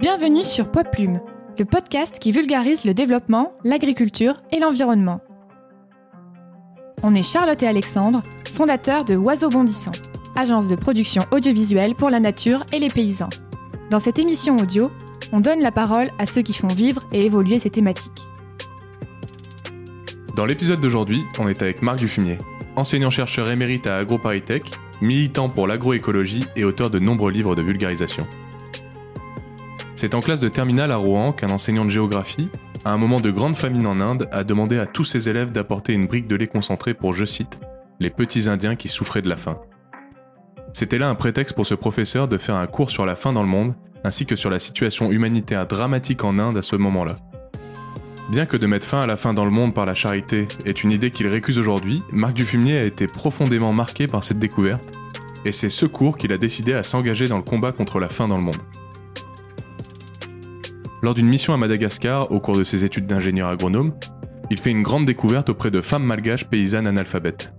Bienvenue sur Poids Plume, le podcast qui vulgarise le développement, l'agriculture et l'environnement. On est Charlotte et Alexandre, fondateurs de Oiseaux Bondissants, agence de production audiovisuelle pour la nature et les paysans. Dans cette émission audio, on donne la parole à ceux qui font vivre et évoluer ces thématiques. Dans l'épisode d'aujourd'hui, on est avec Marc Dufumier, enseignant-chercheur émérite à AgroParisTech, militant pour l'agroécologie et auteur de nombreux livres de vulgarisation. C'est en classe de terminale à Rouen qu'un enseignant de géographie, à un moment de grande famine en Inde, a demandé à tous ses élèves d'apporter une brique de lait concentré pour, je cite, les petits Indiens qui souffraient de la faim. C'était là un prétexte pour ce professeur de faire un cours sur la faim dans le monde, ainsi que sur la situation humanitaire dramatique en Inde à ce moment-là. Bien que de mettre fin à la faim dans le monde par la charité est une idée qu'il récuse aujourd'hui, Marc Dufumier a été profondément marqué par cette découverte, et c'est ce cours qu'il a décidé à s'engager dans le combat contre la faim dans le monde. Lors d'une mission à Madagascar, au cours de ses études d'ingénieur agronome, il fait une grande découverte auprès de femmes malgaches paysannes analphabètes.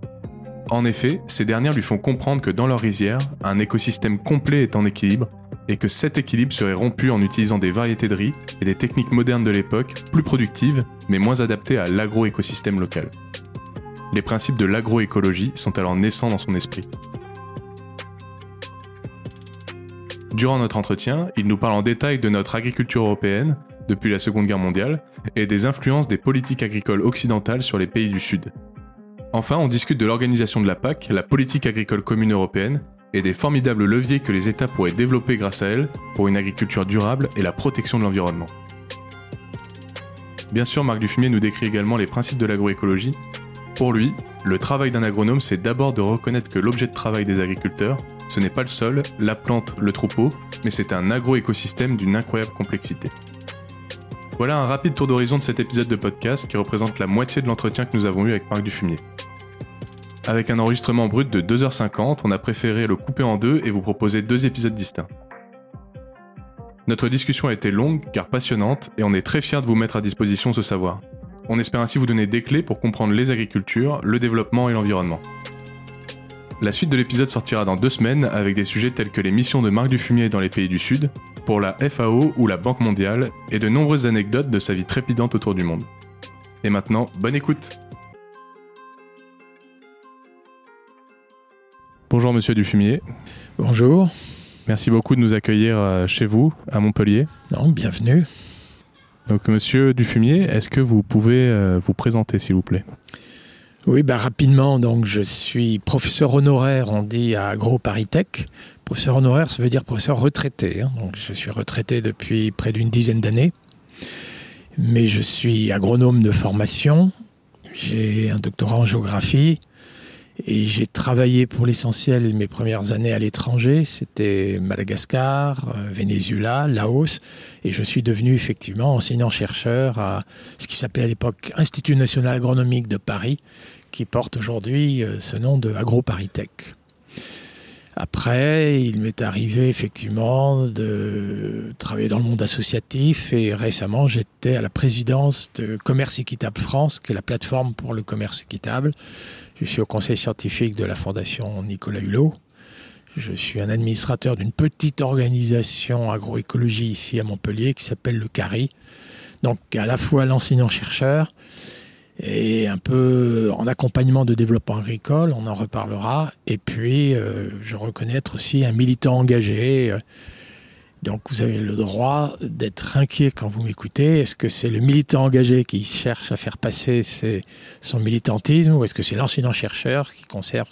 En effet, ces dernières lui font comprendre que dans leur rizière, un écosystème complet est en équilibre et que cet équilibre serait rompu en utilisant des variétés de riz et des techniques modernes de l'époque, plus productives, mais moins adaptées à l'agroécosystème local. Les principes de l'agroécologie sont alors naissants dans son esprit. Durant notre entretien, il nous parle en détail de notre agriculture européenne, depuis la Seconde Guerre mondiale, et des influences des politiques agricoles occidentales sur les pays du Sud. Enfin, on discute de l'organisation de la PAC, la politique agricole commune européenne, et des formidables leviers que les États pourraient développer grâce à elle pour une agriculture durable et la protection de l'environnement. Bien sûr, Marc Dufumier nous décrit également les principes de l'agroécologie. Pour lui, le travail d'un agronome, c'est d'abord de reconnaître que l'objet de travail des agriculteurs, ce n'est pas le sol, la plante, le troupeau, mais c'est un agroécosystème d'une incroyable complexité. Voilà un rapide tour d'horizon de cet épisode de podcast qui représente la moitié de l'entretien que nous avons eu avec Marc Dufumier. Avec un enregistrement brut de 2h50, on a préféré le couper en deux et vous proposer deux épisodes distincts. Notre discussion a été longue car passionnante et on est très fiers de vous mettre à disposition ce savoir. On espère ainsi vous donner des clés pour comprendre les agricultures, le développement et l'environnement. La suite de l'épisode sortira dans deux semaines avec des sujets tels que les missions de Marc Dufumier dans les pays du Sud, pour la FAO ou la Banque mondiale, et de nombreuses anecdotes de sa vie trépidante autour du monde. Et maintenant, bonne écoute Bonjour Monsieur Dufumier. Bonjour. Merci beaucoup de nous accueillir euh, chez vous, à Montpellier. Non, bienvenue. Donc Monsieur Dufumier, est-ce que vous pouvez euh, vous présenter s'il vous plaît? Oui, bah, rapidement, donc je suis professeur honoraire, on dit à AgroParisTech. Professeur honoraire, ça veut dire professeur retraité. Hein. Donc je suis retraité depuis près d'une dizaine d'années. Mais je suis agronome de formation. J'ai un doctorat en géographie et j'ai travaillé pour l'essentiel mes premières années à l'étranger. C'était Madagascar, euh, Venezuela, Laos. Et je suis devenu effectivement enseignant-chercheur à ce qui s'appelait à l'époque Institut national agronomique de Paris, qui porte aujourd'hui euh, ce nom de AgroParisTech. Après, il m'est arrivé effectivement de travailler dans le monde associatif et récemment j'étais à la présidence de Commerce Équitable France, qui est la plateforme pour le commerce équitable. Je suis au conseil scientifique de la Fondation Nicolas Hulot. Je suis un administrateur d'une petite organisation agroécologie ici à Montpellier qui s'appelle le CARI. Donc à la fois l'enseignant-chercheur et un peu en accompagnement de développement agricole, on en reparlera. Et puis euh, je reconnais être aussi un militant engagé. Donc vous avez le droit d'être inquiet quand vous m'écoutez. Est-ce que c'est le militant engagé qui cherche à faire passer son militantisme ou est-ce que c'est l'enseignant-chercheur qui conserve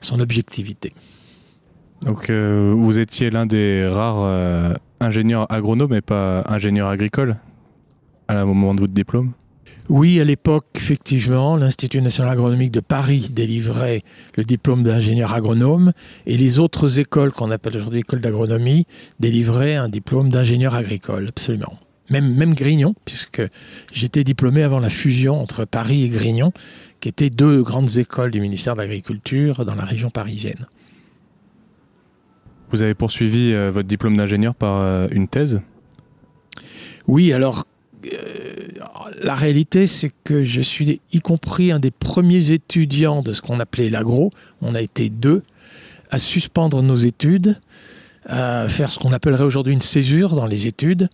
son objectivité? Donc euh, vous étiez l'un des rares euh, ingénieurs agronomes et pas ingénieur agricole à la moment de votre diplôme? Oui, à l'époque, effectivement, l'Institut national agronomique de Paris délivrait le diplôme d'ingénieur agronome et les autres écoles qu'on appelle aujourd'hui écoles d'agronomie délivraient un diplôme d'ingénieur agricole, absolument. Même, même Grignon, puisque j'étais diplômé avant la fusion entre Paris et Grignon, qui étaient deux grandes écoles du ministère de l'Agriculture dans la région parisienne. Vous avez poursuivi euh, votre diplôme d'ingénieur par euh, une thèse? Oui, alors la réalité, c'est que je suis, y compris un des premiers étudiants de ce qu'on appelait l'agro, on a été deux, à suspendre nos études à faire ce qu'on appellerait aujourd'hui une césure dans les études.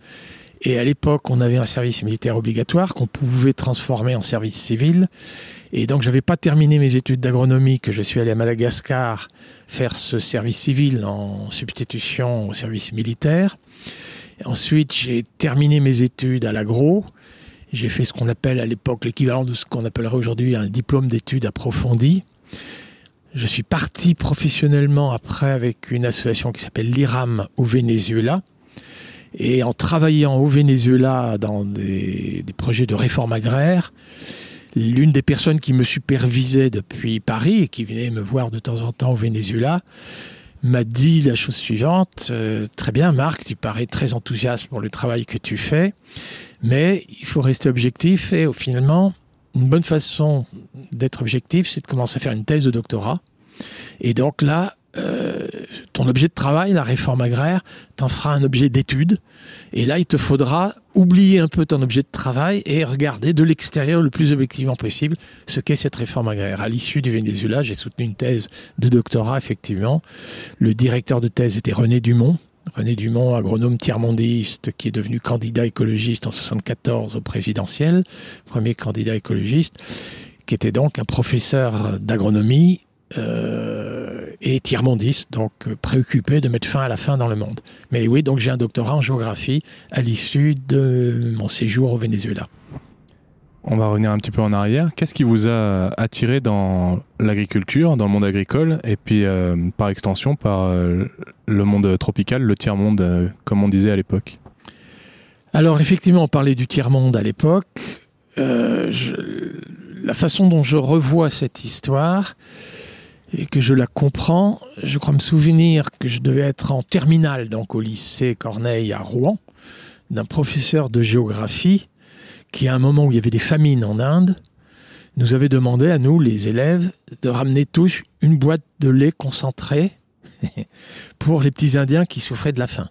Et à l'époque, on avait un service militaire obligatoire qu'on pouvait transformer en service civil. Et donc, j'avais pas terminé mes études d'agronomie, que je suis allé à Madagascar faire ce service civil en substitution au service militaire. Ensuite, j'ai terminé mes études à l'agro. J'ai fait ce qu'on appelle à l'époque l'équivalent de ce qu'on appellerait aujourd'hui un diplôme d'études approfondies. Je suis parti professionnellement après avec une association qui s'appelle l'IRAM au Venezuela. Et en travaillant au Venezuela dans des, projets de réforme agraire, l'une des personnes qui me supervisait depuis Paris et qui venait me voir de temps en temps au Venezuela m'a dit la chose suivante euh, Très bien, Marc, tu parais très enthousiaste pour le travail que tu fais, mais il faut rester objectif et finalement, une bonne façon d'être objectif, c'est de commencer à faire une thèse de doctorat. Et donc là, euh, ton objet de travail, la réforme agraire, t'en fera un objet d'étude. Et là, il te faudra oublier un peu ton objet de travail et regarder de l'extérieur le plus objectivement possible ce qu'est cette réforme agraire. À l'issue du Venezuela, j'ai soutenu une thèse de doctorat, effectivement. Le directeur de thèse était René Dumont. René Dumont, agronome tiers-mondiste, qui est devenu candidat écologiste en 74 au présidentiel, premier candidat écologiste, qui était donc un professeur d'agronomie euh, et tiers-mondiste, donc euh, préoccupé de mettre fin à la faim dans le monde. Mais oui, donc j'ai un doctorat en géographie à l'issue de mon séjour au Venezuela. On va revenir un petit peu en arrière. Qu'est-ce qui vous a attiré dans l'agriculture, dans le monde agricole, et puis euh, par extension par euh, le monde tropical, le tiers-monde, euh, comme on disait à l'époque? Alors effectivement, on parlait du tiers-monde à l'époque. La façon dont je revois cette histoire et que je la comprends, je crois me souvenir que je devais être en terminale, donc au lycée Corneille à Rouen, d'un professeur de géographie qui, à un moment où il y avait des famines en Inde, nous avait demandé à nous, les élèves, de ramener tous une boîte de lait concentré pour les petits Indiens qui souffraient de la faim.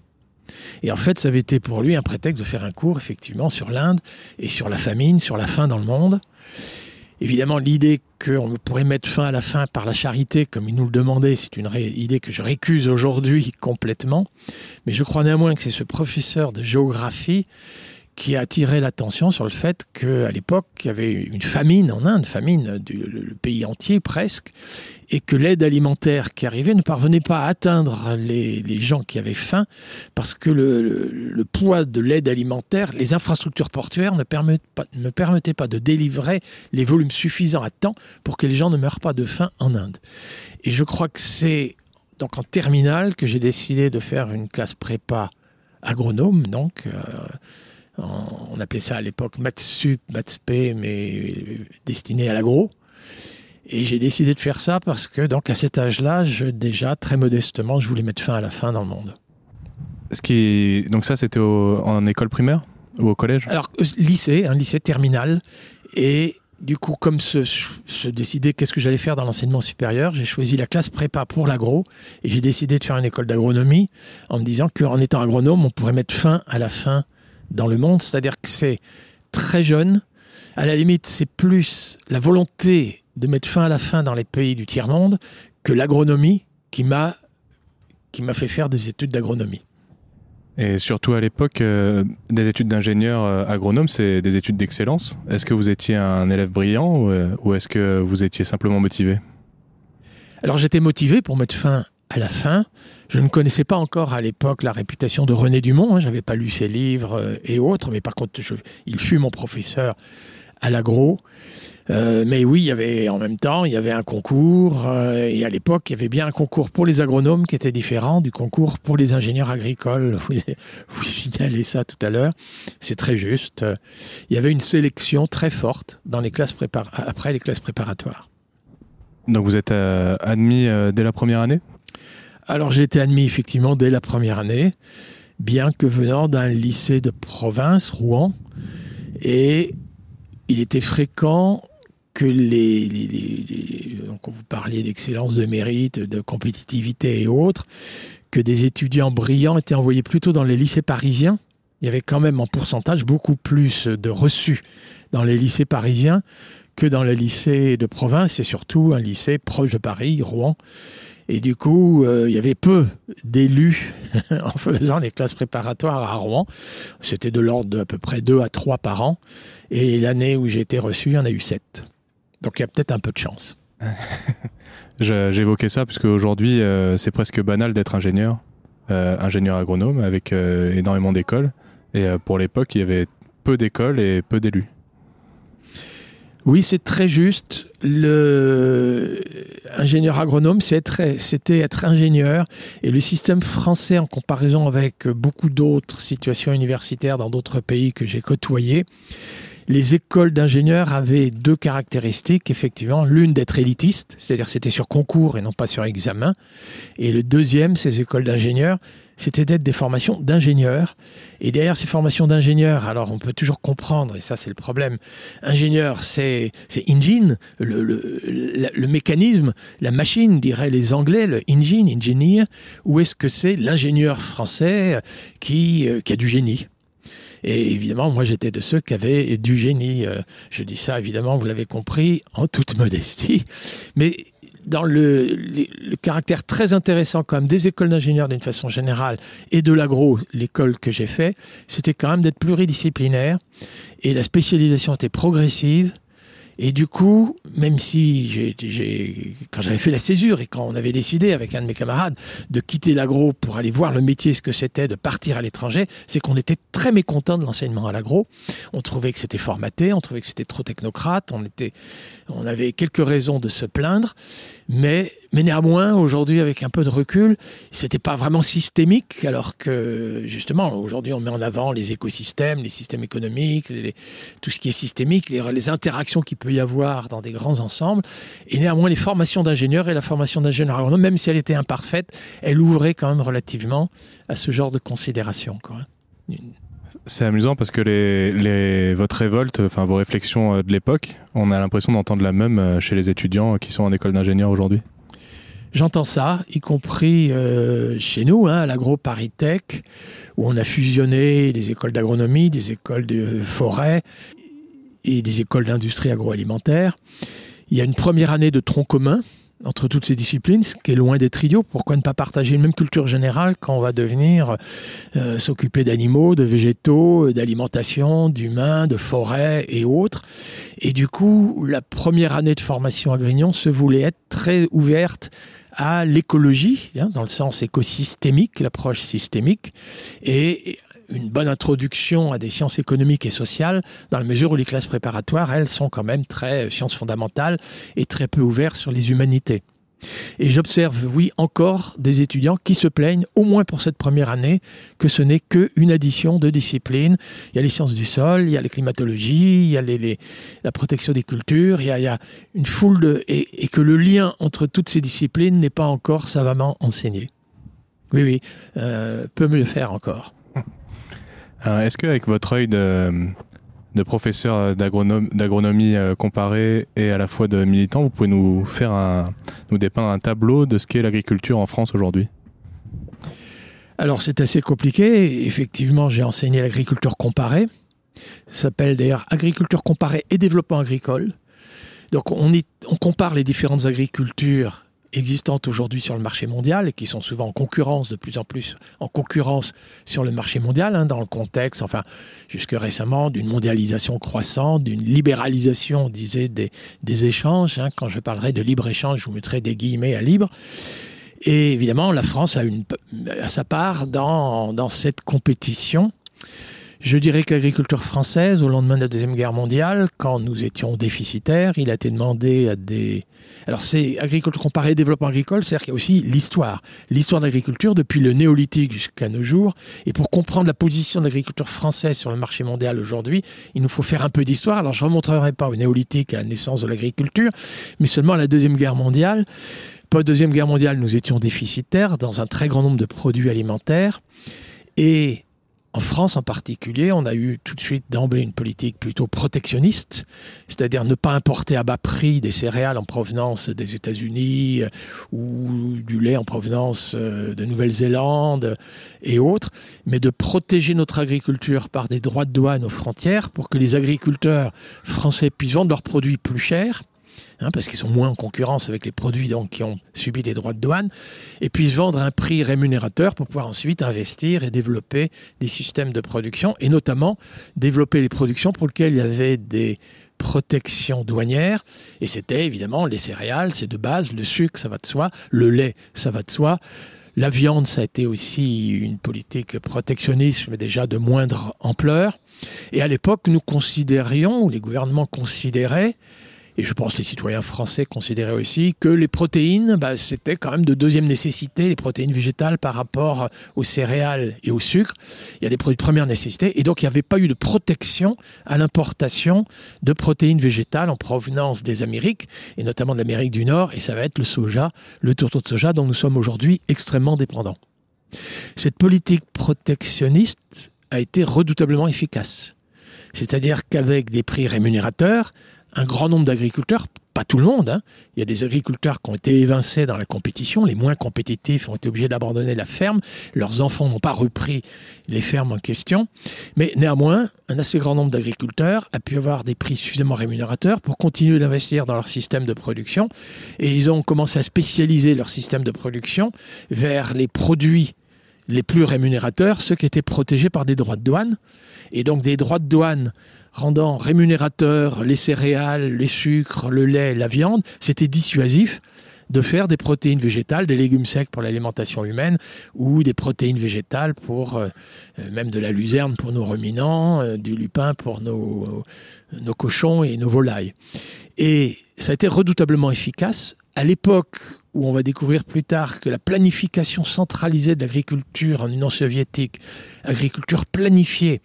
Et en fait, ça avait été pour lui un prétexte de faire un cours, effectivement, sur l'Inde et sur la famine, sur la faim dans le monde. Évidemment, l'idée qu'on pourrait mettre fin à la faim par la charité, comme il nous le demandait, c'est une idée que je récuse aujourd'hui complètement. Mais je crois néanmoins que c'est ce professeur de géographie qui a attiré l'attention sur le fait qu'à l'époque, il y avait une famine en Inde, famine du pays entier presque, et que l'aide alimentaire qui arrivait ne parvenait pas à atteindre les, gens qui avaient faim, parce que le, poids de l'aide alimentaire, les infrastructures portuaires ne permettaient, pas, de délivrer les volumes suffisants à temps pour que les gens ne meurent pas de faim en Inde. Et je crois que c'est donc en terminale que j'ai décidé de faire une classe prépa agronome, donc euh, on appelait ça à l'époque maths sup, maths spé, mais destiné à l'agro. Et j'ai décidé de faire ça parce que donc à cet âge-là, déjà très modestement, je voulais mettre fin à la faim dans le monde. Ce qui... Donc ça, c'était au- en école primaire ou au collège? Alors euh, lycée, un lycée terminal, et du coup, comme se, se décider qu'est-ce que j'allais faire dans l'enseignement supérieur, j'ai choisi la classe prépa pour l'agro et j'ai décidé de faire une école d'agronomie en me disant qu'en étant agronome, on pourrait mettre fin à la faim dans le monde. C'est-à-dire que c'est très jeune. À la limite, c'est plus la volonté de mettre fin à la faim dans les pays du tiers-monde que l'agronomie qui m'a qui m'a fait faire des études d'agronomie. Et surtout à l'époque, euh, des études d'ingénieur euh, agronome, c'est des études d'excellence. Est-ce que vous étiez un élève brillant ou, euh, ou est-ce que vous étiez simplement motivé? Alors j'étais motivé pour mettre fin à la fin. Je ne connaissais pas encore à l'époque la réputation de René Dumont. Hein, J'avais pas lu ses livres euh, et autres, mais par contre, je- il fut mon professeur à l'agro. Euh, mais oui, il y avait en même temps, il y avait un concours euh, et à l'époque, il y avait bien un concours pour les agronomes qui était différent du concours pour les ingénieurs agricoles. Vous, vous signalez ça tout à l'heure, c'est très juste. Il y avait une sélection très forte dans les classes après les classes préparatoires. Donc vous êtes admis dès la première année? Alors j'ai été admis effectivement dès la première année, bien que venant d'un lycée de province, Rouen, et il était fréquent que les, les- les- les- vous parliez d'excellence, de mérite, de compétitivité et autres, que des étudiants brillants étaient envoyés plutôt dans les lycées parisiens. Il y avait quand même en pourcentage beaucoup plus de reçus dans les lycées parisiens que dans le lycée de province, c'est surtout un lycée proche de Paris, Rouen. Et du coup, euh, il y avait peu d'élus en faisant les classes préparatoires à Rouen. C'était de l'ordre d'à peu près 2 à 3 par an. Et l'année où j'ai été reçu, il y en a eu 7. Donc il y a peut-être un peu de chance. J'évoquais ça parce qu'aujourd'hui, euh, c'est presque banal d'être ingénieur, euh, ingénieur agronome, avec énormément d'écoles. Et pour l'époque, il y avait peu d'écoles et peu d'élus. Oui, c'est très juste. Le ingénieur agronome, c'était être ingénieur. Et le système français, en comparaison avec beaucoup d'autres situations universitaires dans d'autres pays que j'ai côtoyés, les écoles d'ingénieurs avaient deux caractéristiques, effectivement. L'une d'être élitiste, c'est-à-dire c'était sur concours et non pas sur examen. Et le deuxième, ces écoles d'ingénieurs, c'était d'être des formations d'ingénieurs. Et derrière ces formations d'ingénieurs, alors on peut toujours comprendre, et ça c'est le problème, ingénieur c'est engine, le, le, mécanisme, la machine, diraient les Anglais, le engine, engineer, ou est-ce que c'est l'ingénieur français qui, euh, qui a du génie? Et évidemment, moi, j'étais de ceux qui avaient du génie. Euh, je dis ça, évidemment, vous l'avez compris, en toute modestie. Mais dans le, caractère très intéressant quand même des écoles d'ingénieurs d'une façon générale et de l'agro, l'école que j'ai fait, c'était quand même d'être pluridisciplinaire et la spécialisation était progressive et du coup, même si j'ai, quand j'avais fait la césure et quand on avait décidé avec un de mes camarades de quitter l'agro pour aller voir le métier, ce que c'était, de partir à l'étranger, c'est qu'on était très mécontent de l'enseignement à l'agro. On trouvait que c'était formaté, on trouvait que c'était trop technocrate, on, était, on avait quelques raisons de se plaindre. Mais, mais néanmoins, aujourd'hui, avec un peu de recul, c'était pas vraiment systémique, alors que justement, aujourd'hui, on met en avant les écosystèmes, les systèmes économiques, tout ce qui est systémique, les, interactions qu'il peut y avoir dans des grands ensembles. Et néanmoins, les formations d'ingénieurs et la formation d'ingénieur agronome, même si elle était imparfaite, elle ouvrait quand même relativement à ce genre de considération. C'est amusant parce que les, votre révolte, enfin vos réflexions euh, de l'époque, on a l'impression d'entendre la même euh, chez les étudiants qui sont en école d'ingénieur aujourd'hui. J'entends ça, y compris euh, chez nous, hein, à l'agro Tech, où on a fusionné des écoles d'agronomie, des écoles de forêt et des écoles d'industrie agroalimentaire. Il y a une première année de tronc commun, entre toutes ces disciplines, ce qui est loin d'être idiot. Pourquoi ne pas partager une même culture générale quand on va devenir euh, s'occuper d'animaux, de végétaux, d'alimentation, d'humains, de forêts et autres? Et du coup, la première année de formation à Grignon se voulait être très ouverte à l'écologie, hein, dans le sens écosystémique, l'approche systémique, et une bonne introduction à des sciences économiques et sociales, dans la mesure où les classes préparatoires, elles, sont quand même très euh, sciences fondamentales et très peu ouvertes sur les humanités. Et j'observe, oui, encore des étudiants qui se plaignent, au moins pour cette première année, que ce n'est qu'une addition de disciplines. Il y a les sciences du sol, il y a les climatologies, il y a les, la protection des cultures, il y a, une foule de... Et, que le lien entre toutes ces disciplines n'est pas encore savamment enseigné. Oui, oui, euh, peut mieux faire encore. Est-ce qu'avec votre œil de, professeur d'agronomie euh, comparé et à la fois de militant, vous pouvez nous faire un, nous dépeindre un tableau de ce qu'est l'agriculture en France aujourd'hui? Alors c'est assez compliqué. Effectivement, j'ai enseigné l'agriculture comparée. Ça s'appelle d'ailleurs agriculture comparée et développement agricole. Donc on, on compare les différentes agricultures existantes aujourd'hui sur le marché mondial et qui sont souvent en concurrence de plus en plus en concurrence sur le marché mondial hein, dans le contexte enfin jusque récemment d'une mondialisation croissante d'une libéralisation on disait des, échanges hein. quand je parlerai de libre échange je vous mettrai des guillemets à libre et évidemment la France a, une, sa part dans, dans cette compétition je dirais que l'agriculture française, au lendemain de la Deuxième Guerre mondiale, quand nous étions déficitaires, il a été demandé à des... Alors c'est agriculture comparée développement agricole, c'est-à-dire qu'il y a aussi l'histoire. L'histoire de l'agriculture depuis le néolithique jusqu'à nos jours. Et pour comprendre la position de l'agriculture française sur le marché mondial aujourd'hui, il nous faut faire un peu d'histoire. Alors je ne remontrerai pas au néolithique, à la naissance de l'agriculture, mais seulement à la Deuxième Guerre mondiale. Post-Deuxième Guerre mondiale, nous étions déficitaires dans un très grand nombre de produits alimentaires. Et En France en particulier, on a eu tout de suite d'emblée une politique plutôt protectionniste, c'est-à-dire ne pas importer à bas prix des céréales en provenance des États-Unis euh, ou du lait en provenance euh, de Nouvelle-Zélande et autres, mais de protéger notre agriculture par des droits de douane aux frontières pour que les agriculteurs français puissent vendre leurs produits plus chers Hein, parce qu'ils sont moins en concurrence avec les produits donc, qui ont subi des droits de douane, et puissent vendre un prix rémunérateur pour pouvoir ensuite investir et développer des systèmes de production, et notamment développer les productions pour lesquelles il y avait des protections douanières, et c'était évidemment les céréales, c'est de base, le sucre, ça va de soi, le lait, ça va de soi. La viande, ça a été aussi une politique protectionniste, mais déjà de moindre ampleur. Et à l'époque, nous considérions, ou les gouvernements considéraient, et je pense que les citoyens français considéraient aussi que les protéines, bah, c'était quand même de deuxième nécessité, les protéines végétales par rapport aux céréales et au sucre. Il y a des produits de première nécessité. Et donc, il n'y avait pas eu de protection à l'importation de protéines végétales en provenance des Amériques, et notamment de l'Amérique du Nord. Et ça va être le soja, le tourteau de soja dont nous sommes aujourd'hui extrêmement dépendants. Cette politique protectionniste a été redoutablement efficace. C'est-à-dire qu'avec des prix rémunérateurs, un grand nombre d'agriculteurs, pas tout le monde, hein. il y a des agriculteurs qui ont été évincés dans la compétition, les moins compétitifs ont été obligés d'abandonner la ferme, leurs enfants n'ont pas repris les fermes en question, mais néanmoins, un assez grand nombre d'agriculteurs a pu avoir des prix suffisamment rémunérateurs pour continuer d'investir dans leur système de production, et ils ont commencé à spécialiser leur système de production vers les produits les plus rémunérateurs, ceux qui étaient protégés par des droits de douane, et donc des droits de douane rendant rémunérateurs les céréales, les sucres, le lait, la viande, c'était dissuasif de faire des protéines végétales, des légumes secs pour l'alimentation humaine ou des protéines végétales pour euh, euh, même de la luzerne pour nos ruminants, euh, du lupin pour nos, nos cochons et nos volailles. Et ça a été redoutablement efficace. À l'époque où on va découvrir plus tard que la planification centralisée de l'agriculture en Union soviétique, agriculture planifiée,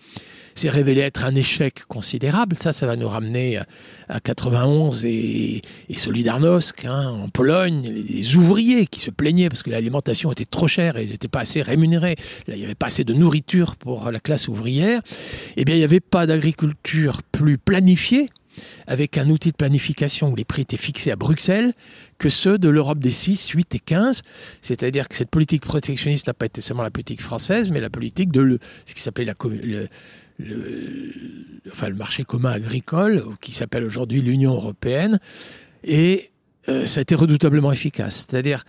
s'est révélé être un échec considérable. Ça, ça va nous ramener à 91 et, et Solidarnosc, hein, en Pologne, les ouvriers qui se plaignaient parce que l'alimentation était trop chère et ils n'étaient pas assez rémunérés. Là, il n'y avait pas assez de nourriture pour la classe ouvrière. Eh bien, il n'y avait pas d'agriculture plus planifiée avec un outil de planification où les prix étaient fixés à Bruxelles que ceux de l'Europe des 6, 8 et 15. C'est-à-dire que cette politique protectionniste n'a pas été seulement la politique française, mais la politique de ce qui s'appelait le marché commun agricole, qui s'appelle aujourd'hui l'Union européenne, et euh, ça a été redoutablement efficace. C'est-à-dire,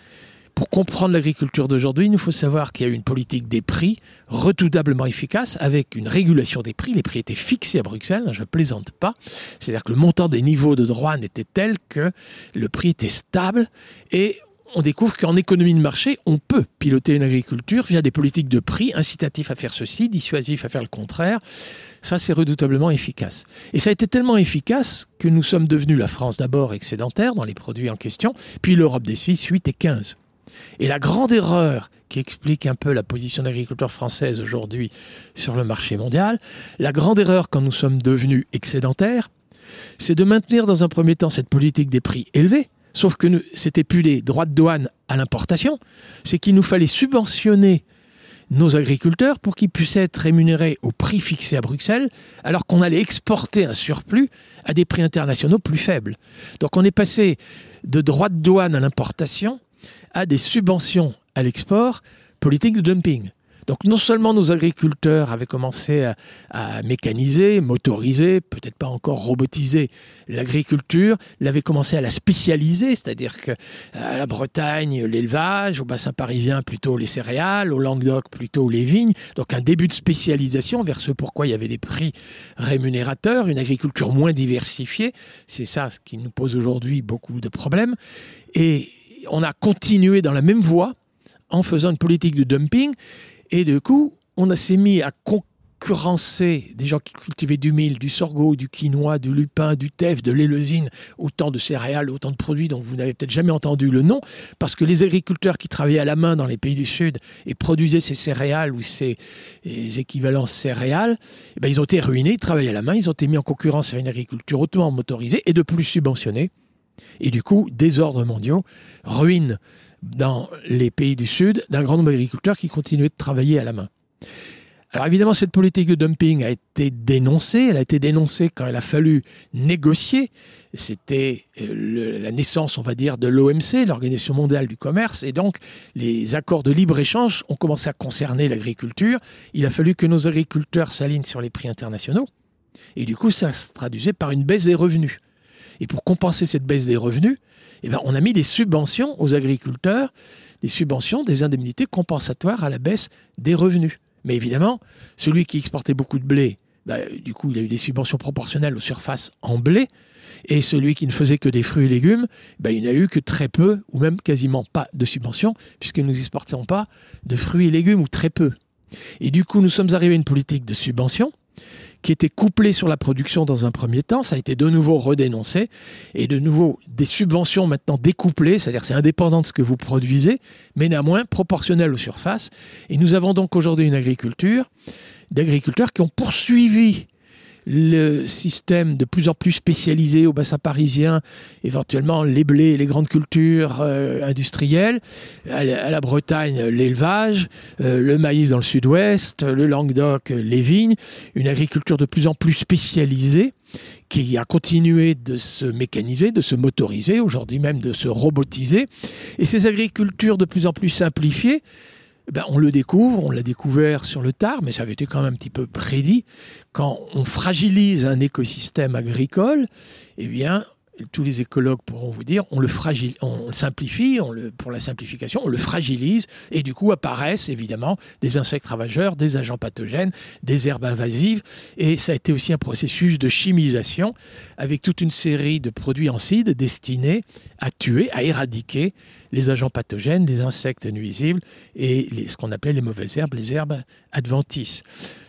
pour comprendre l'agriculture d'aujourd'hui, il nous faut savoir qu'il y a eu une politique des prix redoutablement efficace avec une régulation des prix. Les prix étaient fixés à Bruxelles, je ne plaisante pas. C'est-à-dire que le montant des niveaux de droit n'était tel que le prix était stable et on découvre qu'en économie de marché, on peut piloter une agriculture via des politiques de prix incitatifs à faire ceci, dissuasifs à faire le contraire. Ça, c'est redoutablement efficace. Et ça a été tellement efficace que nous sommes devenus la France d'abord excédentaire dans les produits en question, puis l'Europe des 6, 8 et 15. Et la grande erreur qui explique un peu la position de l'agriculture française aujourd'hui sur le marché mondial, la grande erreur quand nous sommes devenus excédentaires, c'est de maintenir dans un premier temps cette politique des prix élevés, Sauf que c'était plus des droits de douane à l'importation, c'est qu'il nous fallait subventionner nos agriculteurs pour qu'ils puissent être rémunérés au prix fixé à Bruxelles, alors qu'on allait exporter un surplus à des prix internationaux plus faibles. Donc on est passé de droits de douane à l'importation à des subventions à l'export, politique de dumping. Donc non seulement nos agriculteurs avaient commencé à, mécaniser, motoriser, peut-être pas encore robotiser l'agriculture, ils avaient commencé à la spécialiser, c'est-à-dire que à la Bretagne, l'élevage, au bassin parisien plutôt les céréales, au Languedoc plutôt les vignes, donc un début de spécialisation vers ce pourquoi il y avait des prix rémunérateurs, une agriculture moins diversifiée, c'est ça ce qui nous pose aujourd'hui beaucoup de problèmes, et on a continué dans la même voie en faisant une politique de dumping et du coup, on s'est mis à concurrencer des gens qui cultivaient du mil, du sorgho, du quinoa, du lupin, du teff, de l'éleusine, autant de céréales, autant de produits dont vous n'avez peut-être jamais entendu le nom, parce que les agriculteurs qui travaillaient à la main dans les pays du Sud et produisaient ces céréales ou ces, équivalents céréales, eh ben, ils ont été ruinés, ils travaillaient à la main, ils ont été mis en concurrence avec une agriculture hautement motorisée et de plus subventionnée. Et du coup, désordres mondiaux, ruine dans les pays du Sud d'un grand nombre d'agriculteurs qui continuaient de travailler à la main. Alors évidemment, cette politique de dumping a été dénoncée. Elle a été dénoncée quand il a fallu négocier. C'était euh, la naissance, on va dire, de l'OMC, l'Organisation mondiale du commerce. Et donc, les accords de libre-échange ont commencé à concerner l'agriculture. Il a fallu que nos agriculteurs s'alignent sur les prix internationaux. Et du coup, ça se traduisait par une baisse des revenus. Et pour compenser cette baisse des revenus, eh ben, on a mis des subventions aux agriculteurs, des subventions, des indemnités compensatoires à la baisse des revenus. Mais évidemment, celui qui exportait beaucoup de blé, bah, du coup, il a eu des subventions proportionnelles aux surfaces en blé. Et celui qui ne faisait que des fruits et légumes, bah, il n'a eu que très peu, ou même quasiment pas de subventions, puisque nous n'exportions pas de fruits et légumes, ou très peu. Et du coup, nous sommes arrivés à une politique de subvention qui était couplée sur la production dans un premier temps. Ça a été de nouveau redénoncé. Et de nouveau, des subventions maintenant découplées, c'est-à-dire c'est indépendant de ce que vous produisez, mais néanmoins proportionnel aux surfaces. Et nous avons donc aujourd'hui une agriculture, d'agriculteurs qui ont poursuivi le système de plus en plus spécialisé au bassin parisien, éventuellement les blés, les grandes cultures euh, industrielles, à la, Bretagne l'élevage, euh, le maïs dans le sud-ouest, le Languedoc les vignes, une agriculture de plus en plus spécialisée qui a continué de se mécaniser, de se motoriser, aujourd'hui même de se robotiser, et ces agricultures de plus en plus simplifiées ben, on le découvre, on l'a découvert sur le tard, mais ça avait été quand même un petit peu prédit. Quand on fragilise un écosystème agricole, eh bien, tous les écologues pourront vous dire, on le, fragile, on simplifie, pour la simplification, on le fragilise, et du coup apparaissent évidemment des insectes ravageurs, des agents pathogènes, des herbes invasives, et ça a été aussi un processus de chimisation avec toute une série de produits ancides destinés à tuer, à éradiquer les agents pathogènes, les insectes nuisibles et ce qu'on appelait les mauvaises herbes, les herbes adventices.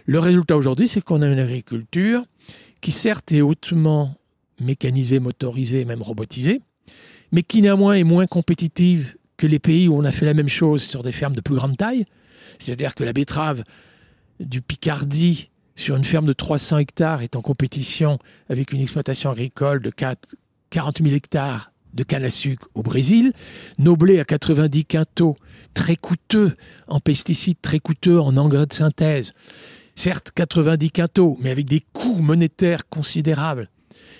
Le résultat aujourd'hui, c'est qu'on a une agriculture qui certes est hautement mécanisée, motorisée, même robotisée, mais qui néanmoins est moins compétitive que les pays où on a fait la même chose sur des fermes de plus grande taille. C'est-à-dire que la betterave du Picardie sur une ferme de 300 hectares est en compétition avec une exploitation agricole de 40 000 hectares de canne à sucre au Brésil, nos blés à 90 quintaux, très coûteux en pesticides, très coûteux en engrais de synthèse. Certes, 90 quintaux, mais avec des coûts monétaires considérables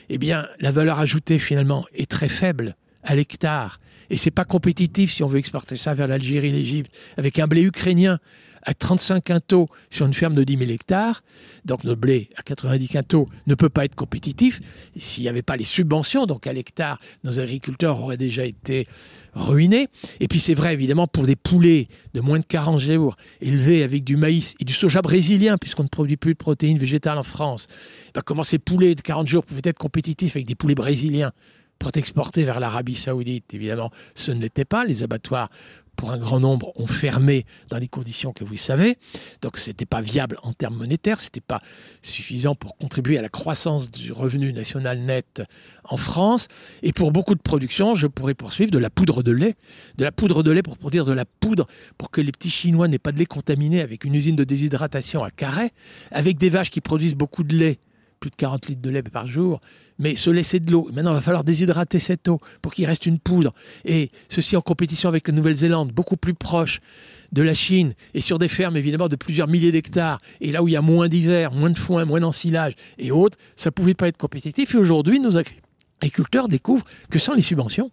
eh bien, la valeur ajoutée finalement est très faible à l'hectare. Et c'est pas compétitif si on veut exporter ça vers l'Algérie, l'Égypte, avec un blé ukrainien à 35 quintaux sur une ferme de 10 000 hectares. Donc notre blé à 90 quintaux ne peut pas être compétitif. S'il n'y avait pas les subventions, donc à l'hectare, nos agriculteurs auraient déjà été ruinés. Et puis c'est vrai évidemment pour des poulets de moins de 40 jours élevés avec du maïs et du soja brésilien, puisqu'on ne produit plus de protéines végétales en France. Ben, comment ces poulets de 40 jours pouvaient être compétitifs avec des poulets brésiliens pour être exportés vers l'Arabie saoudite? Évidemment, ce ne l'était pas. Les abattoirs pour un grand nombre, ont fermé dans les conditions que vous savez. Donc, ce n'était pas viable en termes monétaires, ce n'était pas suffisant pour contribuer à la croissance du revenu national net en France. Et pour beaucoup de productions, je pourrais poursuivre de la poudre de lait. De la poudre de lait pour produire de la poudre pour que les petits Chinois n'aient pas de lait contaminé avec une usine de déshydratation à Carré, avec des vaches qui produisent beaucoup de lait de 40 litres de lait par jour, mais se laisser de l'eau. Maintenant, il va falloir déshydrater cette eau pour qu'il reste une poudre. Et ceci en compétition avec la Nouvelle-Zélande, beaucoup plus proche de la Chine, et sur des fermes évidemment de plusieurs milliers d'hectares, et là où il y a moins d'hiver, moins de foin, moins d'ensilage et autres, ça ne pouvait pas être compétitif. Et aujourd'hui, nos agriculteurs découvrent que sans les subventions,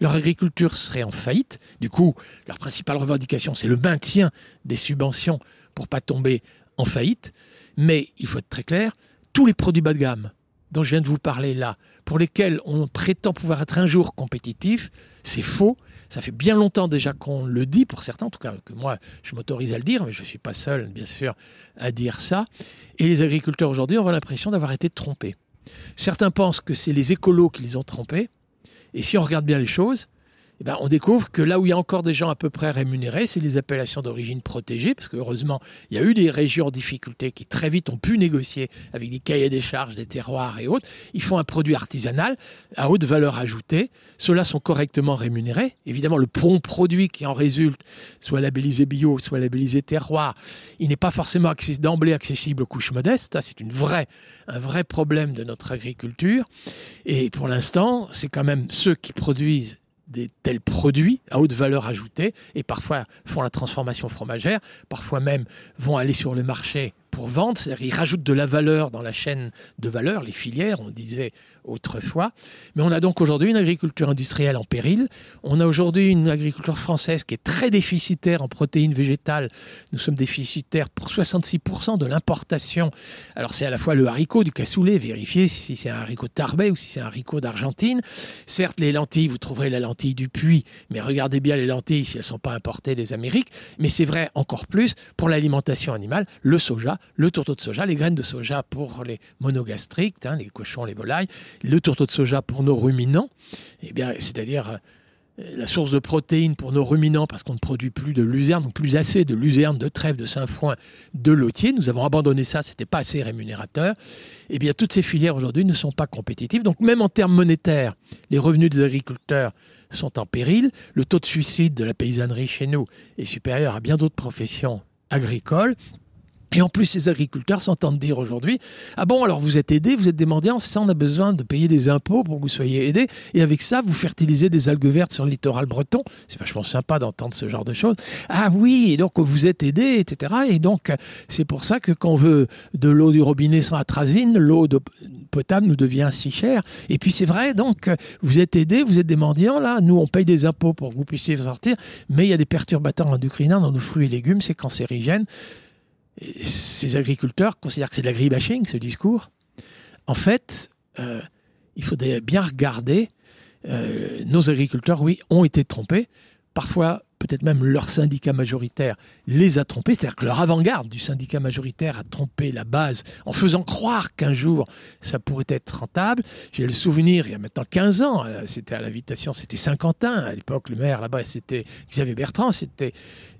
leur agriculture serait en faillite. Du coup, leur principale revendication, c'est le maintien des subventions pour pas tomber en faillite. Mais il faut être très clair, tous les produits bas de gamme dont je viens de vous parler là, pour lesquels on prétend pouvoir être un jour compétitif, c'est faux. Ça fait bien longtemps déjà qu'on le dit, pour certains, en tout cas que moi je m'autorise à le dire, mais je ne suis pas seul, bien sûr, à dire ça. Et les agriculteurs aujourd'hui ont l'impression d'avoir été trompés. Certains pensent que c'est les écolos qui les ont trompés. Et si on regarde bien les choses, eh ben, on découvre que là où il y a encore des gens à peu près rémunérés, c'est les appellations d'origine protégée, parce que heureusement, il y a eu des régions en difficulté qui très vite ont pu négocier avec des cahiers des charges, des terroirs et autres. Ils font un produit artisanal à haute valeur ajoutée. Ceux-là sont correctement rémunérés. Évidemment, le bon produit qui en résulte, soit labellisé bio, soit labellisé terroir, il n'est pas forcément d'emblée accessible aux couches modestes. C'est une un vrai problème de notre agriculture. Et pour l'instant, c'est quand même ceux qui produisent des tels produits à haute valeur ajoutée et parfois font la transformation fromagère, parfois même vont aller sur le marché pour vendre, c'est-à-dire ils rajoutent de la valeur dans la chaîne de valeur, les filières, on disait autrefois. Mais on a donc aujourd'hui une agriculture industrielle en péril. On a aujourd'hui une agriculture française qui est très déficitaire en protéines végétales. Nous sommes déficitaires pour 66% de l'importation. Alors c'est à la fois le haricot du cassoulet, vérifiez si c'est un haricot de Tarbet ou si c'est un haricot d'Argentine. Certes, les lentilles, vous trouverez la lentille du puits, mais regardez bien les lentilles si elles ne sont pas importées des Amériques. Mais c'est vrai encore plus pour l'alimentation animale, le soja, le tourteau de soja, les graines de soja pour les monogastriques, hein, les cochons, les volailles, le tourteau de soja pour nos ruminants, eh bien, c'est-à-dire euh, la source de protéines pour nos ruminants parce qu'on ne produit plus de luzerne ou plus assez de luzerne, de trèfle, de sainfoin, de lotier. Nous avons abandonné ça, c'était pas assez rémunérateur. Eh bien, toutes ces filières aujourd'hui ne sont pas compétitives. Donc, même en termes monétaires, les revenus des agriculteurs sont en péril. Le taux de suicide de la paysannerie chez nous est supérieur à bien d'autres professions agricoles. Et en plus, ces agriculteurs s'entendent dire aujourd'hui Ah bon, alors vous êtes aidés, vous êtes des mendiants, c'est ça, on a besoin de payer des impôts pour que vous soyez aidés. Et avec ça, vous fertilisez des algues vertes sur le littoral breton. C'est vachement sympa d'entendre ce genre de choses. Ah oui, et donc vous êtes aidés, etc. Et donc, c'est pour ça que quand on veut de l'eau du robinet sans atrazine, l'eau potable nous devient si chère. Et puis c'est vrai, donc, vous êtes aidés, vous êtes des mendiants, là. Nous, on paye des impôts pour que vous puissiez sortir, mais il y a des perturbateurs endocriniens dans nos fruits et légumes, c'est cancérigène ces agriculteurs considèrent que c'est de l'agribashing, ce discours. En fait, euh, il faudrait bien regarder. Euh, nos agriculteurs, oui, ont été trompés. Parfois, peut-être même leur syndicat majoritaire les a trompés, c'est-à-dire que leur avant-garde du syndicat majoritaire a trompé la base en faisant croire qu'un jour ça pourrait être rentable. J'ai le souvenir, il y a maintenant 15 ans, euh, c'était à l'invitation, c'était Saint-Quentin, à l'époque le maire là-bas c'était Xavier Bertrand, c'était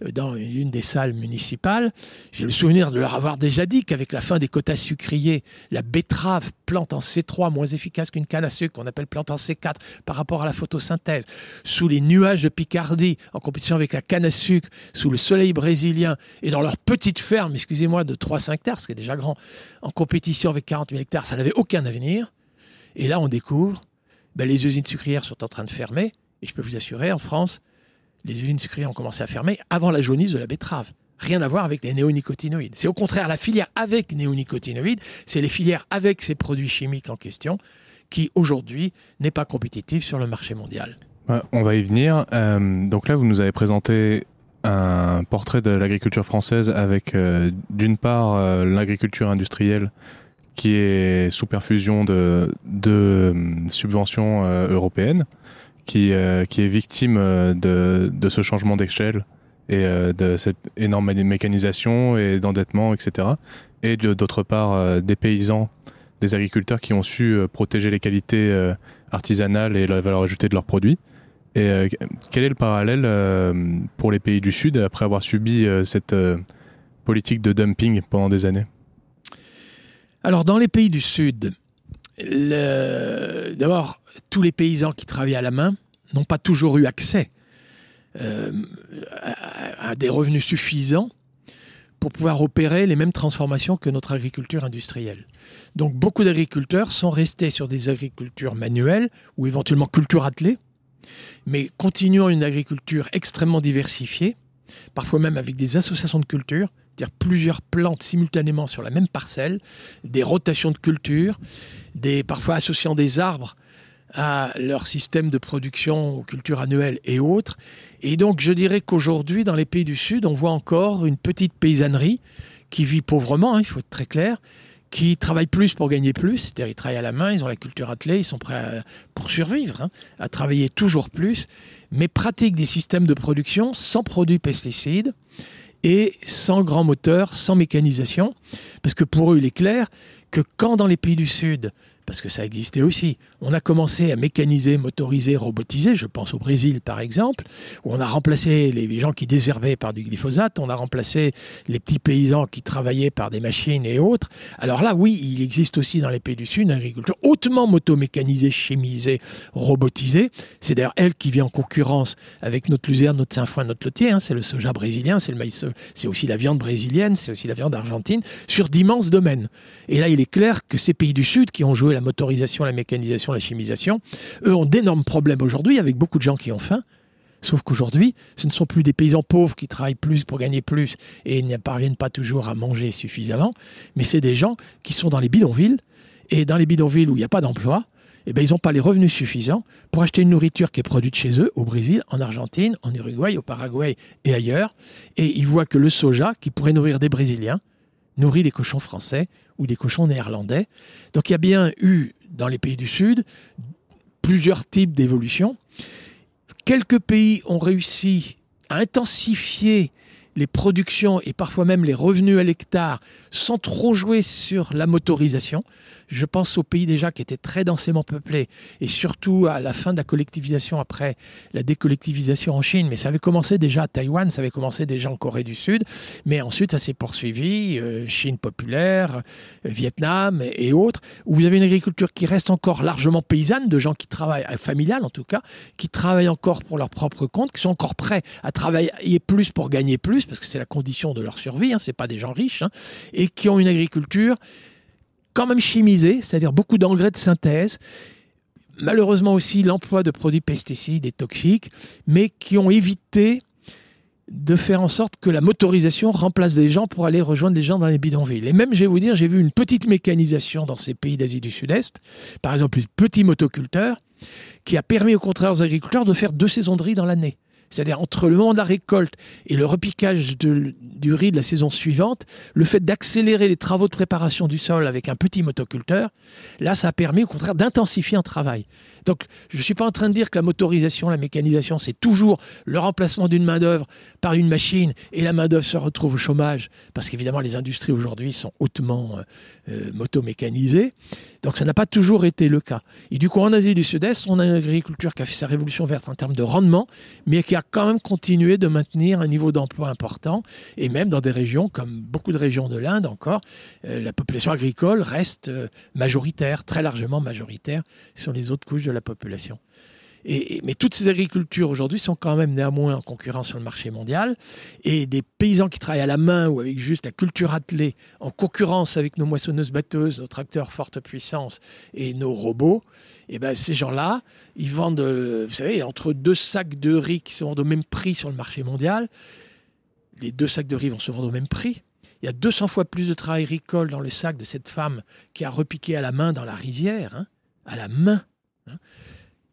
euh, dans une des salles municipales. J'ai le souvenir de leur avoir déjà dit qu'avec la fin des quotas sucriers, la betterave plante en C3 moins efficace qu'une canne à sucre qu'on appelle plante en C4 par rapport à la photosynthèse, sous les nuages de Picardie en compétition avec la canne à sucre sous le soleil brésilien et dans leur petite ferme, excusez-moi, de 3-5 hectares, ce qui est déjà grand, en compétition avec 40 000 hectares, ça n'avait aucun avenir. Et là, on découvre, ben, les usines sucrières sont en train de fermer. Et je peux vous assurer, en France, les usines sucrières ont commencé à fermer avant la jaunisse de la betterave. Rien à voir avec les néonicotinoïdes. C'est au contraire la filière avec néonicotinoïdes, c'est les filières avec ces produits chimiques en question qui aujourd'hui n'est pas compétitive sur le marché mondial on va y venir. Euh, donc là, vous nous avez présenté un portrait de l'agriculture française avec euh, d'une part euh, l'agriculture industrielle qui est sous perfusion de, subventions européennes, qui, qui est victime de, de ce changement d'échelle et de cette énorme mécanisation et d'endettement, etc. Et d'autre part des paysans, des agriculteurs qui ont su protéger les qualités artisanales et la valeur ajoutée de leurs produits. Et euh, quel est le parallèle euh, pour les pays du Sud après avoir subi euh, cette politique de dumping pendant des années? Alors, dans les pays du Sud, d'abord, tous les paysans qui travaillent à la main n'ont pas toujours eu accès à, des revenus suffisants pour pouvoir opérer les mêmes transformations que notre agriculture industrielle. Donc beaucoup d'agriculteurs sont restés sur des agricultures manuelles ou éventuellement culture attelées, mais continuons une agriculture extrêmement diversifiée, parfois même avec des associations de culture, c'est-à-dire plusieurs plantes simultanément sur la même parcelle, des rotations de culture, des, parfois associant des arbres à leur système de production aux cultures annuelles et autres. Et donc je dirais qu'aujourd'hui, dans les pays du Sud, on voit encore une petite paysannerie qui vit pauvrement, hein, il faut être très clair, qui travaillent plus pour gagner plus, c'est-à-dire ils travaillent à la main, ils ont la culture attelée, ils sont prêts pour survivre, hein, à travailler toujours plus, mais pratiquent des systèmes de production sans produits pesticides et sans grands moteurs, sans mécanisation, parce que pour eux, il est clair que quand dans les pays du Sud, parce que ça existait aussi. On a commencé à mécaniser, motoriser, robotiser, je pense au Brésil par exemple, où on a remplacé les gens qui désherbaient par du glyphosate, on a remplacé les petits paysans qui travaillaient par des machines et autres. Alors là, oui, il existe aussi dans les pays du Sud une agriculture hautement motomécanisée, chimisée, robotisée. C'est d'ailleurs elle qui vient en concurrence avec notre luzerne, notre sainfoin, notre lotier. Hein. C'est le soja brésilien, c'est le maïs, c'est aussi la viande brésilienne, c'est aussi la viande argentine, sur d'immenses domaines. Et là, il il est clair que ces pays du Sud qui ont joué la motorisation, la mécanisation, la chimisation, eux ont d'énormes problèmes aujourd'hui avec beaucoup de gens qui ont faim. Sauf qu'aujourd'hui, ce ne sont plus des paysans pauvres qui travaillent plus pour gagner plus et ne parviennent pas toujours à manger suffisamment, mais c'est des gens qui sont dans les bidonvilles. Et dans les bidonvilles où il n'y a pas d'emploi, eh ben, ils n'ont pas les revenus suffisants pour acheter une nourriture qui est produite chez eux, au Brésil, en Argentine, en Uruguay, au Paraguay et ailleurs. Et ils voient que le soja, qui pourrait nourrir des Brésiliens, nourrit des cochons français ou des cochons néerlandais. Donc il y a bien eu, dans les pays du Sud, plusieurs types d'évolutions. Quelques pays ont réussi à intensifier les productions et parfois même les revenus à l'hectare sans trop jouer sur la motorisation. Je pense aux pays déjà qui étaient très densément peuplés et surtout à la fin de la collectivisation après la décollectivisation en Chine. Mais ça avait commencé déjà à Taïwan, ça avait commencé déjà en Corée du Sud. Mais ensuite, ça s'est poursuivi, euh, Chine populaire, euh, Vietnam et, autres, où vous avez une agriculture qui reste encore largement paysanne, de gens qui travaillent, euh, familiales en tout cas, qui travaillent encore pour leur propre compte, qui sont encore prêts à travailler plus pour gagner plus, parce que c'est la condition de leur survie, hein, ce pas des gens riches, hein, et qui ont une agriculture quand même chimisé, c'est-à-dire beaucoup d'engrais de synthèse, malheureusement aussi l'emploi de produits pesticides et toxiques, mais qui ont évité de faire en sorte que la motorisation remplace des gens pour aller rejoindre des gens dans les bidonvilles. Et même, je vais vous dire, j'ai vu une petite mécanisation dans ces pays d'Asie du Sud-Est, par exemple, un petit motoculteur, qui a permis au contraire aux agriculteurs de faire deux saisons de riz dans l'année c'est-à-dire entre le moment de la récolte et le repiquage du riz de la saison suivante, le fait d'accélérer les travaux de préparation du sol avec un petit motoculteur, là, ça a permis au contraire d'intensifier un travail. Donc, je ne suis pas en train de dire que la motorisation, la mécanisation, c'est toujours le remplacement d'une main-d'œuvre par une machine et la main-d'œuvre se retrouve au chômage, parce qu'évidemment, les industries aujourd'hui sont hautement euh, euh, motomécanisées. Donc, ça n'a pas toujours été le cas. Et du coup, en Asie du Sud-Est, on a une agriculture qui a fait sa révolution verte en termes de rendement, mais qui a quand même continué de maintenir un niveau d'emploi important. Et même dans des régions, comme beaucoup de régions de l'Inde encore, euh, la population agricole reste majoritaire, très largement majoritaire sur les autres couches de la population. Et, mais toutes ces agricultures aujourd'hui sont quand même néanmoins en concurrence sur le marché mondial. Et des paysans qui travaillent à la main ou avec juste la culture attelée, en concurrence avec nos moissonneuses-batteuses, nos tracteurs forte puissance et nos robots, et eh ben ces gens-là, ils vendent, vous savez, entre deux sacs de riz qui se vendent au même prix sur le marché mondial, les deux sacs de riz vont se vendre au même prix. Il y a 200 fois plus de travail agricole dans le sac de cette femme qui a repiqué à la main dans la rizière, hein, à la main. Hein,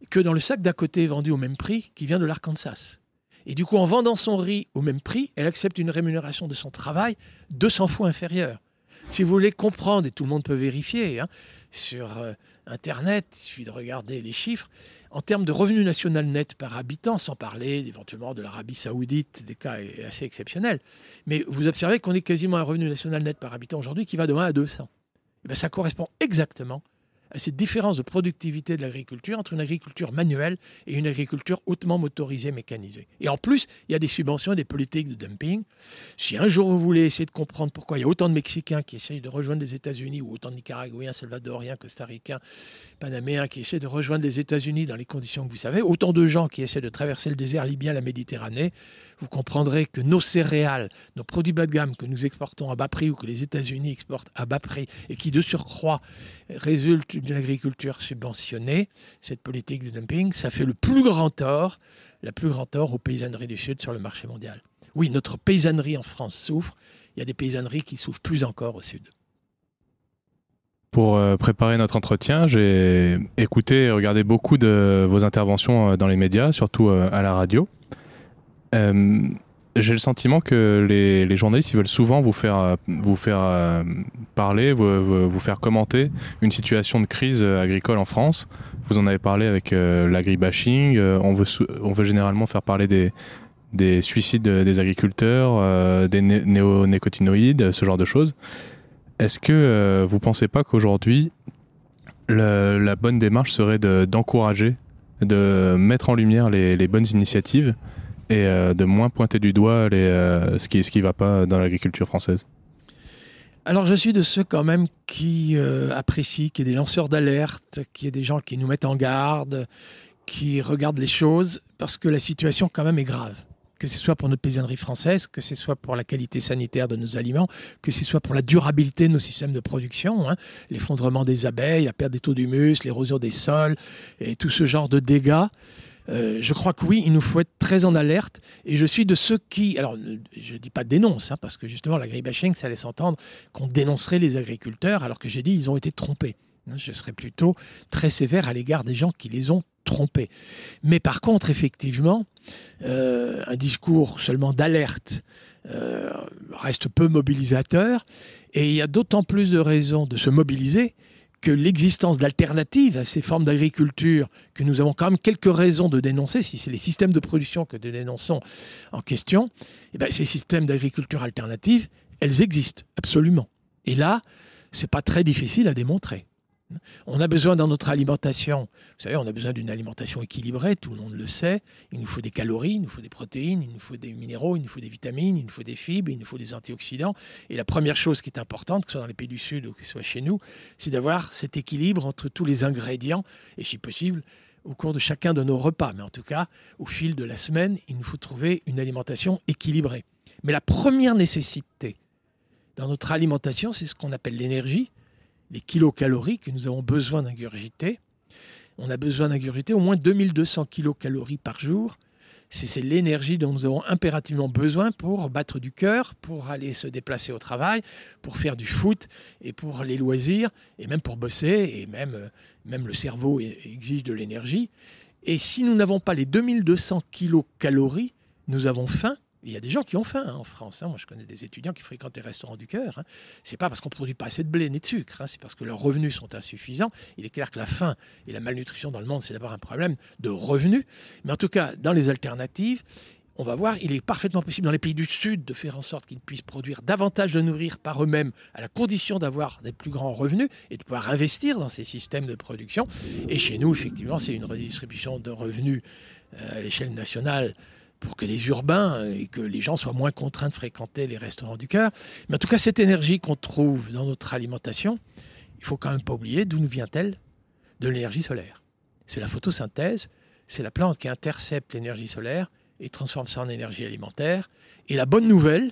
que dans le sac d'à côté vendu au même prix qui vient de l'Arkansas. Et du coup, en vendant son riz au même prix, elle accepte une rémunération de son travail 200 fois inférieure. Si vous voulez comprendre, et tout le monde peut vérifier, hein, sur euh, Internet, il suffit de regarder les chiffres, en termes de revenu national net par habitant, sans parler éventuellement de l'Arabie saoudite, des cas assez exceptionnels, mais vous observez qu'on est quasiment un revenu national net par habitant aujourd'hui qui va de 1 à 200. Et bien, ça correspond exactement à cette différence de productivité de l'agriculture entre une agriculture manuelle et une agriculture hautement motorisée, mécanisée. Et en plus, il y a des subventions et des politiques de dumping. Si un jour vous voulez essayer de comprendre pourquoi il y a autant de Mexicains qui essayent de rejoindre les États-Unis, ou autant de Nicaraguayens, Salvadoriens, Costaricains, Panaméens qui essaient de rejoindre les États-Unis dans les conditions que vous savez, autant de gens qui essaient de traverser le désert libyen, la Méditerranée, vous comprendrez que nos céréales, nos produits bas de gamme que nous exportons à bas prix ou que les États-Unis exportent à bas prix et qui de surcroît résultent d'une agriculture subventionnée, cette politique de dumping, ça fait le plus grand tort, la plus grand tort aux paysanneries du Sud sur le marché mondial. Oui, notre paysannerie en France souffre, il y a des paysanneries qui souffrent plus encore au Sud. Pour euh, préparer notre entretien, j'ai écouté et regardé beaucoup de vos interventions euh, dans les médias, surtout euh, à la radio. J'ai le sentiment que les, journalistes ils veulent souvent vous faire, vous faire parler, vous, faire commenter une situation de crise agricole en France. Vous en avez parlé avec l'agribashing. on, veut, généralement faire parler des, des suicides des agriculteurs, des néonicotinoïdes, ce genre de choses. Est-ce que euh, vous pensez pas qu'aujourd'hui, la bonne démarche serait d'encourager, de, mettre en lumière les, bonnes initiatives et euh, de moins pointer du doigt euh, ce qui ce qui va pas dans l'agriculture française alors je suis de ceux quand même qui apprécient qu'il y ait des lanceurs d'alerte, qu'il y ait des gens qui nous mettent en garde, qui regardent les choses, parce que la situation quand même est grave. que ce soit pour notre paysannerie française, que ce soit pour la qualité sanitaire de nos aliments, que ce soit pour la durabilité de nos systèmes de production, hein. l'effondrement des abeilles, la perte des taux d'humus, l'érosion des sols et tout ce genre de dégâts. Euh, je crois que oui, il nous faut être très en alerte. Et je suis de ceux qui, alors je ne dis pas dénonce, hein, parce que justement l'agribashing, ça laisse entendre qu'on dénoncerait les agriculteurs, alors que j'ai dit ils ont été trompés. Hein, je serais plutôt très sévère à l'égard des gens qui les ont trompés. Mais par contre, effectivement, euh, un discours seulement d'alerte euh, reste peu mobilisateur. Et il y a d'autant plus de raisons de se mobiliser que l'existence d'alternatives à ces formes d'agriculture que nous avons quand même quelques raisons de dénoncer, si c'est les systèmes de production que nous dénonçons en question, eh bien, ces systèmes d'agriculture alternative, elles existent absolument. Et là, c'est pas très difficile à démontrer. On a besoin dans notre alimentation, vous savez, on a besoin d'une alimentation équilibrée, tout le monde le sait. Il nous faut des calories, il nous faut des protéines, il nous faut des minéraux, il nous faut des vitamines, il nous faut des fibres, il nous faut des antioxydants. Et la première chose qui est importante, que ce soit dans les pays du Sud ou que ce soit chez nous, c'est d'avoir cet équilibre entre tous les ingrédients et si possible au cours de chacun de nos repas. Mais en tout cas, au fil de la semaine, il nous faut trouver une alimentation équilibrée. Mais la première nécessité dans notre alimentation, c'est ce qu'on appelle l'énergie les kilocalories que nous avons besoin d'ingurgiter. On a besoin d'ingurgiter au moins 2200 kilocalories par jour. C'est l'énergie dont nous avons impérativement besoin pour battre du cœur, pour aller se déplacer au travail, pour faire du foot et pour les loisirs, et même pour bosser, et même, euh, même le cerveau exige de l'énergie. Et si nous n'avons pas les 2200 kilocalories, nous avons faim il y a des gens qui ont faim hein, en France. Hein. Moi, je connais des étudiants qui fréquentent les restaurants du cœur. Hein. Ce n'est pas parce qu'on ne produit pas assez de blé ni de sucre, c'est parce que leurs revenus sont insuffisants. Il est clair que la faim et la malnutrition dans le monde, c'est d'abord un problème de revenus. Mais en tout cas, dans les alternatives, on va voir, il est parfaitement possible dans les pays du Sud de faire en sorte qu'ils puissent produire davantage de nourrir par eux-mêmes, à la condition d'avoir des plus grands revenus et de pouvoir investir dans ces systèmes de production. Et chez nous, effectivement, c'est une redistribution de revenus euh, à l'échelle nationale pour que les urbains et que les gens soient moins contraints de fréquenter les restaurants du cœur. Mais en tout cas, cette énergie qu'on trouve dans notre alimentation, il faut quand même pas oublier d'où nous vient-elle? De l'énergie solaire. C'est la photosynthèse, c'est la plante qui intercepte l'énergie solaire et transforme ça en énergie alimentaire. Et la bonne nouvelle,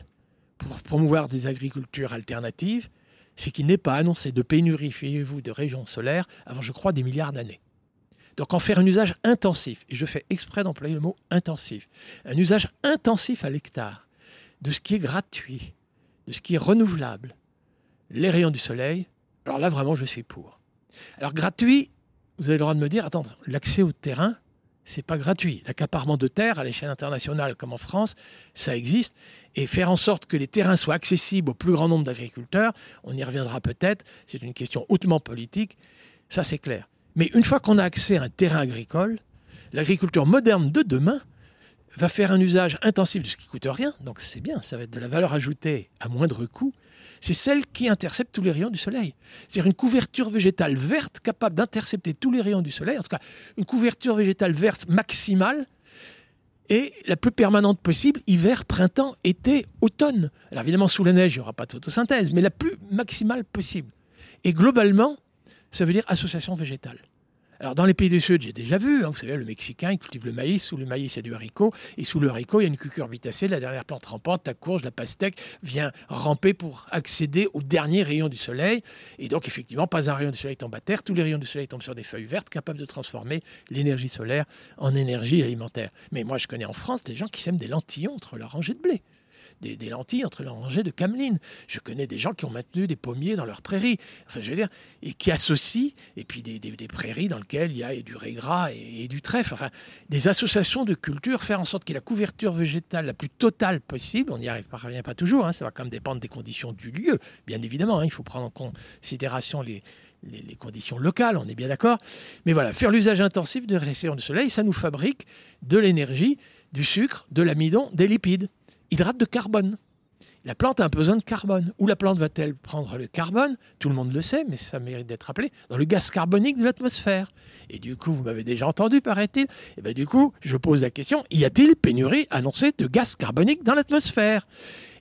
pour promouvoir des agricultures alternatives, c'est qu'il n'est pas annoncé de pénurie, fiez-vous, de régions solaires avant, je crois, des milliards d'années. Donc en faire un usage intensif, et je fais exprès d'employer le mot intensif, un usage intensif à l'hectare de ce qui est gratuit, de ce qui est renouvelable, les rayons du soleil, alors là vraiment je suis pour. Alors gratuit, vous avez le droit de me dire, attends, l'accès au terrain, c'est pas gratuit. L'accaparement de terres à l'échelle internationale comme en France, ça existe. Et faire en sorte que les terrains soient accessibles au plus grand nombre d'agriculteurs, on y reviendra peut-être, c'est une question hautement politique, ça c'est clair. Mais une fois qu'on a accès à un terrain agricole, l'agriculture moderne de demain va faire un usage intensif de ce qui coûte rien, donc c'est bien, ça va être de la valeur ajoutée à moindre coût, c'est celle qui intercepte tous les rayons du soleil. C'est-à-dire une couverture végétale verte capable d'intercepter tous les rayons du soleil, en tout cas une couverture végétale verte maximale et la plus permanente possible, hiver, printemps, été, automne. Alors évidemment, sous la neige, il n'y aura pas de photosynthèse, mais la plus maximale possible. Et globalement, ça veut dire association végétale. Alors dans les pays du Sud, j'ai déjà vu, hein, vous savez, le Mexicain, il cultive le maïs, sous le maïs, il y a du haricot, et sous le haricot, il y a une cucurbitacée, la dernière plante rampante, la courge, la pastèque, vient ramper pour accéder au dernier rayon du soleil, et donc effectivement, pas un rayon du soleil tombe à terre, tous les rayons du soleil tombent sur des feuilles vertes, capables de transformer l'énergie solaire en énergie alimentaire. Mais moi, je connais en France des gens qui sèment des lentillons entre leurs rangées de blé des, lentilles entre les rangées de cameline. Je connais des gens qui ont maintenu des pommiers dans leurs prairies. Enfin, je veux dire, et qui associent, et puis des, prairies dans lesquelles il y a du régras et, et, du trèfle. Enfin, des associations de cultures, faire en sorte qu'il y ait la couverture végétale la plus totale possible. On n'y parvient pas toujours, hein. ça va quand même dépendre des conditions du lieu, bien évidemment. Hein. il faut prendre en considération les, les, conditions locales, on est bien d'accord. Mais voilà, faire l'usage intensif de rayons du soleil, ça nous fabrique de l'énergie, du sucre, de l'amidon, des lipides hydrate de carbone. La plante a un besoin de carbone. Où la plante va-t-elle prendre le carbone? Tout le monde le sait, mais ça mérite d'être rappelé, dans le gaz carbonique de l'atmosphère. Et du coup, vous m'avez déjà entendu, paraît-il. Et eh bien du coup, je pose la question, y a-t-il pénurie annoncée de gaz carbonique dans l'atmosphère?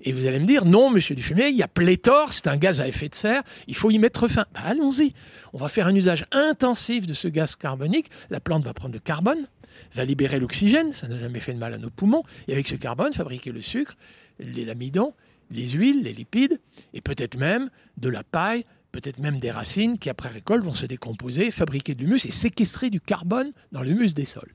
Et vous allez me dire, non, monsieur Dufumier, il y a pléthore, c'est un gaz à effet de serre, il faut y mettre fin. Bah, allons-y. On va faire un usage intensif de ce gaz carbonique. La plante va prendre le carbone, va libérer l'oxygène, ça n'a jamais fait de mal à nos poumons, et avec ce carbone, fabriquer le sucre, l'amidon, les huiles, les lipides, et peut-être même de la paille, peut-être même des racines qui, après récolte, vont se décomposer, fabriquer de l'humus et séquestrer du carbone dans l'humus des sols.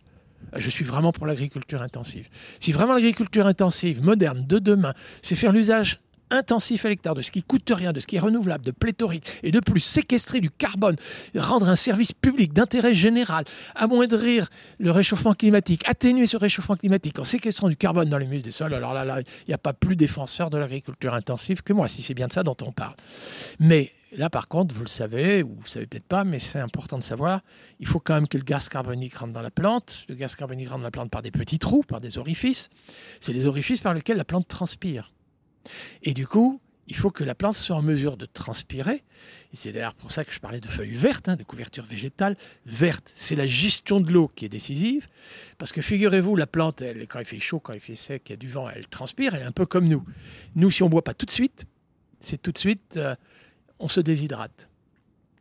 Je suis vraiment pour l'agriculture intensive. Si vraiment l'agriculture intensive, moderne, de demain, c'est faire l'usage intensif à l'hectare, de ce qui coûte rien, de ce qui est renouvelable, de pléthorique, et de plus séquestrer du carbone, rendre un service public d'intérêt général, amoindrir le réchauffement climatique, atténuer ce réchauffement climatique en séquestrant du carbone dans les muscles des sols, alors là, là, il n'y a pas plus défenseur de l'agriculture intensive que moi, si c'est bien de ça dont on parle. Mais là, par contre, vous le savez, ou vous ne savez peut-être pas, mais c'est important de savoir, il faut quand même que le gaz carbonique rentre dans la plante. Le gaz carbonique rentre dans la plante par des petits trous, par des orifices. C'est les orifices par lesquels la plante transpire. Et du coup, il faut que la plante soit en mesure de transpirer. Et c'est d'ailleurs pour ça que je parlais de feuilles vertes, hein, de couverture végétale verte. C'est la gestion de l'eau qui est décisive. Parce que figurez-vous, la plante, elle, quand il fait chaud, quand il fait sec, il y a du vent, elle transpire, elle est un peu comme nous. Nous, si on ne boit pas tout de suite, c'est tout de suite, euh, on se déshydrate.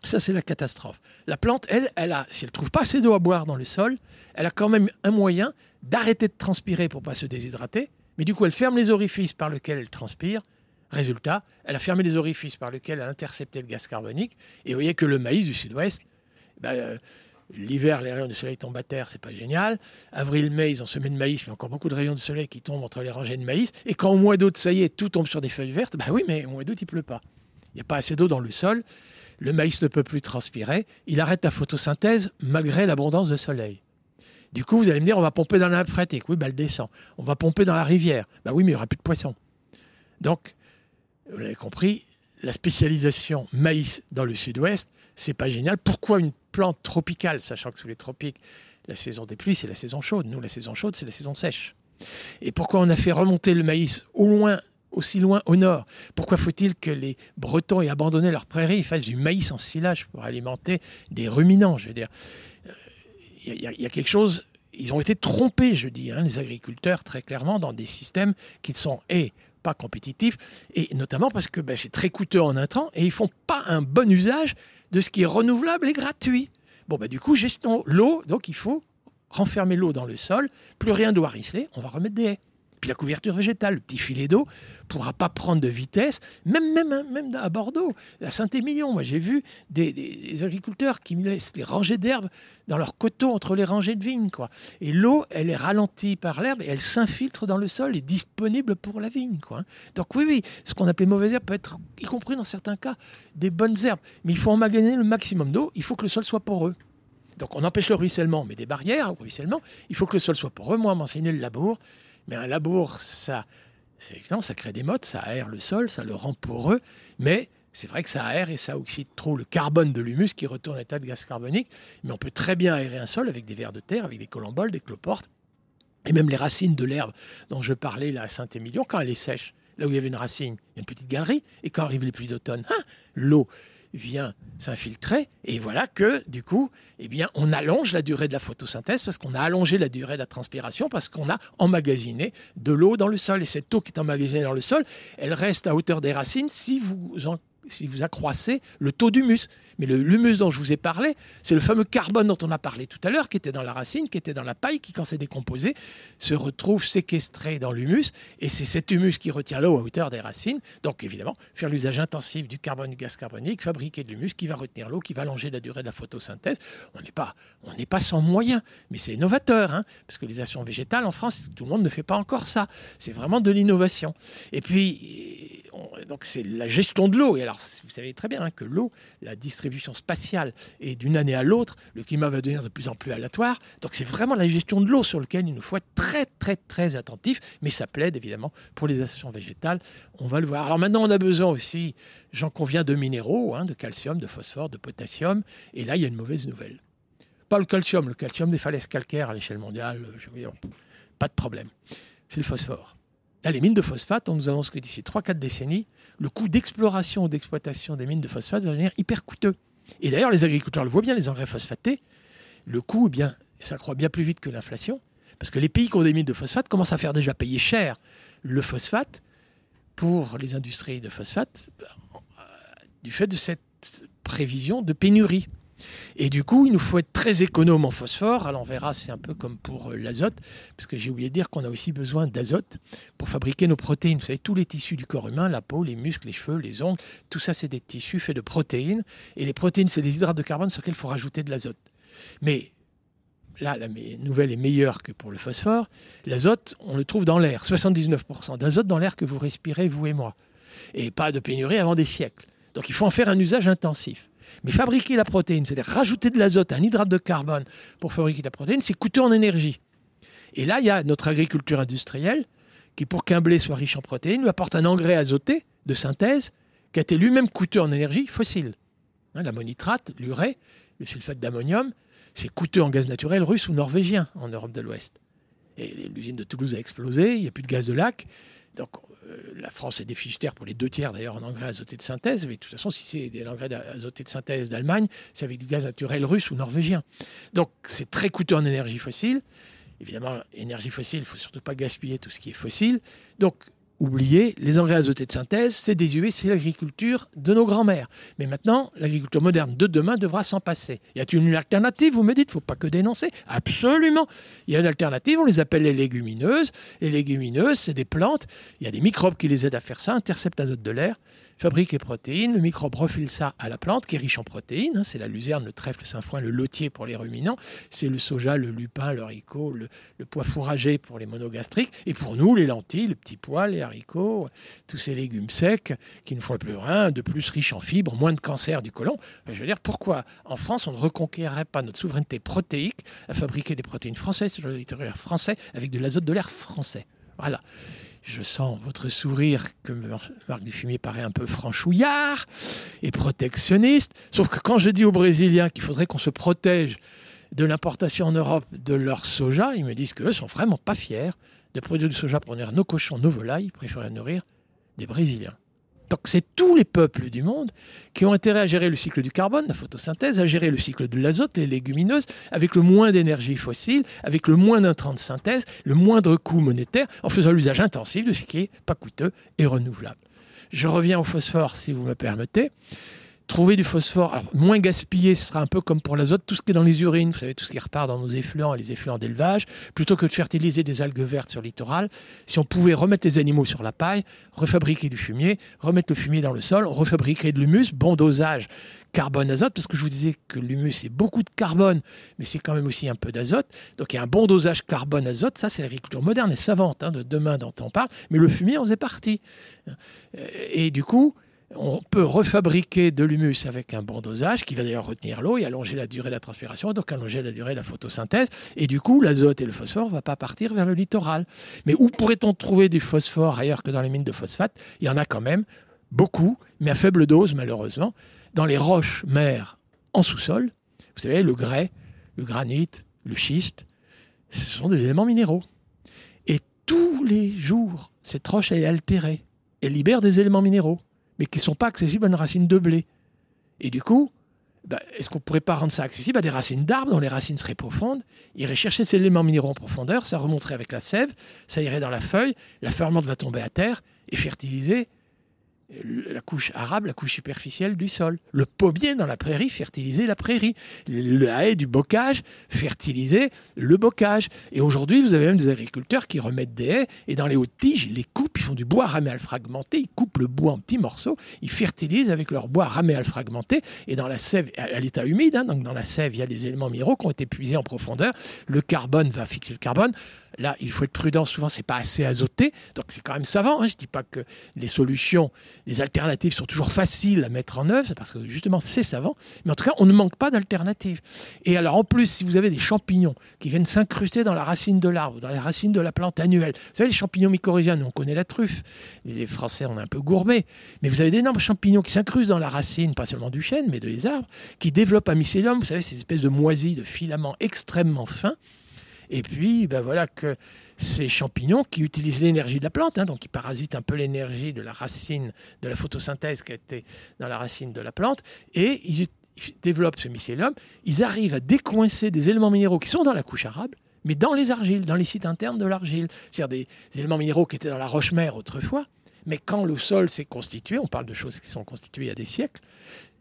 Ça, c'est la catastrophe. La plante, elle, elle a, si elle ne trouve pas assez d'eau à boire dans le sol, elle a quand même un moyen d'arrêter de transpirer pour ne pas se déshydrater mais du coup, elle ferme les orifices par lesquels elle transpire. Résultat, elle a fermé les orifices par lesquels elle a intercepté le gaz carbonique. Et vous voyez que le maïs du sud-ouest, ben, euh, l'hiver, les rayons de soleil tombent à terre, c'est pas génial. Avril-mai, ils ont semé de maïs, mais encore beaucoup de rayons de soleil qui tombent entre les rangées de maïs. Et quand au mois d'août, ça y est, tout tombe sur des feuilles vertes, ben oui, mais au mois d'août, il pleut pas. Il n'y a pas assez d'eau dans le sol. Le maïs ne peut plus transpirer. Il arrête la photosynthèse malgré l'abondance de soleil. Du coup, vous allez me dire, on va pomper dans la nappe phréatique. Oui, bah, elle descend. On va pomper dans la rivière. Bah oui, mais il n'y aura plus de poissons. Donc, vous l'avez compris, la spécialisation maïs dans le sud-ouest, c'est pas génial. Pourquoi une plante tropicale, sachant que sous les tropiques, la saison des pluies, c'est la saison chaude. Nous, la saison chaude, c'est la saison sèche. Et pourquoi on a fait remonter le maïs aussi loin au nord? Pourquoi faut-il que les Bretons aient abandonné leurs prairies, fassent du maïs en silage pour alimenter des ruminants Je veux dire, il y, a quelque chose. Ils ont été trompés, je dis, hein, les agriculteurs, très clairement, dans des systèmes qui ne sont pas compétitifs, et notamment parce que ben, c'est très coûteux en intrants, et ils font pas un bon usage de ce qui est renouvelable et gratuit. Bon, ben, du coup, gestion l'eau, donc il faut renfermer l'eau dans le sol, plus rien doit risler, on va remettre des haies. Puis la couverture végétale, le petit filet d'eau, pourra pas prendre de vitesse, même, même, hein, même à Bordeaux, à Saint-Émilion. Moi, j'ai vu des, agriculteurs qui laissent les rangées d'herbes dans leur coteau entre les rangées de vignes. Quoi. Et l'eau, elle est ralentie par l'herbe et elle s'infiltre dans le sol et disponible pour la vigne. Quoi. Donc oui, oui, ce qu'on appelle mauvaises herbes peut être, y compris dans certains cas, des bonnes herbes. Mais il faut emmagasiner le maximum d'eau, il faut que le sol soit poreux. Donc on empêche le ruissellement, mais des barrières au ruissellement. Il faut que le sol soit poreux. Moi, m'enseigner le labour, mais un labour, ça, c'est excellent, ça crée des mottes, ça aère le sol, ça le rend poreux, mais c'est vrai que ça aère et ça oxyde trop le carbone de l'humus qui retourne à l'état de gaz carbonique. Mais on peut très bien aérer un sol avec des vers de terre, avec des colomboles, des cloportes, et même les racines de l'herbe dont je parlais là à Saint-Émilion, quand elle est sèche, là où il y avait une racine, il y a une petite galerie, et quand arrivent les pluies d'automne, hein, l'eau vient s'infiltrer et voilà que du coup, eh bien, on allonge la durée de la photosynthèse parce qu'on a allongé la durée de la transpiration parce qu'on a emmagasiné de l'eau dans le sol. Et cette eau qui est emmagasinée dans le sol, elle reste à hauteur des racines. Si vous en si vous accroissez le taux d'humus. Mais l'humus dont je vous ai parlé, c'est le fameux carbone dont on a parlé tout à l'heure, qui était dans la racine, qui était dans la paille, qui, quand c'est décomposé, se retrouve séquestré dans l'humus. Et c'est cet humus qui retient l'eau à hauteur des racines. Donc, évidemment, faire l'usage intensif du carbone, du gaz carbonique, fabriquer de l'humus qui va retenir l'eau, qui va allonger la durée de la photosynthèse. On n'est pas, pas sans moyens, mais c'est innovateur, hein, parce que les actions végétales en France, tout le monde ne fait pas encore ça. C'est vraiment de l'innovation. Et puis, donc c'est la gestion de l'eau. Et alors, vous savez très bien hein, que l'eau, la distribution spatiale est d'une année à l'autre, le climat va devenir de plus en plus aléatoire. Donc c'est vraiment la gestion de l'eau sur laquelle il nous faut être très, très, très attentif. Mais ça plaide évidemment pour les associations végétales. On va le voir. Alors maintenant, on a besoin aussi, j'en conviens, de minéraux, hein, de calcium, de phosphore, de potassium. Et là, il y a une mauvaise nouvelle. Pas le calcium, le calcium des falaises calcaires à l'échelle mondiale, je veux dire, pas de problème. C'est le phosphore les mines de phosphate, on nous annonce que d'ici 3-4 décennies, le coût d'exploration ou d'exploitation des mines de phosphate va devenir hyper coûteux. Et d'ailleurs, les agriculteurs le voient bien, les engrais phosphatés, le coût, eh bien, ça croît bien plus vite que l'inflation, parce que les pays qui ont des mines de phosphate commencent à faire déjà payer cher le phosphate pour les industries de phosphate euh, du fait de cette prévision de pénurie. Et du coup, il nous faut être très économe en phosphore. Alors on verra, c'est un peu comme pour euh, l'azote, parce que j'ai oublié de dire qu'on a aussi besoin d'azote pour fabriquer nos protéines. Vous savez, tous les tissus du corps humain, la peau, les muscles, les cheveux, les ongles, tout ça, c'est des tissus faits de protéines. Et les protéines, c'est les hydrates de carbone sur lesquels il faut rajouter de l'azote. Mais là, la nouvelle est meilleure que pour le phosphore. L'azote, on le trouve dans l'air. 79% d'azote dans l'air que vous respirez, vous et moi. Et pas de pénurie avant des siècles. Donc il faut en faire un usage intensif. Mais fabriquer la protéine, c'est-à-dire rajouter de l'azote, un hydrate de carbone pour fabriquer la protéine, c'est coûteux en énergie. Et là, il y a notre agriculture industrielle qui, pour qu'un blé soit riche en protéines, lui apporte un engrais azoté de synthèse qui a été lui-même coûteux en énergie fossile. Hein, l'ammonitrate, l'urée, le sulfate d'ammonium, c'est coûteux en gaz naturel russe ou norvégien en Europe de l'Ouest. Et l'usine de Toulouse a explosé, il n'y a plus de gaz de lac. La France est déficitaire pour les deux tiers d'ailleurs en engrais azoté de synthèse, mais de toute façon, si c'est des engrais azoté de synthèse d'Allemagne, c'est avec du gaz naturel russe ou norvégien. Donc c'est très coûteux en énergie fossile. Évidemment, énergie fossile, il ne faut surtout pas gaspiller tout ce qui est fossile. Donc oubliez, les engrais azotés de synthèse, c'est désuet, c'est l'agriculture de nos grands-mères. Mais maintenant, l'agriculture moderne de demain devra s'en passer. Y a-t-il une alternative Vous me dites, faut pas que dénoncer. Absolument. Il y a une alternative, on les appelle les légumineuses. Les légumineuses, c'est des plantes, il y a des microbes qui les aident à faire ça, interceptent l'azote de l'air fabrique les protéines, le microbe refile ça à la plante qui est riche en protéines, hein. c'est la luzerne, le trèfle, le sainfoin, le lotier pour les ruminants, c'est le soja, le lupin, le haricot, le, pois fourragé pour les monogastriques, et pour nous, les lentilles, le petit pois, les tous ces légumes secs qui ne font plus rien, de plus riches en fibres, moins de cancer du côlon. Je veux dire, pourquoi en France on ne reconquérait pas notre souveraineté protéique à fabriquer des protéines françaises sur le territoire français avec de l'azote de l'air français? Voilà je sens votre sourire que Marc Dufumier paraît un peu franchouillard et protectionniste. Sauf que quand je dis aux Brésiliens qu'il faudrait qu'on se protège de l'importation en Europe de leur soja, ils me disent qu'eux sont vraiment pas fiers de produire du soja pour nourrir nos cochons, nos volailles, ils préfèrent nourrir des Brésiliens. Donc c'est tous les peuples du monde qui ont intérêt à gérer le cycle du carbone, la photosynthèse, à gérer le cycle de l'azote, les légumineuses, avec le moins d'énergie fossile, avec le moins d'intrants de synthèse, le moindre coût monétaire, en faisant l'usage intensif de ce qui est pas coûteux et renouvelable. Je reviens au phosphore, si vous me permettez trouver du phosphore, alors moins gaspillé, ce sera un peu comme pour l'azote, tout ce qui est dans les urines, vous savez, tout ce qui repart dans nos effluents et les effluents d'élevage, plutôt que de fertiliser des algues vertes sur le littoral, si on pouvait remettre les animaux sur la paille, refabriquer du fumier, remettre le fumier dans le sol, on refabriquerait de l'humus, bon dosage carbone-azote, parce que je vous disais que l'humus, c'est beaucoup de carbone, mais c'est quand même aussi un peu d'azote. Donc il y a un bon dosage carbone-azote, ça c'est l'agriculture moderne et savante hein, de demain dont on parle, mais le fumier en faisait partie. Et du coup, on peut refabriquer de l'humus avec un bon dosage qui va d'ailleurs retenir l'eau et allonger la durée de la transpiration, donc allonger la durée de la photosynthèse. Et du coup, l'azote et le phosphore ne vont pas partir vers le littoral. Mais où pourrait-on trouver du phosphore ailleurs que dans les mines de phosphate? Il y en a quand même beaucoup, mais à faible dose malheureusement, dans les roches mères en sous-sol. Vous savez, le grès, le granit, le schiste, ce sont des éléments minéraux. Et tous les jours, cette roche est altérée. Elle libère des éléments minéraux mais qui ne sont pas accessibles à une racine de blé. Et du coup, bah, est-ce qu'on ne pourrait pas rendre ça accessible à des racines d'arbres dont les racines seraient profondes Irait chercher ces éléments minéraux en profondeur, ça remonterait avec la sève, ça irait dans la feuille, la fermente va tomber à terre et fertiliser la couche arabe, la couche superficielle du sol. Le pommier dans la prairie fertilisait la prairie. La haie du bocage fertilisait le bocage. Et aujourd'hui, vous avez même des agriculteurs qui remettent des haies et dans les hautes tiges, ils les coupent, ils font du bois raméal fragmenté, ils coupent le bois en petits morceaux, ils fertilisent avec leur bois raméal fragmenté. Et dans la sève, à l'état humide, hein, donc dans la sève, il y a des éléments minéraux qui ont été puisés en profondeur. Le carbone va fixer le carbone. Là, il faut être prudent, souvent, c'est pas assez azoté. Donc, c'est quand même savant. Hein. Je ne dis pas que les solutions, les alternatives sont toujours faciles à mettre en œuvre, parce que justement, c'est savant. Mais en tout cas, on ne manque pas d'alternatives. Et alors, en plus, si vous avez des champignons qui viennent s'incruster dans la racine de l'arbre, dans les racines de la plante annuelle, vous savez, les champignons mycorhiziens, on connaît la truffe. Les Français, on est un peu gourmets. Mais vous avez d'énormes champignons qui s'incrustent dans la racine, pas seulement du chêne, mais des arbres, qui développent un mycélium, vous savez, ces espèces de moisies, de filaments extrêmement fins et puis, ben voilà que ces champignons qui utilisent l'énergie de la plante, hein, donc qui parasitent un peu l'énergie de la racine, de la photosynthèse qui a été dans la racine de la plante, et ils, développent ce mycélium, ils arrivent à décoincer des éléments minéraux qui sont dans la couche arable, mais dans les argiles, dans les sites internes de l'argile. C'est-à-dire des éléments minéraux qui étaient dans la roche-mère autrefois, mais quand le sol s'est constitué, on parle de choses qui sont constituées il y a des siècles,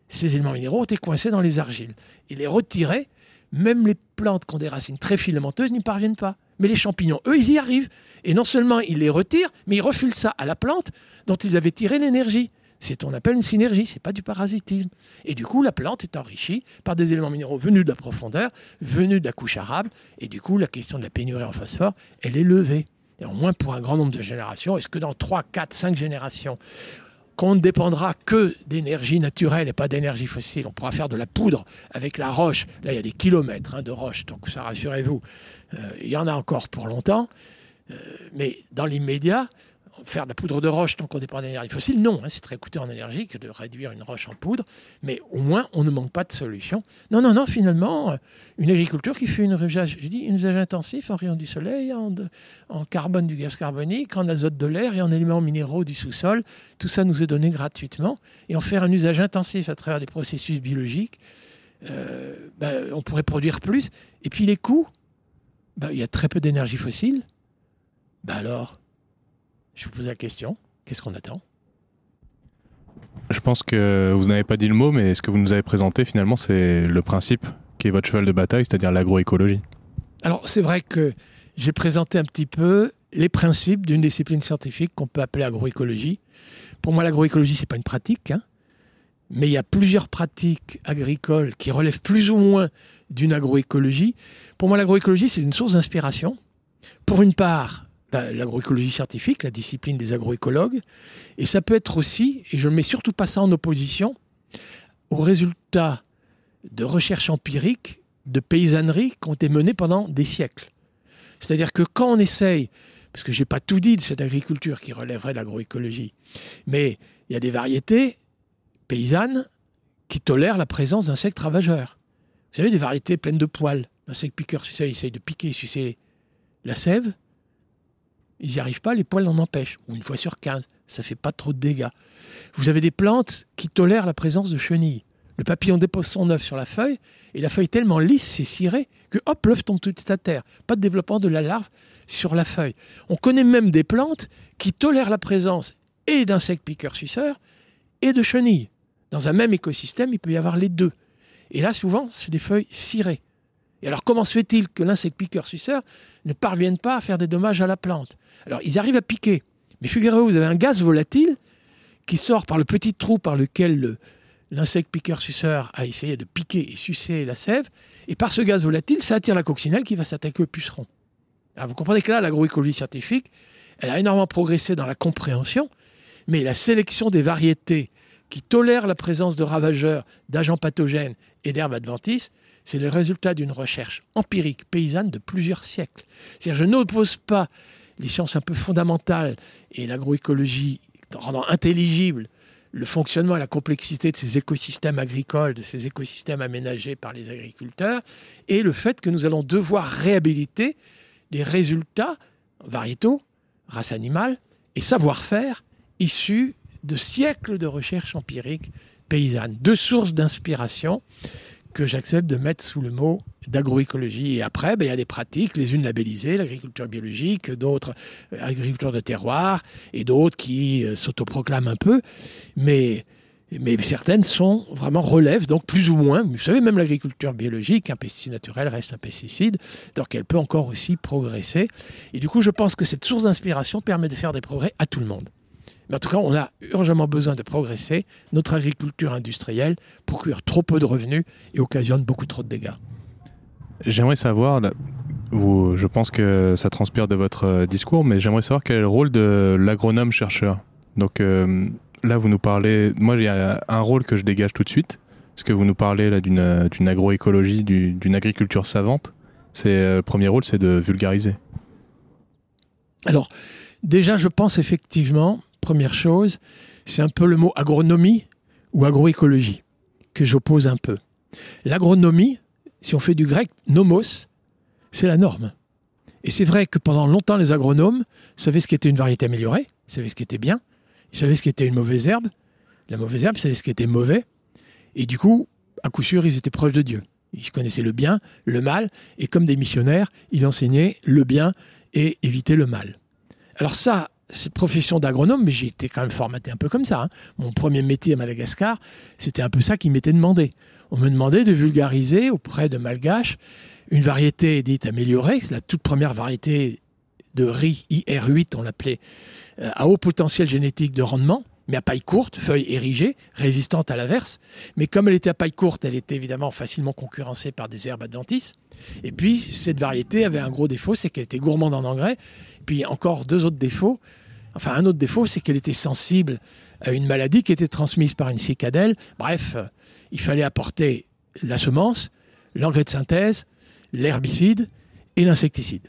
ces éléments minéraux étaient coincés dans les argiles. Et les retirer, même les plantes qui ont des racines très filamenteuses n'y parviennent pas. Mais les champignons, eux, ils y arrivent. Et non seulement ils les retirent, mais ils refulent ça à la plante dont ils avaient tiré l'énergie. C'est ce qu'on appelle une synergie, c'est pas du parasitisme. Et du coup, la plante est enrichie par des éléments minéraux venus de la profondeur, venus de la couche arable, et du coup, la question de la pénurie en phosphore, elle est levée. Et au moins pour un grand nombre de générations, est-ce que dans 3, 4, 5 générations, qu'on ne dépendra que d'énergie naturelle et pas d'énergie fossile. On pourra faire de la poudre avec la roche. Là, il y a des kilomètres hein, de roche, donc ça, rassurez-vous, euh, il y en a encore pour longtemps. Euh, mais dans l'immédiat, faire de la poudre de roche tant qu'on dépend d'énergie fossile, non, hein, c'est très coûteux en énergie que de réduire une roche en poudre, mais au moins on ne manque pas de solution. Non, non, non, finalement, euh, une agriculture qui fait une usage, je dis, un usage intensif en rayon du soleil, en, en, carbone du gaz carbonique, en azote de l'air et en éléments minéraux du sous-sol, tout ça nous est donné gratuitement, et en faire un usage intensif à travers des processus biologiques, euh, ben, on pourrait produire plus. Et puis les coûts, ben, il y a très peu d'énergie fossile, ben alors je vous pose la question, qu'est-ce qu'on attend? Je pense que vous n'avez pas dit le mot, mais ce que vous nous avez présenté finalement, c'est le principe qui est votre cheval de bataille, c'est-à-dire l'agroécologie. Alors c'est vrai que j'ai présenté un petit peu les principes d'une discipline scientifique qu'on peut appeler agroécologie. Pour moi, l'agroécologie, ce n'est pas une pratique, hein, mais il y a plusieurs pratiques agricoles qui relèvent plus ou moins d'une agroécologie. Pour moi, l'agroécologie, c'est une source d'inspiration. Pour une part, l'agroécologie scientifique, la discipline des agroécologues. Et ça peut être aussi, et je ne mets surtout pas ça en opposition, aux résultats de recherches empiriques, de paysannerie qui ont été menées pendant des siècles. C'est-à-dire que quand on essaye, parce que je n'ai pas tout dit de cette agriculture qui relèverait de l'agroécologie, mais il y a des variétés paysannes qui tolèrent la présence d'insectes ravageurs. Vous savez, des variétés pleines de poils. L'insecte piqueur, ça, il essaye de piquer, sucer la sève. Ils n'y arrivent pas, les poils en empêchent. Ou une fois sur 15, ça fait pas trop de dégâts. Vous avez des plantes qui tolèrent la présence de chenilles. Le papillon dépose son œuf sur la feuille, et la feuille est tellement lisse, c'est ciré, que hop, l'œuf tombe tout à terre. Pas de développement de la larve sur la feuille. On connaît même des plantes qui tolèrent la présence et d'insectes piqueurs-suceurs et de chenilles. Dans un même écosystème, il peut y avoir les deux. Et là, souvent, c'est des feuilles cirées. Et alors, comment se fait-il que l'insecte piqueur-suceur ne parvienne pas à faire des dommages à la plante? Alors, ils arrivent à piquer. Mais figurez-vous, vous avez un gaz volatile qui sort par le petit trou par lequel l'insecte piqueur-suceur a essayé de piquer et sucer la sève. Et par ce gaz volatile, ça attire la coccinelle qui va s'attaquer au puceron. Alors, vous comprenez que là, l'agroécologie scientifique, elle a énormément progressé dans la compréhension, mais la sélection des variétés qui tolèrent la présence de ravageurs, d'agents pathogènes et d'herbes adventices, c'est le résultat d'une recherche empirique paysanne de plusieurs siècles. Je n'oppose pas les sciences un peu fondamentales et l'agroécologie rendant intelligible le fonctionnement et la complexité de ces écosystèmes agricoles, de ces écosystèmes aménagés par les agriculteurs, et le fait que nous allons devoir réhabiliter des résultats variétaux, race animale et savoir-faire issus de siècles de recherche empirique paysanne. Deux sources d'inspiration que j'accepte de mettre sous le mot d'agroécologie. Et après, ben, il y a des pratiques, les unes labellisées, l'agriculture biologique, d'autres euh, agriculture de terroir, et d'autres qui euh, s'autoproclament un peu. Mais, mais certaines sont vraiment relèvent, donc plus ou moins. Vous savez, même l'agriculture biologique, un pesticide naturel reste un pesticide, donc elle peut encore aussi progresser. Et du coup, je pense que cette source d'inspiration permet de faire des progrès à tout le monde. Mais en tout cas, on a urgemment besoin de progresser notre agriculture industrielle procure trop peu de revenus et occasionne beaucoup trop de dégâts. J'aimerais savoir, je pense que ça transpire de votre euh, discours, mais j'aimerais savoir quel est le rôle de l'agronome chercheur. Donc euh, là, vous nous parlez, moi j'ai un rôle que je dégage tout de suite, parce que vous nous parlez là d'une agroécologie, d'une agriculture savante. C'est euh, le premier rôle, c'est de vulgariser. Alors, déjà, je pense effectivement première chose, c'est un peu le mot agronomie ou agroécologie que j'oppose un peu. L'agronomie, si on fait du grec nomos, c'est la norme. Et c'est vrai que pendant longtemps, les agronomes savaient ce qu'était une variété améliorée, savaient ce qui était bien, ils savaient ce qu'était une mauvaise herbe, la mauvaise herbe, ils savaient ce qui était mauvais, et du coup, à coup sûr, ils étaient proches de Dieu. Ils connaissaient le bien, le mal, et comme des missionnaires, ils enseignaient le bien et évitaient le mal. Alors ça, cette profession d'agronome, mais j'ai été quand même formaté un peu comme ça. hein. Mon premier métier à Madagascar, c'était un peu ça qui m'était demandé. On me demandait de vulgariser auprès de Malgaches une variété dite améliorée, la toute première variété de riz IR8, on l'appelait, euh, à haut potentiel génétique de rendement, mais à paille courte, feuille érigée, résistante à l'averse. Mais comme elle était à paille courte, elle était évidemment facilement concurrencée par des herbes adventices. Et puis, cette variété avait un gros défaut, c'est qu'elle était gourmande en engrais. Puis encore deux autres défauts. Enfin, un autre défaut, c'est qu'elle était sensible à une maladie qui était transmise par une cicadelle. Bref, il fallait apporter la semence, l'engrais de synthèse, l'herbicide et l'insecticide.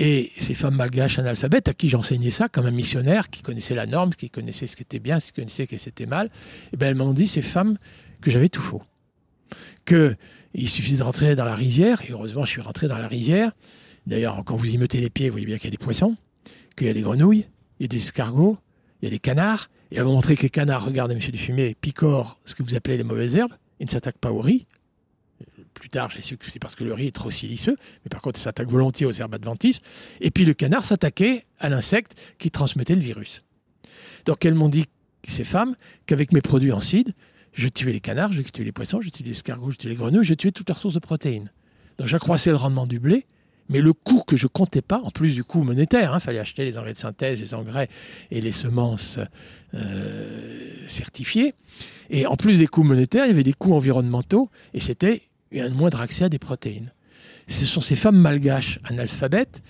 Et ces femmes malgaches analphabètes à qui j'enseignais ça comme un missionnaire qui connaissait la norme, qui connaissait ce qui était bien, qui connaissait ce qui était mal, et ben elles m'ont dit, ces femmes, que j'avais tout faux. Que il suffisait de rentrer dans la rizière, et heureusement je suis rentré dans la rizière. D'ailleurs, quand vous y mettez les pieds, vous voyez bien qu'il y a des poissons, qu'il y a des grenouilles, il y a des escargots, il y a des canards. Et elles m'ont montré que les canards, regardez, monsieur Dufumier, picorent ce que vous appelez les mauvaises herbes, ils ne s'attaquent pas au riz. Plus tard, j'ai su que c'est parce que le riz est trop siliceux, mais par contre, ils s'attaquent volontiers aux herbes adventices. Et puis le canard s'attaquait à l'insecte qui transmettait le virus. Donc elles m'ont dit, ces femmes, qu'avec mes produits en cide, je tuais les canards, je tuais les poissons, je tuais les escargots, je tuais les grenouilles, je tuais toutes leurs sources de protéines. Donc j'accroissais le rendement du blé, mais le coût que je comptais pas, en plus du coût monétaire, il fallait acheter les engrais de synthèse, les engrais et les semences euh, certifiées. Et en plus des coûts monétaires, il y avait des coûts environnementaux, et c'était un moindre accès à des protéines. Ce sont ces femmes malgaches analphabètes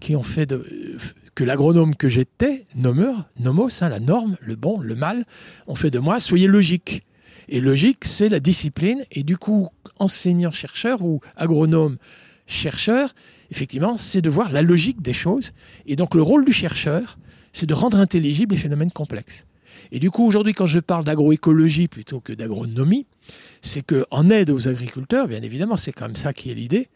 qui ont fait de, que l'agronome que j'étais, nomeur, nomos, hein, la norme, le bon, le mal, ont fait de moi, soyez logique. Et logique, c'est la discipline. Et du coup, enseignant-chercheur ou agronome-chercheur, effectivement, c'est de voir la logique des choses. Et donc, le rôle du chercheur, c'est de rendre intelligibles les phénomènes complexes. Et du coup, aujourd'hui, quand je parle d'agroécologie plutôt que d'agronomie, c'est qu'en aide aux agriculteurs, bien évidemment, c'est quand même ça qui est l'idée,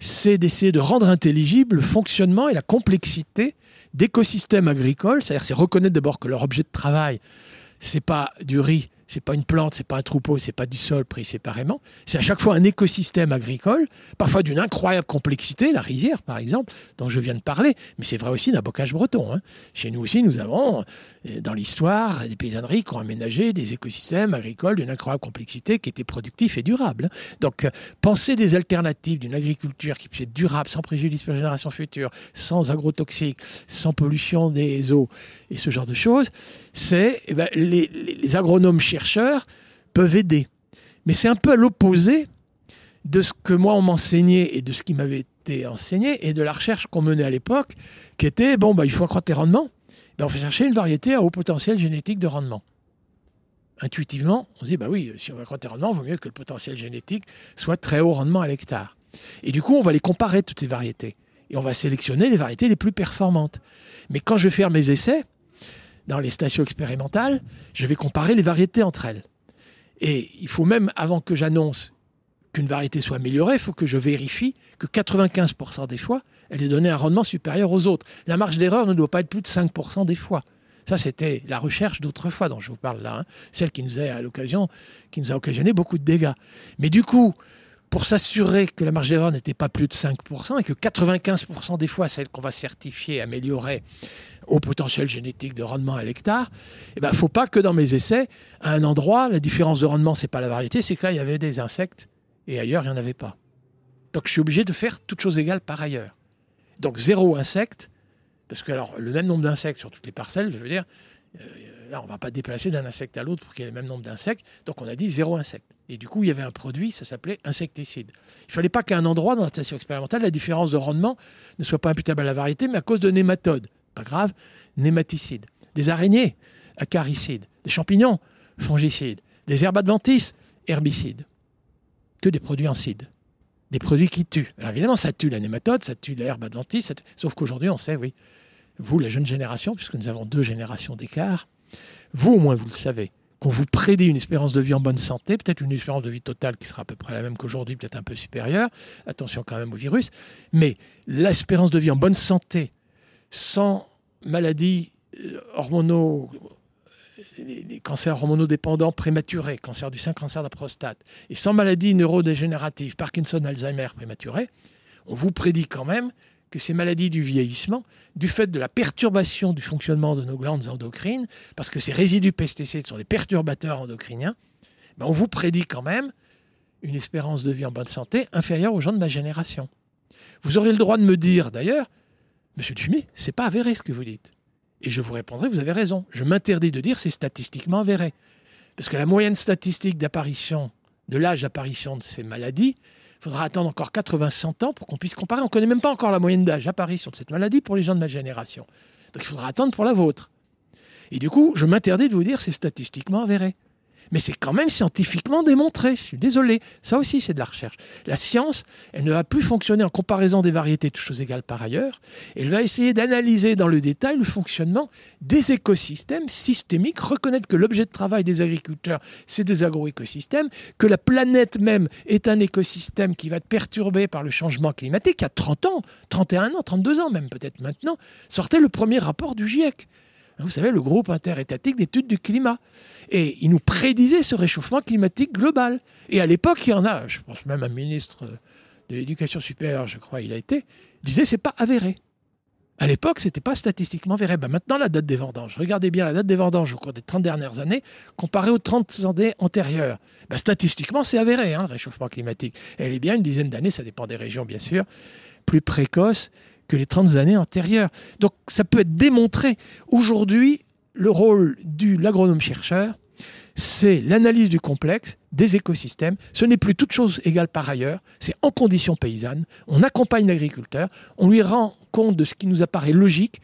c'est d'essayer de rendre intelligible le fonctionnement et la complexité d'écosystèmes agricoles, c'est-à-dire c'est reconnaître d'abord que leur objet de travail, c'est pas du riz, c'est pas une plante, c'est pas un troupeau, c'est pas du sol pris séparément. C'est à chaque fois un écosystème agricole, parfois d'une incroyable complexité, la rizière par exemple, dont je viens de parler, mais c'est vrai aussi d'un bocage breton. hein. Chez nous aussi, nous avons euh, dans l'histoire des paysanneries qui ont aménagé des écosystèmes agricoles d'une incroyable complexité qui étaient productifs et durables. hein. Donc, euh, penser des alternatives d'une agriculture qui puisse être durable, sans préjudice pour les générations futures, sans agrotoxiques, sans pollution des eaux et ce genre de choses, c'est eh ben, les, agronomes chercheurs peuvent aider. Mais c'est un peu à l'opposé de ce que moi on m'enseignait et de ce qui m'avait été enseigné et de la recherche qu'on menait à l'époque, qui était bon, bah, il faut accroître les rendements. Ben, on fait chercher une variété à haut potentiel génétique de rendement. Intuitivement, on se dit, bah oui, si on veut accroître les rendements, il vaut mieux que le potentiel génétique soit très haut rendement à l'hectare. Et du coup, on va les comparer, toutes ces variétés. Et on va sélectionner les variétés les plus performantes. Mais quand je vais faire mes essais, dans les stations expérimentales, je vais comparer les variétés entre elles. Et il faut même, avant que j'annonce qu'une variété soit améliorée, il faut que je vérifie que 95% des fois, elle est donnée un rendement supérieur aux autres. La marge d'erreur ne doit pas être plus de 5% des fois. Ça, c'était la recherche d'autrefois dont je vous parle là, hein. celle qui nous a à l'occasion, qui nous a occasionné beaucoup de dégâts. Mais du coup, pour s'assurer que la marge d'erreur n'était pas plus de 5% et que 95% des fois, celle qu'on va certifier, améliorer au potentiel génétique de rendement à l'hectare, il ne faut pas que dans mes essais, à un endroit, la différence de rendement, c'est pas la variété, c'est que là, il y avait des insectes et ailleurs, il n'y en avait pas. Donc, je suis obligé de faire toutes choses égales par ailleurs. Donc, zéro insecte, parce que alors, le même nombre d'insectes sur toutes les parcelles, je veux dire, euh, là, on ne va pas déplacer d'un insecte à l'autre pour qu'il y ait le même nombre d'insectes. Donc, on a dit zéro insecte. Et du coup, il y avait un produit, ça s'appelait insecticide. Il ne fallait pas qu'à un endroit dans la station expérimentale, la différence de rendement ne soit pas imputable à la variété, mais à cause de nématodes. Pas grave, nématicides. Des araignées, acaricides. Des champignons, fongicides. Des herbes adventices, herbicides. Que des produits en cide. Des produits qui tuent. Alors évidemment, ça tue la nématode, ça tue l'herbe adventice, sauf qu'aujourd'hui, on sait, oui, vous, la jeune génération, puisque nous avons deux générations d'écart, vous au moins, vous le savez, qu'on vous prédit une espérance de vie en bonne santé, peut-être une espérance de vie totale qui sera à peu près la même qu'aujourd'hui, peut-être un peu supérieure, attention quand même au virus, mais l'espérance de vie en bonne santé, sans maladies euh, hormonaux, les, cancers hormonodépendants prématurés, cancer du sein, cancer de la prostate, et sans maladies neurodégénératives, Parkinson, Alzheimer prématurés, on vous prédit quand même que ces maladies du vieillissement, du fait de la perturbation du fonctionnement de nos glandes endocrines, parce que ces résidus pesticides sont des perturbateurs endocriniens, ben on vous prédit quand même une espérance de vie en bonne santé inférieure aux gens de ma génération. Vous aurez le droit de me dire d'ailleurs, Monsieur Dufumier, c'est pas avéré ce que vous dites. Et je vous répondrai, vous avez raison. Je m'interdis de dire c'est statistiquement avéré. Parce que la moyenne statistique d'apparition, de l'âge d'apparition de ces maladies, il faudra attendre encore 80-100 ans pour qu'on puisse comparer. On ne connaît même pas encore la moyenne d'âge d'apparition de cette maladie pour les gens de ma génération. Donc il faudra attendre pour la vôtre. Et du coup, je m'interdis de vous dire c'est statistiquement avéré mais c'est quand même scientifiquement démontré. Je suis désolé. Ça aussi, c'est de la recherche. La science, elle ne va plus fonctionner en comparaison des variétés, toutes choses égales par ailleurs. Elle va essayer d'analyser dans le détail le fonctionnement des écosystèmes systémiques, reconnaître que l'objet de travail des agriculteurs, c'est des agroécosystèmes, que la planète même est un écosystème qui va être perturbé par le changement climatique. Il y a 30 ans, 31 ans, 32 ans même peut-être maintenant, sortait le premier rapport du GIEC. Vous savez, le groupe interétatique d'études du climat. Et il nous prédisait ce réchauffement climatique global. Et à l'époque, il y en a, je pense même un ministre de l'éducation supérieure, je crois, il a été, disait c'est pas avéré. À l'époque, ce n'était pas statistiquement avéré. Ben maintenant, la date des vendanges. Regardez bien la date des vendanges au cours des 30 dernières années, comparée aux 30 années antérieures. Ben, statistiquement, c'est avéré, hein, le réchauffement climatique. Elle est bien une dizaine d'années, ça dépend des régions, bien sûr, plus précoce que les 30 années antérieures. Donc, ça peut être démontré. Aujourd'hui, le rôle de l'agronome-chercheur, c'est l'analyse du complexe des écosystèmes. Ce n'est plus toute chose égale par ailleurs, c'est en conditions paysannes. On accompagne l'agriculteur, on lui rend compte de ce qui nous apparaît logique,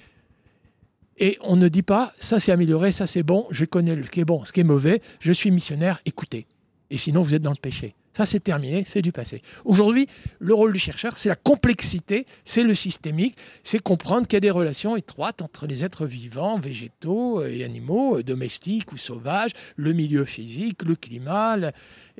et on ne dit pas ça c'est amélioré, ça c'est bon, je connais ce qui est bon, ce qui est mauvais, je suis missionnaire, écoutez. Et sinon vous êtes dans le péché. Ça, c'est terminé, c'est du passé. Aujourd'hui, le rôle du chercheur, c'est la complexité, c'est le systémique, c'est comprendre qu'il y a des relations étroites entre les êtres vivants, végétaux et animaux, euh, domestiques ou sauvages, le milieu physique, le climat,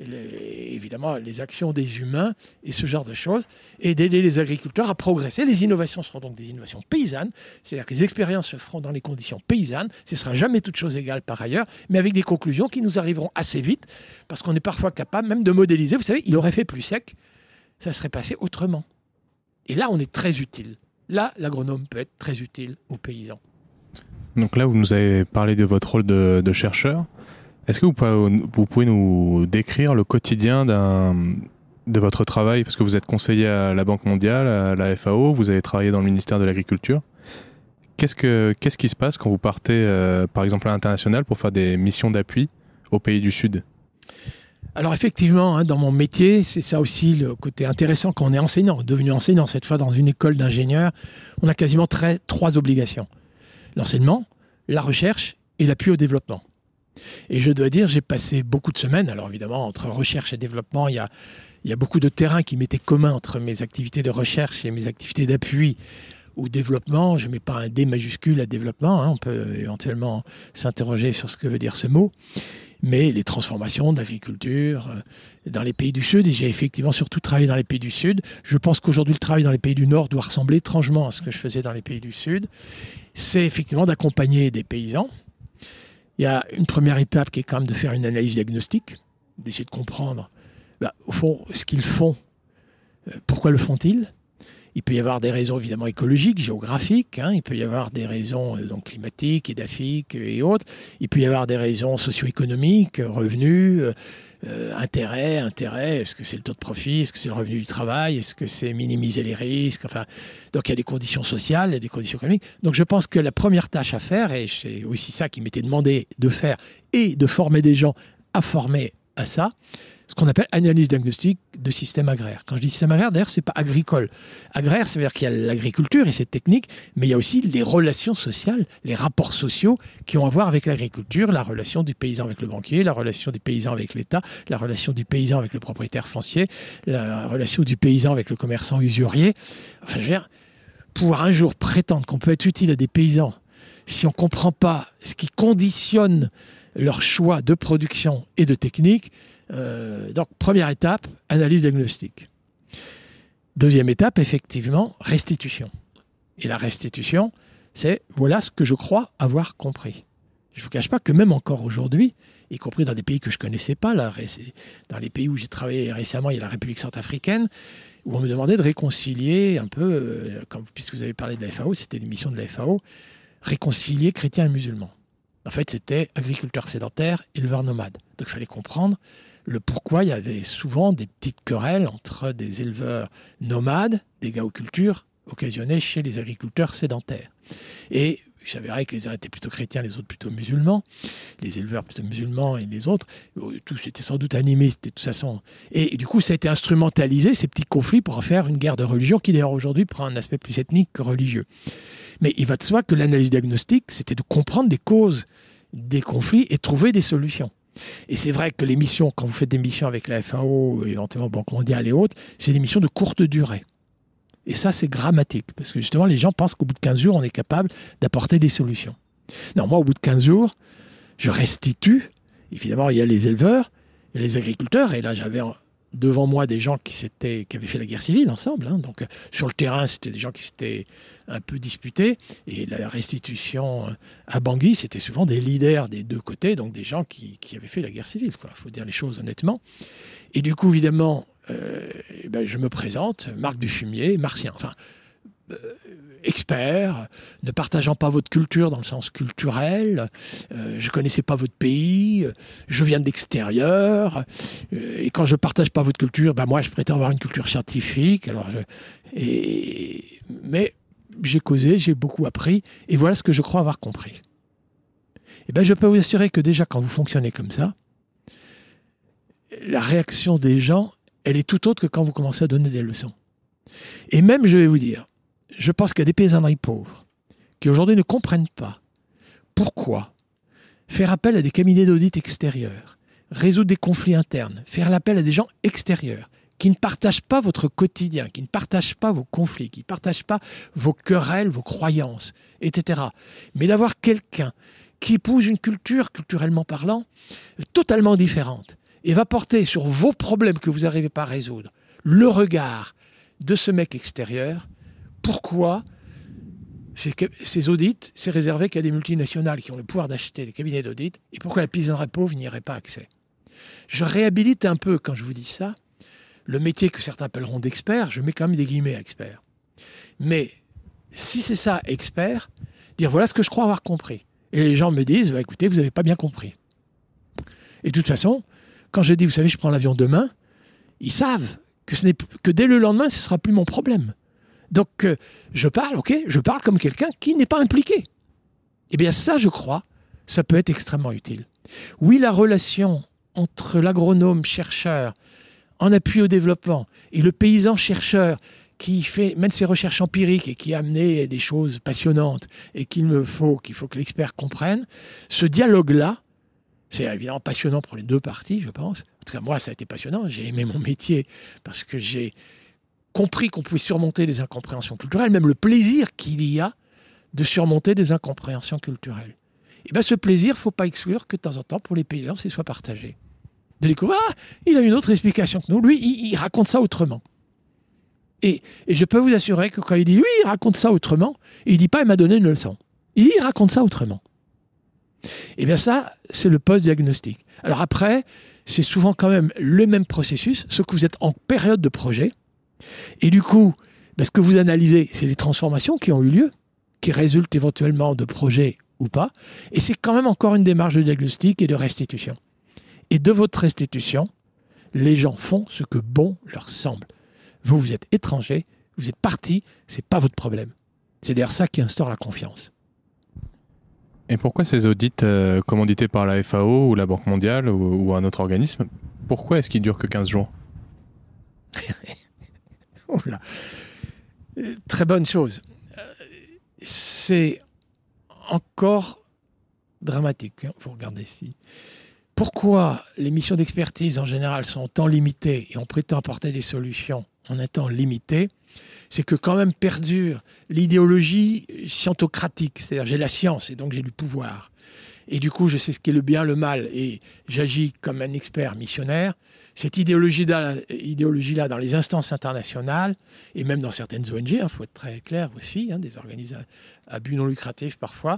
évidemment les actions des humains et ce genre de choses, et d'aider les agriculteurs à progresser. Les innovations seront donc des innovations paysannes, c'est-à-dire que les expériences se feront dans les conditions paysannes, ce ne sera jamais toute chose égale par ailleurs, mais avec des conclusions qui nous arriveront assez vite, parce qu'on est parfois capable même de modéliser. Vous savez, il aurait fait plus sec, ça serait passé autrement. Et là, on est très utile. Là, l'agronome peut être très utile aux paysans. Donc là, vous nous avez parlé de votre rôle de, de chercheur. Est-ce que vous pouvez, nous décrire le quotidien de votre travail? Parce que vous êtes conseiller à la Banque mondiale, à la FAO, vous avez travaillé dans le ministère de l'Agriculture. Qu'est-ce, que, qu'est-ce qui se passe quand vous partez, euh, par exemple, à l'international pour faire des missions d'appui aux pays du Sud? Alors effectivement, hein, dans mon métier, c'est ça aussi le côté intéressant quand on est enseignant, devenu enseignant cette fois dans une école d'ingénieurs, on a quasiment trois obligations. L'enseignement, la recherche et l'appui au développement. Et je dois dire, j'ai passé beaucoup de semaines, alors évidemment, entre recherche et développement, il y a, beaucoup de terrains qui m'étaient communs entre mes activités de recherche et mes activités d'appui ou développement. Je ne mets pas un D majuscule à développement, hein. on peut éventuellement s'interroger sur ce que veut dire ce mot. Mais les transformations d'agriculture euh, dans les pays du Sud, et j'ai effectivement surtout travaillé dans les pays du Sud. Je pense qu'aujourd'hui, le travail dans les pays du Nord doit ressembler étrangement à ce que je faisais dans les pays du Sud. C'est effectivement d'accompagner des paysans, il y a une première étape qui est quand même de faire une analyse diagnostique, d'essayer de comprendre, bah, au fond, ce qu'ils font, euh, pourquoi le font-ils? Il peut y avoir des raisons évidemment écologiques, géographiques, hein. il peut y avoir des raisons euh, donc, climatiques, édaphiques et autres, il peut y avoir des raisons socio-économiques, revenus, euh, intérêt, intérêt, est-ce que c'est le taux de profit, est-ce que c'est le revenu du travail, est-ce que c'est minimiser les risques, enfin, donc il y a des conditions sociales, il y a des conditions économiques. Donc je pense que la première tâche à faire, et c'est aussi ça qui m'était demandé de faire, et de former des gens à former à ça, ce qu'on appelle analyse diagnostique de système agraire. Quand je dis système agraire, d'ailleurs, c'est pas agricole. Agraire, ça veut dire qu'il y a l'agriculture et ses techniques, mais il y a aussi les relations sociales, les rapports sociaux qui ont à voir avec l'agriculture, la relation du paysan avec le banquier, la relation du paysan avec l'État, la relation du paysan avec le propriétaire foncier, la relation du paysan avec le commerçant usurier. Enfin, je veux dire, pouvoir un jour prétendre qu'on peut être utile à des paysans si on ne comprend pas ce qui conditionne leur choix de production et de technique, euh, donc, première étape, analyse diagnostique. Deuxième étape, effectivement, restitution. Et la restitution, c'est voilà ce que je crois avoir compris. Je ne vous cache pas que même encore aujourd'hui, y compris dans des pays que je ne connaissais pas, dans les pays où j'ai travaillé récemment, il y a la République centrafricaine, où on me demandait de réconcilier un peu, euh, puisque vous avez parlé de la FAO, c'était l'émission de la FAO, réconcilier chrétiens et musulmans. En fait, c'était agriculteurs sédentaires, éleveurs nomades. Donc il fallait comprendre le pourquoi il y avait souvent des petites querelles entre des éleveurs nomades, des cultures occasionnées chez les agriculteurs sédentaires. Et il s'avérait que les uns étaient plutôt chrétiens, les autres plutôt musulmans, les éleveurs plutôt musulmans et les autres, euh, tous étaient sans doute animistes de toute façon. Et, du coup, ça a été instrumentalisé, ces petits conflits, pour en faire une guerre de religion qui d'ailleurs aujourd'hui prend un aspect plus ethnique que religieux. Mais il va de soi que l'analyse diagnostique, c'était de comprendre les causes des conflits et trouver des solutions. Et c'est vrai que les missions, quand vous faites des missions avec la FAO, éventuellement Banque mondiale et autres, c'est des missions de courte durée. Et ça, c'est dramatique, parce que justement, les gens pensent qu'au bout de 15 jours, on est capable d'apporter des solutions. Non, moi, au bout de 15 jours, je restitue. Évidemment, il y a les éleveurs, il y a les agriculteurs, et là, j'avais devant moi des gens qui, qui avaient fait la guerre civile ensemble. Hein. donc, sur le terrain, c'était des gens qui s'étaient un peu disputés. Et la restitution à Bangui, c'était souvent des leaders des deux côtés, donc des gens qui, qui avaient fait la guerre civile. Il faut dire les choses honnêtement. Et du coup, évidemment, euh, eh ben, je me présente, Marc Dufumier, martien, euh, expert, ne partageant pas votre culture dans le sens culturel, euh, je ne connaissais pas votre pays, je viens de l'extérieur, et quand je ne partage pas votre culture, ben moi je prétends avoir une culture scientifique, alors et, mais j'ai causé, j'ai beaucoup appris, et voilà ce que je crois avoir compris. Et eh ben, je peux vous assurer que déjà quand vous fonctionnez comme ça, la réaction des gens elle est tout autre que quand vous commencez à donner des leçons. Et même, je vais vous dire, je pense qu'il y a des paysanneries pauvres qui aujourd'hui ne comprennent pas pourquoi faire appel à des cabinets d'audit extérieurs, résoudre des conflits internes, faire appel à des gens extérieurs qui ne partagent pas votre quotidien, qui ne partagent pas vos conflits, qui ne partagent pas vos querelles, vos croyances, etc. Mais d'avoir quelqu'un qui épouse une culture, culturellement parlant, totalement différente, et va porter sur vos problèmes que vous n'arrivez pas à résoudre le regard de ce mec extérieur, pourquoi ces audits, c'est réservé qu'à des multinationales qui ont le pouvoir d'acheter des cabinets d'audit, et pourquoi la paysannerie pauvre n'y aurait pas accès Je réhabilite un peu, quand je vous dis ça, le métier que certains appelleront d'expert, je mets quand même des guillemets expert. Mais si c'est ça, expert, dire voilà ce que je crois avoir compris. Et les gens me disent, bah, écoutez, vous n'avez pas bien compris. Et de toute façon, quand je dis, vous savez, je prends l'avion demain, ils savent que, ce que dès le lendemain, ce ne sera plus mon problème. Donc, euh, je parle, ok, je parle comme quelqu'un qui n'est pas impliqué. Eh bien, ça, je crois, ça peut être extrêmement utile. Oui, la relation entre l'agronome chercheur en appui au développement et le paysan chercheur qui fait mène ses recherches empiriques et qui a amené des choses passionnantes et qu'il me faut qu'il faut que l'expert comprenne, ce dialogue-là, c'est évidemment passionnant pour les deux parties, je pense. En tout cas, moi, ça a été passionnant. J'ai aimé mon métier parce que j'ai compris qu'on pouvait surmonter des incompréhensions culturelles, même le plaisir qu'il y a de surmonter des incompréhensions culturelles. Et bien ce plaisir, faut pas exclure que de temps en temps, pour les paysans, c'est soit partagé. De découvrir, ah, il a une autre explication que nous. Lui, il, raconte ça autrement. Et, et, je peux vous assurer que quand il dit, oui, il raconte ça autrement, il dit pas, il m'a donné une leçon. Il raconte ça autrement. Eh bien ça, c'est le post-diagnostic. Alors après, c'est souvent quand même le même processus, sauf que vous êtes en période de projet. Et du coup, ben, ce que vous analysez, c'est les transformations qui ont eu lieu, qui résultent éventuellement de projets ou pas. Et c'est quand même encore une démarche de diagnostic et de restitution. Et de votre restitution, les gens font ce que bon leur semble. Vous, vous êtes étranger, vous êtes parti, c'est pas votre problème. C'est d'ailleurs ça qui instaure la confiance. Et pourquoi ces audits euh, commandités par la FAO ou la Banque mondiale ou, un autre organisme, pourquoi est-ce qu'ils durent que 15 jours? Très bonne chose. C'est encore dramatique. Hein, vous regardez ici. Pourquoi les missions d'expertise en général sont en temps limité et on prétend apporter des solutions en un temps limité? C'est que quand même perdure l'idéologie scientocratique. C'est-à-dire j'ai la science et donc j'ai du pouvoir. Et du coup, je sais ce qui est le bien, le mal, et j'agis comme un expert missionnaire. Cette idéologie-là, idéologie -là, dans les instances internationales, et même dans certaines ONG, il faut être très clair aussi, hein, des organismes à but non lucratif parfois,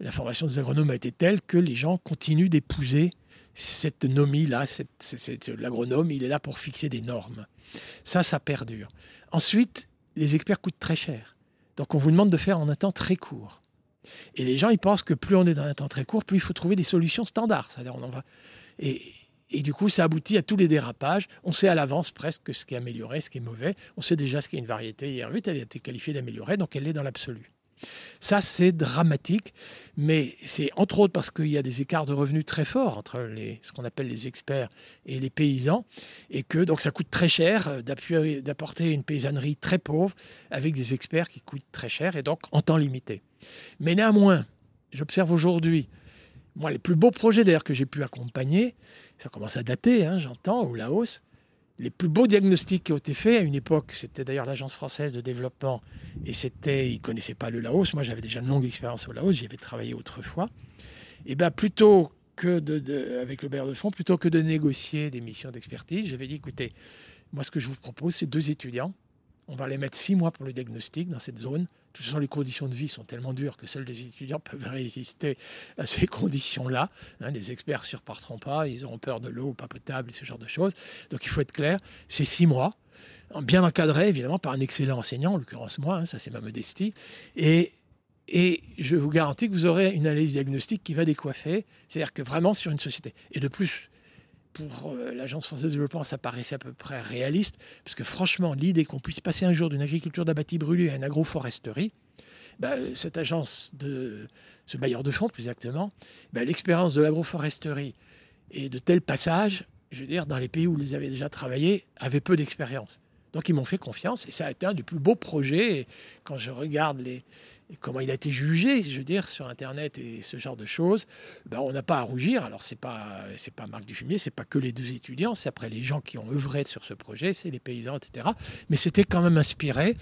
la formation des agronomes a été telle que les gens continuent d'épouser cette nomie-là. L'agronome, il est là pour fixer des normes. Ça, ça perdure. Ensuite, les experts coûtent très cher. Donc on vous demande de faire en un temps très court. Et les gens, ils pensent que plus on est dans un temps très court, plus il faut trouver des solutions standards. On en va. Et du coup, ça aboutit à tous les dérapages. On sait à l'avance presque ce qui est amélioré, ce qui est mauvais. On sait déjà ce qui est une variété IR8, elle a été qualifiée d'améliorée, donc elle est dans l'absolu. Ça, c'est dramatique, mais c'est entre autres parce qu'il y a des écarts de revenus très forts entre les, ce qu'on appelle les experts et les paysans, et que donc ça coûte très cher d'apporter une paysannerie très pauvre avec des experts qui coûtent très cher et donc en temps limité. Mais néanmoins, j'observe aujourd'hui, moi, les plus beaux projets d'ailleurs que j'ai pu accompagner, ça commence à dater, hein, j'entends, au Laos. Les plus beaux diagnostics qui ont été faits à une époque, c'était d'ailleurs l'Agence française de développement, et c'était, ils ne connaissaient pas le Laos. Moi, j'avais déjà une longue expérience au Laos, j'y avais travaillé autrefois. Et bien, plutôt que de, avec le bailleur de fonds, plutôt que de négocier des missions d'expertise, j'avais dit écoutez, moi, ce que je vous propose, c'est deux étudiants on va les mettre six mois pour le diagnostic dans cette zone. Toute façon, les conditions de vie sont tellement dures que seuls les étudiants peuvent résister à ces conditions-là. Hein, les experts ne surpartiront pas, ils auront peur de l'eau pas potable et ce genre de choses. Donc il faut être clair, c'est six mois, bien encadré évidemment par un excellent enseignant, en l'occurrence moi, hein, ça c'est ma modestie. Et, et je vous garantis que vous aurez une analyse diagnostique qui va décoiffer, c'est-à-dire que vraiment sur une société. Et de plus, pour euh, l'Agence française de développement, ça paraissait à peu près réaliste, parce que franchement, l'idée qu'on puisse passer un jour d'une agriculture d'abattis brûlés à une agroforesterie, bah, euh, cette agence, de ce bailleur de fonds plus exactement, bah, l'expérience de l'agroforesterie et de tels passages, je veux dire, dans les pays où ils avaient déjà travaillé, avait peu d'expérience. Donc ils m'ont fait confiance et ça a été un des plus beaux projets. Et quand je regarde les, comment il a été jugé, je veux dire, sur Internet et ce genre de choses, ben, on n'a pas à rougir. Alors, ce n'est pas, pas Marc Dufumier, ce n'est pas que les deux étudiants, c'est après les gens qui ont œuvré sur ce projet, c'est les paysans, etc. Mais c'était quand même inspiré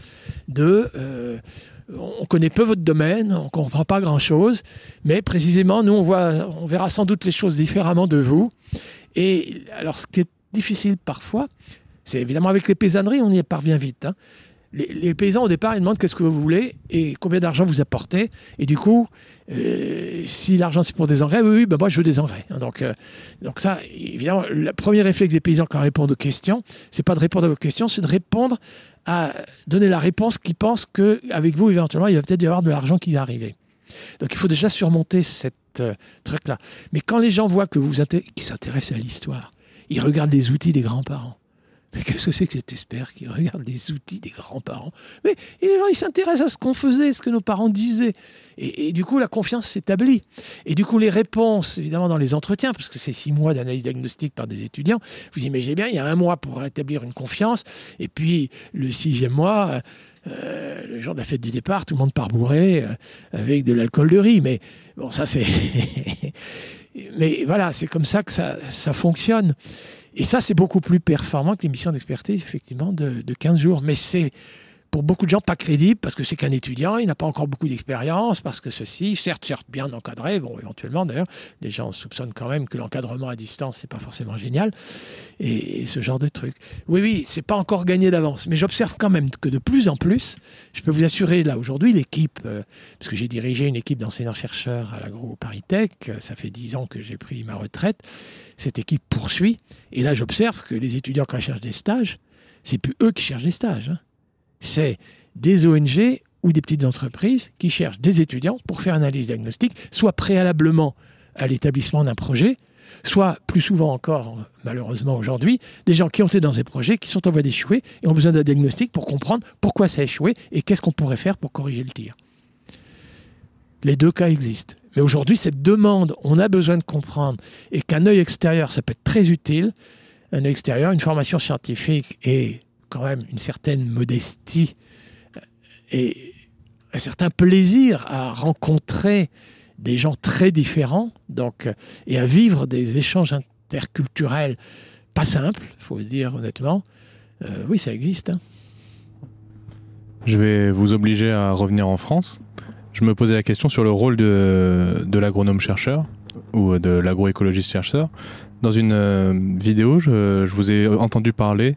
de... Euh, on connaît peu votre domaine, on ne comprend pas grand-chose, mais précisément, nous, on, voit, on verra sans doute les choses différemment de vous. Et alors, ce qui est difficile parfois, c'est évidemment avec les paysanneries, on y parvient vite. Hein les, paysans au départ ils demandent qu'est-ce que vous voulez et combien d'argent vous apportez. Et du coup euh, si l'argent c'est pour des engrais oui, oui ben moi je veux des engrais. Hein, donc euh, donc ça évidemment le premier réflexe des paysans quand ils répondent aux questions c'est pas de répondre à vos questions c'est de répondre à donner la réponse qu'ils pensent qu'avec vous éventuellement il va peut-être y avoir de l'argent qui va arriver. Donc il faut déjà surmonter cette euh, truc là mais quand les gens voient que vous qui s'intéressent à l'histoire ils regardent les outils des grands-parents mais qu'est-ce que c'est que cet expert qui regarde les outils des grands-parents? Mais les gens, ils s'intéressent à ce qu'on faisait, ce que nos parents disaient. Et, du coup, la confiance s'établit. Et du coup, les réponses, évidemment, dans les entretiens, parce que c'est six mois d'analyse diagnostique par des étudiants, vous imaginez bien, il y a un mois pour établir une confiance. Et puis, le sixième mois, euh, le jour de la fête du départ, tout le monde part bourré euh, avec de l'alcool de riz. Mais bon, ça, c'est. Mais voilà, c'est comme ça que ça, ça fonctionne. Et ça, c'est beaucoup plus performant que l'émission d'expertise, effectivement, de, de 15 jours. Mais c'est pour beaucoup de gens pas crédible parce que c'est qu'un étudiant, il n'a pas encore beaucoup d'expérience, parce que ceci, certes, certes bien encadré, bon, éventuellement d'ailleurs, les gens soupçonnent quand même que l'encadrement à distance, c'est pas forcément génial, et, ce genre de truc. Oui, oui, c'est pas encore gagné d'avance, mais j'observe quand même que de plus en plus, je peux vous assurer, là aujourd'hui, l'équipe, euh, parce que j'ai dirigé une équipe d'enseignants-chercheurs à l'agro Paris Tech, euh, ça fait dix ans que j'ai pris ma retraite, cette équipe poursuit, et là j'observe que les étudiants ils cherchent des stages, c'est plus eux qui cherchent des stages. Hein c'est des ONG ou des petites entreprises qui cherchent des étudiants pour faire analyse diagnostique, soit préalablement à l'établissement d'un projet, soit plus souvent encore, malheureusement aujourd'hui, des gens qui ont été dans ces projets, qui sont en voie d'échouer et ont besoin d'un diagnostic pour comprendre pourquoi ça a échoué et qu'est-ce qu'on pourrait faire pour corriger le tir. Les deux cas existent. Mais aujourd'hui, cette demande, on a besoin de comprendre et qu'un œil extérieur, ça peut être très utile. Un œil extérieur, une formation scientifique et quand même une certaine modestie et un certain plaisir à rencontrer des gens très différents donc, et à vivre des échanges interculturels pas simples, il faut le dire honnêtement. Euh, oui, ça existe. Hein. Je vais vous obliger à revenir en France. Je me posais la question sur le rôle de, de l'agronome chercheur ou de l'agroécologiste chercheur. Dans une euh, vidéo, je, vous ai entendu parler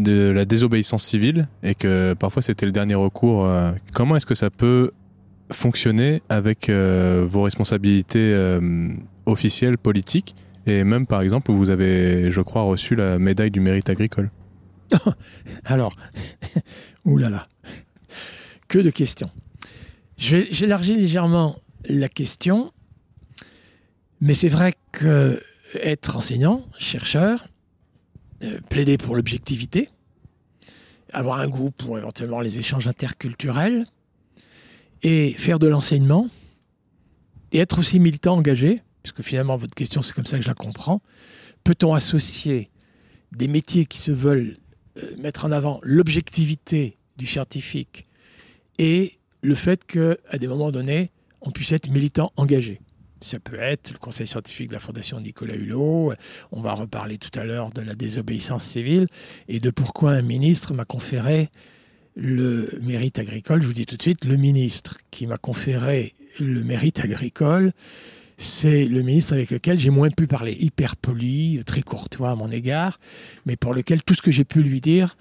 de la désobéissance civile et que parfois c'était le dernier recours. Euh, comment est-ce que ça peut fonctionner avec euh, vos responsabilités euh, officielles, politiques, et même par exemple, vous avez, je crois, reçu la médaille du mérite agricole? Alors, oulala, que de questions. J'élargis légèrement la question, mais c'est vrai que être enseignant, chercheur, plaider pour l'objectivité, avoir un goût pour éventuellement les échanges interculturels, et faire de l'enseignement, et être aussi militant engagé, puisque finalement votre question c'est comme ça que je la comprends, peut-on associer des métiers qui se veulent euh, mettre en avant l'objectivité du scientifique et le fait qu'à des moments donnés, on puisse être militant engagé? Ça peut être le conseil scientifique de la Fondation Nicolas Hulot. On va reparler tout à l'heure de la désobéissance civile et de pourquoi un ministre m'a conféré le mérite agricole. Je vous dis tout de suite, le ministre qui m'a conféré le mérite agricole, c'est le ministre avec lequel j'ai moins pu parler. Hyper poli, très courtois à mon égard, mais pour lequel tout ce que j'ai pu lui dire,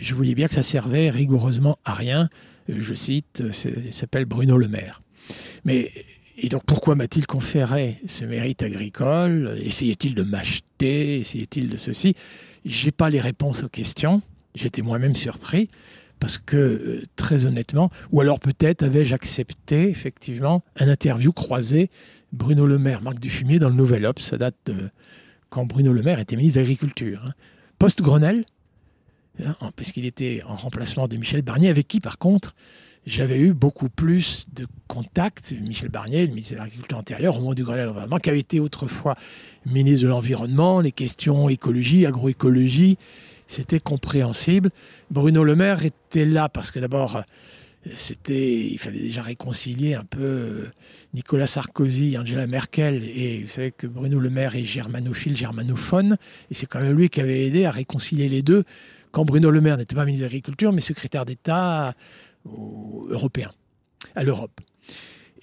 je voyais bien que ça servait rigoureusement à rien. Je cite, il s'appelle Bruno Le Maire. Mais et donc pourquoi m'a-t-il conféré ce mérite agricole? Essayait-il de m'acheter? Essayait-il de ceci? J'ai pas les réponses aux questions. J'étais moi-même surpris parce que euh, très honnêtement, ou alors peut-être avais-je accepté effectivement un interview croisé Bruno Le Maire, Marc Dufumier dans le Nouvel Obs. Ça date de quand Bruno Le Maire était ministre d'Agriculture. Hein. Post-Grenelle, hein, parce qu'il était en remplacement de Michel Barnier, avec qui par contre j'avais eu beaucoup plus de contacts. Michel Barnier, le ministre de l'Agriculture antérieur, au moment du Grenelle l'environnement, qui avait été autrefois ministre de l'Environnement, les questions écologie, agroécologie, c'était compréhensible. Bruno Le Maire était là parce que d'abord, c'était, il fallait déjà réconcilier un peu Nicolas Sarkozy, Angela Merkel, et vous savez que Bruno Le Maire est germanophile, germanophone, et c'est quand même lui qui avait aidé à réconcilier les deux quand Bruno Le Maire n'était pas ministre de l'Agriculture, mais secrétaire d'État aux Européens, à l'Europe.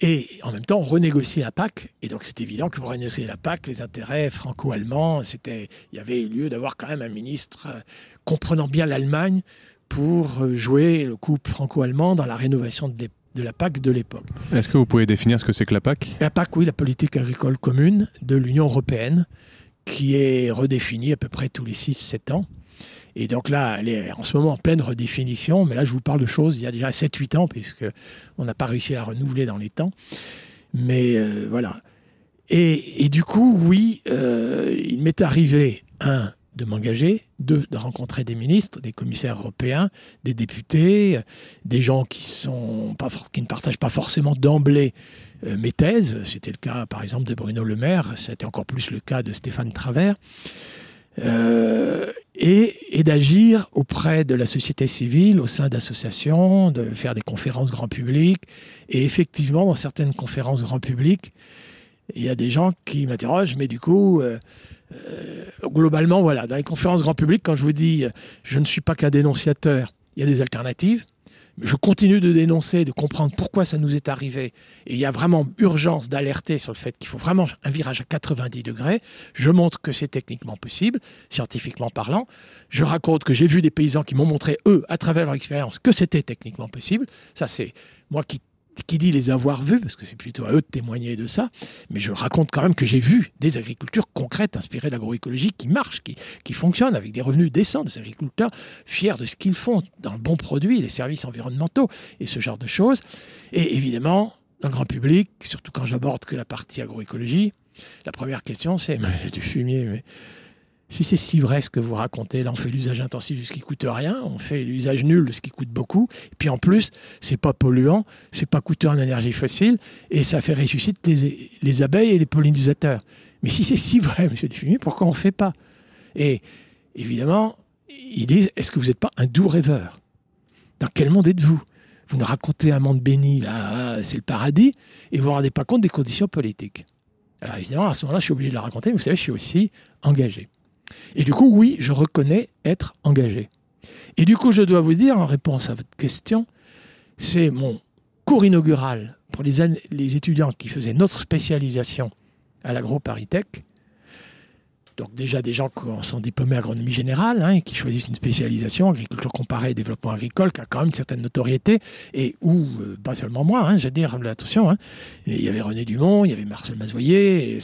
Et en même temps, renégocier la PAC. Et donc, c'est évident que pour renégocier la PAC, les intérêts franco-allemands, c'était, il y avait lieu d'avoir quand même un ministre euh, comprenant bien l'Allemagne pour euh, jouer le couple franco-allemand dans la rénovation de, de la PAC de l'époque. Est-ce que vous pouvez définir ce que c'est que la PAC? La PAC, oui, la politique agricole commune de l'Union européenne, qui est redéfinie à peu près tous les 6-7 ans. Et donc là, elle est en ce moment en pleine redéfinition, mais là, je vous parle de choses il y a déjà 7-8 ans, puisqu'on n'a pas réussi à la renouveler dans les temps. Mais euh, voilà. Et, du coup, oui, euh, il m'est arrivé, un, de m'engager, deux, de rencontrer des ministres, des commissaires européens, des députés, des gens qui, ne partagent pas forcément d'emblée euh, mes thèses. C'était le cas, par exemple, de Bruno Le Maire, c'était encore plus le cas de Stéphane Travers. Et, d'agir auprès de la société civile, au sein d'associations, de faire des conférences grand public. Et effectivement, dans certaines conférences grand public, il y a des gens qui m'interrogent, mais du coup, euh, euh, globalement, voilà, dans les conférences grand public, quand je vous dis je ne suis pas qu'un dénonciateur, il y a des alternatives je continue de dénoncer, de comprendre pourquoi ça nous est arrivé. Et il y a vraiment urgence d'alerter sur le fait qu'il faut vraiment un virage à 90 degrés. Je montre que c'est techniquement possible, scientifiquement parlant. Je raconte que j'ai vu des paysans qui m'ont montré, eux, à travers leur expérience, que c'était techniquement possible. Ça, c'est moi qui qui dit les avoir vus, parce que c'est plutôt à eux de témoigner de ça, mais je raconte quand même que j'ai vu des agricultures concrètes inspirées de l'agroécologie qui marchent, qui, qui fonctionnent avec des revenus décents, des agriculteurs fiers de ce qu'ils font dans le bon produit, les services environnementaux et ce genre de choses. Et évidemment, dans le grand public, surtout quand j'aborde que la partie agroécologie, la première question c'est du fumier, mais si c'est si vrai ce que vous racontez, là on fait l'usage intensif de ce qui coûte rien, on fait l'usage nul de ce qui coûte beaucoup, et puis en plus c'est pas polluant, c'est pas coûteux en énergie fossile, et ça fait ressusciter les, abeilles et les pollinisateurs. Mais si c'est si vrai, Monsieur Dufumier, pourquoi on ne fait pas? Et évidemment, ils disent est-ce que vous n'êtes pas un doux rêveur? Dans quel monde êtes-vous? Vous nous racontez un monde béni, là, c'est le paradis, et vous ne vous rendez pas compte des conditions politiques. Alors évidemment, à ce moment-là, je suis obligé de la raconter, mais vous savez, je suis aussi engagé. Et du coup, oui, je reconnais être engagé. Et du coup, je dois vous dire, en réponse à votre question, c'est mon cours inaugural pour les, étudiants qui faisaient notre spécialisation à l'agro-paritech. Donc déjà des gens qui sont diplômés agronomie générale hein, et qui choisissent une spécialisation, agriculture comparée et développement agricole, qui a quand même une certaine notoriété, et où, euh, pas seulement moi, hein, dire, attention, hein, il y avait René Dumont, il y avait Marcel Mazoyer,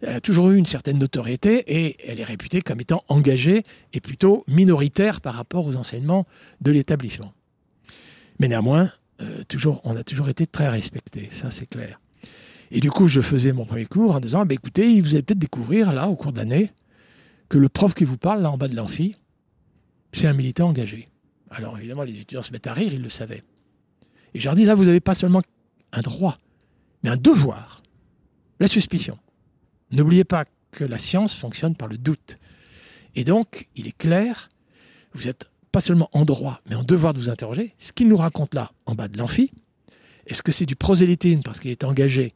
elle a toujours eu une certaine notoriété, et elle est réputée comme étant engagée et plutôt minoritaire par rapport aux enseignements de l'établissement. Mais néanmoins, euh, toujours, on a toujours été très respecté, ça c'est clair. Et du coup, je faisais mon premier cours en disant, bah, écoutez, vous allez peut-être découvrir, là, au cours de l'année, que le prof qui vous parle, là, en bas de l'amphi, c'est un militant engagé. Alors, évidemment, les étudiants se mettent à rire, ils le savaient. Et je leur dis, là, vous n'avez pas seulement un droit, mais un devoir, la suspicion. N'oubliez pas que la science fonctionne par le doute. Et donc, il est clair, vous êtes pas seulement en droit, mais en devoir de vous interroger. Ce qu'il nous raconte là, en bas de l'amphi, est-ce que c'est du prosélytisme parce qu'il est engagé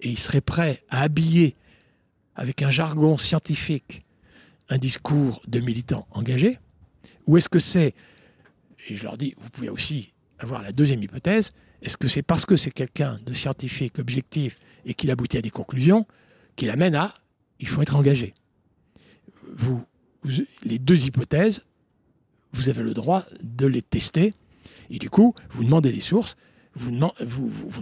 et il serait prêt à habiller avec un jargon scientifique un discours de militants engagés. Ou est-ce que c'est, et je leur dis, vous pouvez aussi avoir la deuxième hypothèse, est-ce que c'est parce que c'est quelqu'un de scientifique, objectif, et qu'il aboutit à des conclusions, qu'il amène à, il faut être engagé. Vous, Les deux hypothèses, vous avez le droit de les tester, et du coup, vous demandez les sources, vous,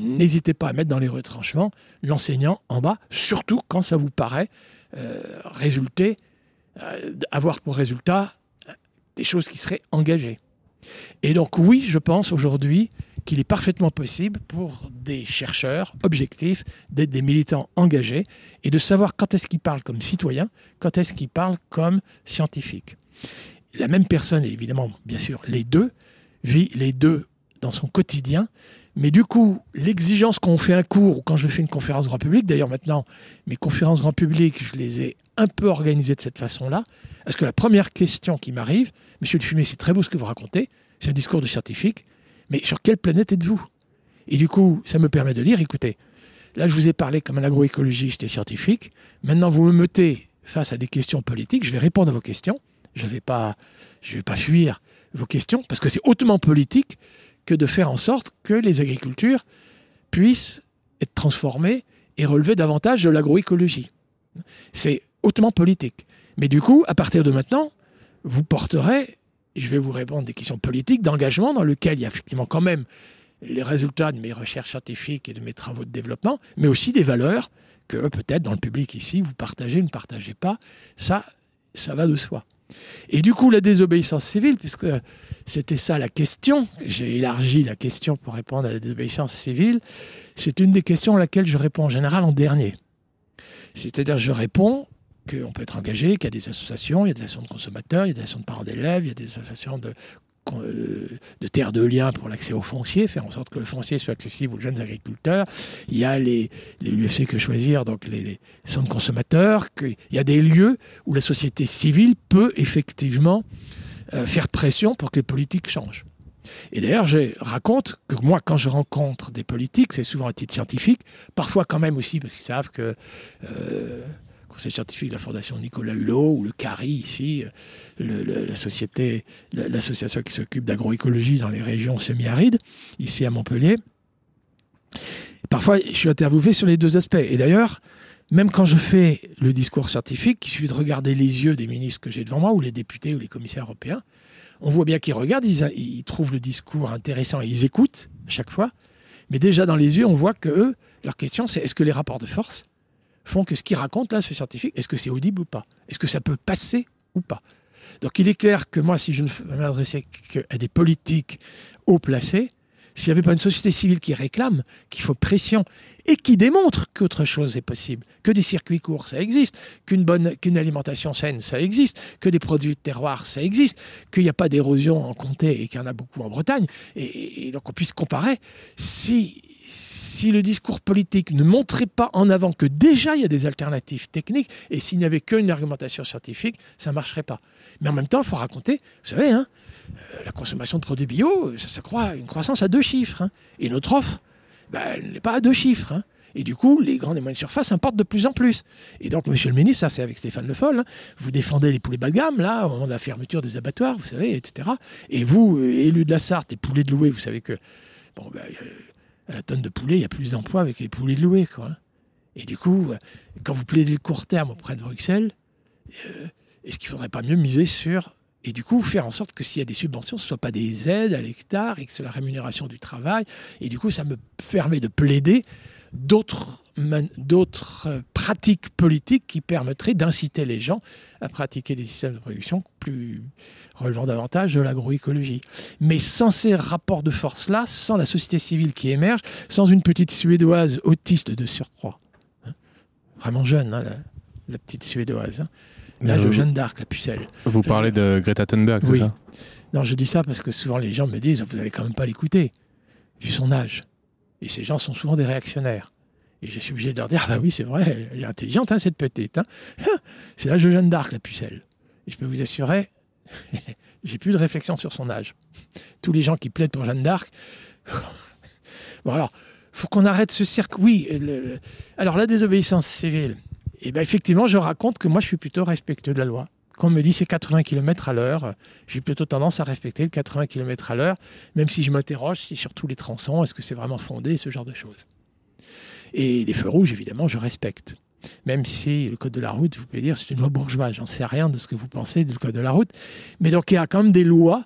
n'hésitez pas à mettre dans les retranchements l'enseignant en bas, surtout quand ça vous paraît euh, résulter, euh, avoir pour résultat euh, des choses qui seraient engagées. Et donc oui, je pense aujourd'hui qu'il est parfaitement possible pour des chercheurs objectifs d'être des militants engagés et de savoir quand est-ce qu'ils parlent comme citoyens, quand est-ce qu'ils parlent comme scientifiques. La même personne, évidemment, bien sûr, les deux, vit les deux dans son quotidien. Mais du coup, l'exigence quand on fait un cours ou quand je fais une conférence grand public, d'ailleurs maintenant, mes conférences grand public, je les ai un peu organisées de cette façon-là, parce que la première question qui m'arrive, Monsieur le Fumier, c'est très beau ce que vous racontez, c'est un discours de scientifique, mais sur quelle planète êtes-vous? Et du coup, ça me permet de dire, écoutez, là je vous ai parlé comme un agroécologiste et scientifique, maintenant vous me mettez face à des questions politiques, je vais répondre à vos questions, je ne vais, pas, vais pas fuir vos questions, parce que c'est hautement politique que de faire en sorte que les agricultures puissent être transformées et relever davantage de l'agroécologie. C'est hautement politique. Mais du coup, à partir de maintenant, vous porterez, je vais vous répondre des questions politiques, d'engagement dans lequel il y a effectivement quand même les résultats de mes recherches scientifiques et de mes travaux de développement, mais aussi des valeurs que peut-être dans le public ici, vous partagez, ne partagez pas. Ça, ça va de soi. Et du coup, la désobéissance civile, puisque c'était ça la question, j'ai élargi la question pour répondre à la désobéissance civile, c'est une des questions à laquelle je réponds en général en dernier. C'est-à-dire, je réponds qu'on peut être engagé, qu'il y a des associations, il y a des associations de consommateurs, il y a des associations de parents d'élèves, il y a des associations de de terre de lien pour l'accès au foncier, faire en sorte que le foncier soit accessible aux jeunes agriculteurs. Il y a les, les l'UFC que choisir, donc les, centres consommateurs. il y a des lieux où la société civile peut effectivement euh, faire pression pour que les politiques changent. Et d'ailleurs, je raconte que moi, quand je rencontre des politiques, c'est souvent à titre scientifique, parfois quand même aussi parce qu'ils savent que euh, conseil scientifique de la Fondation Nicolas Hulot ou le CARI ici, la société, l'association qui s'occupe d'agroécologie dans les régions semi-arides, ici à Montpellier. Parfois, je suis interviewé sur les deux aspects. Et d'ailleurs, même quand je fais le discours scientifique, il suffit de regarder les yeux des ministres que j'ai devant moi, ou les députés ou les commissaires européens, on voit bien qu'ils regardent, ils, trouvent le discours intéressant et ils écoutent à chaque fois. Mais déjà dans les yeux, on voit que eux, leur question, c'est est-ce que les rapports de force font que ce qu'il raconte là, ce scientifique, est-ce que c'est audible ou pas? Est-ce que ça peut passer ou pas? Donc il est clair que moi, si je ne m'adressais qu'à des politiques haut placés, s'il n'y avait pas une société civile qui réclame, qu'il faut pression et qui démontre qu'autre chose est possible, que des circuits courts, ça existe, qu'une bonne, qu'une alimentation saine, ça existe, que des produits de terroir, ça existe, qu'il n'y a pas d'érosion en comté et qu'il y en a beaucoup en Bretagne, et, et donc on puisse comparer. Si si le discours politique ne montrait pas en avant que déjà il y a des alternatives techniques, et s'il n'y avait qu'une argumentation scientifique, ça ne marcherait pas. Mais en même temps, il faut raconter, vous savez, hein, euh, la consommation de produits bio, ça, croit une croissance à deux chiffres. Hein. et notre offre, ben, elle n'est pas à deux chiffres. Hein. Et du coup, les grandes et moyennes surfaces importent de plus en plus. Et donc, monsieur le ministre, ça c'est avec Stéphane Le Foll, vous défendez les poulets bas de gamme, là, au moment de la fermeture des abattoirs, vous savez, etc. Et vous, euh, élu de la Sarthe, les poulets de louer, vous savez que, ben, euh, à la tonne de poulet, il y a plus d'emplois avec les poulets loués. Quoi. Et du coup, quand vous plaidez le court terme auprès de Bruxelles, est-ce qu'il ne faudrait pas mieux miser sur et du coup, faire en sorte que s'il y a des subventions, ce ne soit pas des aides à l'hectare et que c'est la rémunération du travail. Et du coup, ça me permet de plaider d'autres euh, pratiques politiques qui permettraient d'inciter les gens à pratiquer des systèmes de production plus relevant davantage de l'agroécologie. Mais sans ces rapports de force-là, sans la société civile qui émerge, sans une petite Suédoise autiste de surcroît, hein, vraiment jeune, hein, la, petite Suédoise, hein, L'âge de Jeanne d'Arc, la pucelle. Vous parlez de Greta Thunberg, c'est ça? Non, je dis ça parce que souvent les gens me disent Vous n'allez quand même pas l'écouter, vu son âge. Et ces gens sont souvent des réactionnaires. Et je suis obligé de leur dire Ah bah oui, c'est vrai, elle est intelligente, hein, cette petite. Hein. c'est l'âge de Jeanne d'Arc, la pucelle. Et je peux vous assurer, j'ai plus de réflexion sur son âge. Tous les gens qui plaident pour Jeanne d'Arc. bon, alors, faut qu'on arrête ce cirque. Oui, alors la désobéissance civile, et bien effectivement, je raconte que moi, je suis plutôt respectueux de la loi. Quand on me dit c'est 80 km à l'heure, j'ai plutôt tendance à respecter le 80 km à l'heure, même si je m'interroge si sur tous les tronçons, est-ce que c'est vraiment fondé, ce genre de choses. Et les feux rouges, évidemment, je respecte. Même si le code de la route, vous pouvez dire, c'est une loi bourgeoise. J'en sais rien de ce que vous pensez du code de la route. Mais donc, il y a quand même des lois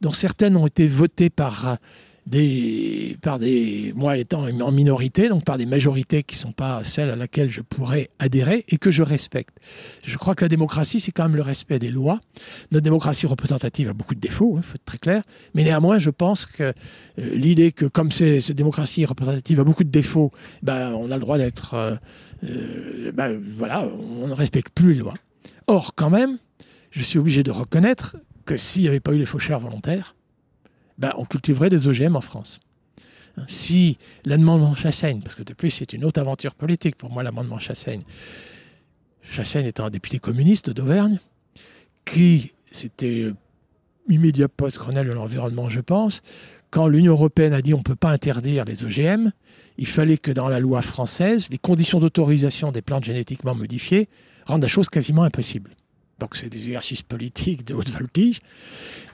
dont certaines ont été votées par des, par des, moi étant en minorité, donc par des majorités qui ne sont pas celles à laquelle je pourrais adhérer et que je respecte. Je crois que la démocratie, c'est quand même le respect des lois. Notre démocratie représentative a beaucoup de défauts, il hein, faut être très clair, mais néanmoins, je pense que euh, l'idée que comme cette démocratie représentative a beaucoup de défauts, ben, on a le droit d'être, euh, euh, ben, voilà, on ne respecte plus les lois. Or, quand même, je suis obligé de reconnaître que s'il n'y avait pas eu les faucheurs volontaires, ben, on cultiverait des OGM en France. Si l'amendement Chassaigne, parce que de plus c'est une autre aventure politique pour moi l'amendement Chassaigne, Chassaigne étant un député communiste d'Auvergne, qui c'était euh, immédiat post-Grenelle de l'environnement, je pense, quand l'Union européenne a dit on ne peut pas interdire les OGM, il fallait que dans la loi française, les conditions d'autorisation des plantes génétiquement modifiées rendent la chose quasiment impossible. Donc c'est des exercices politiques de haute voltige.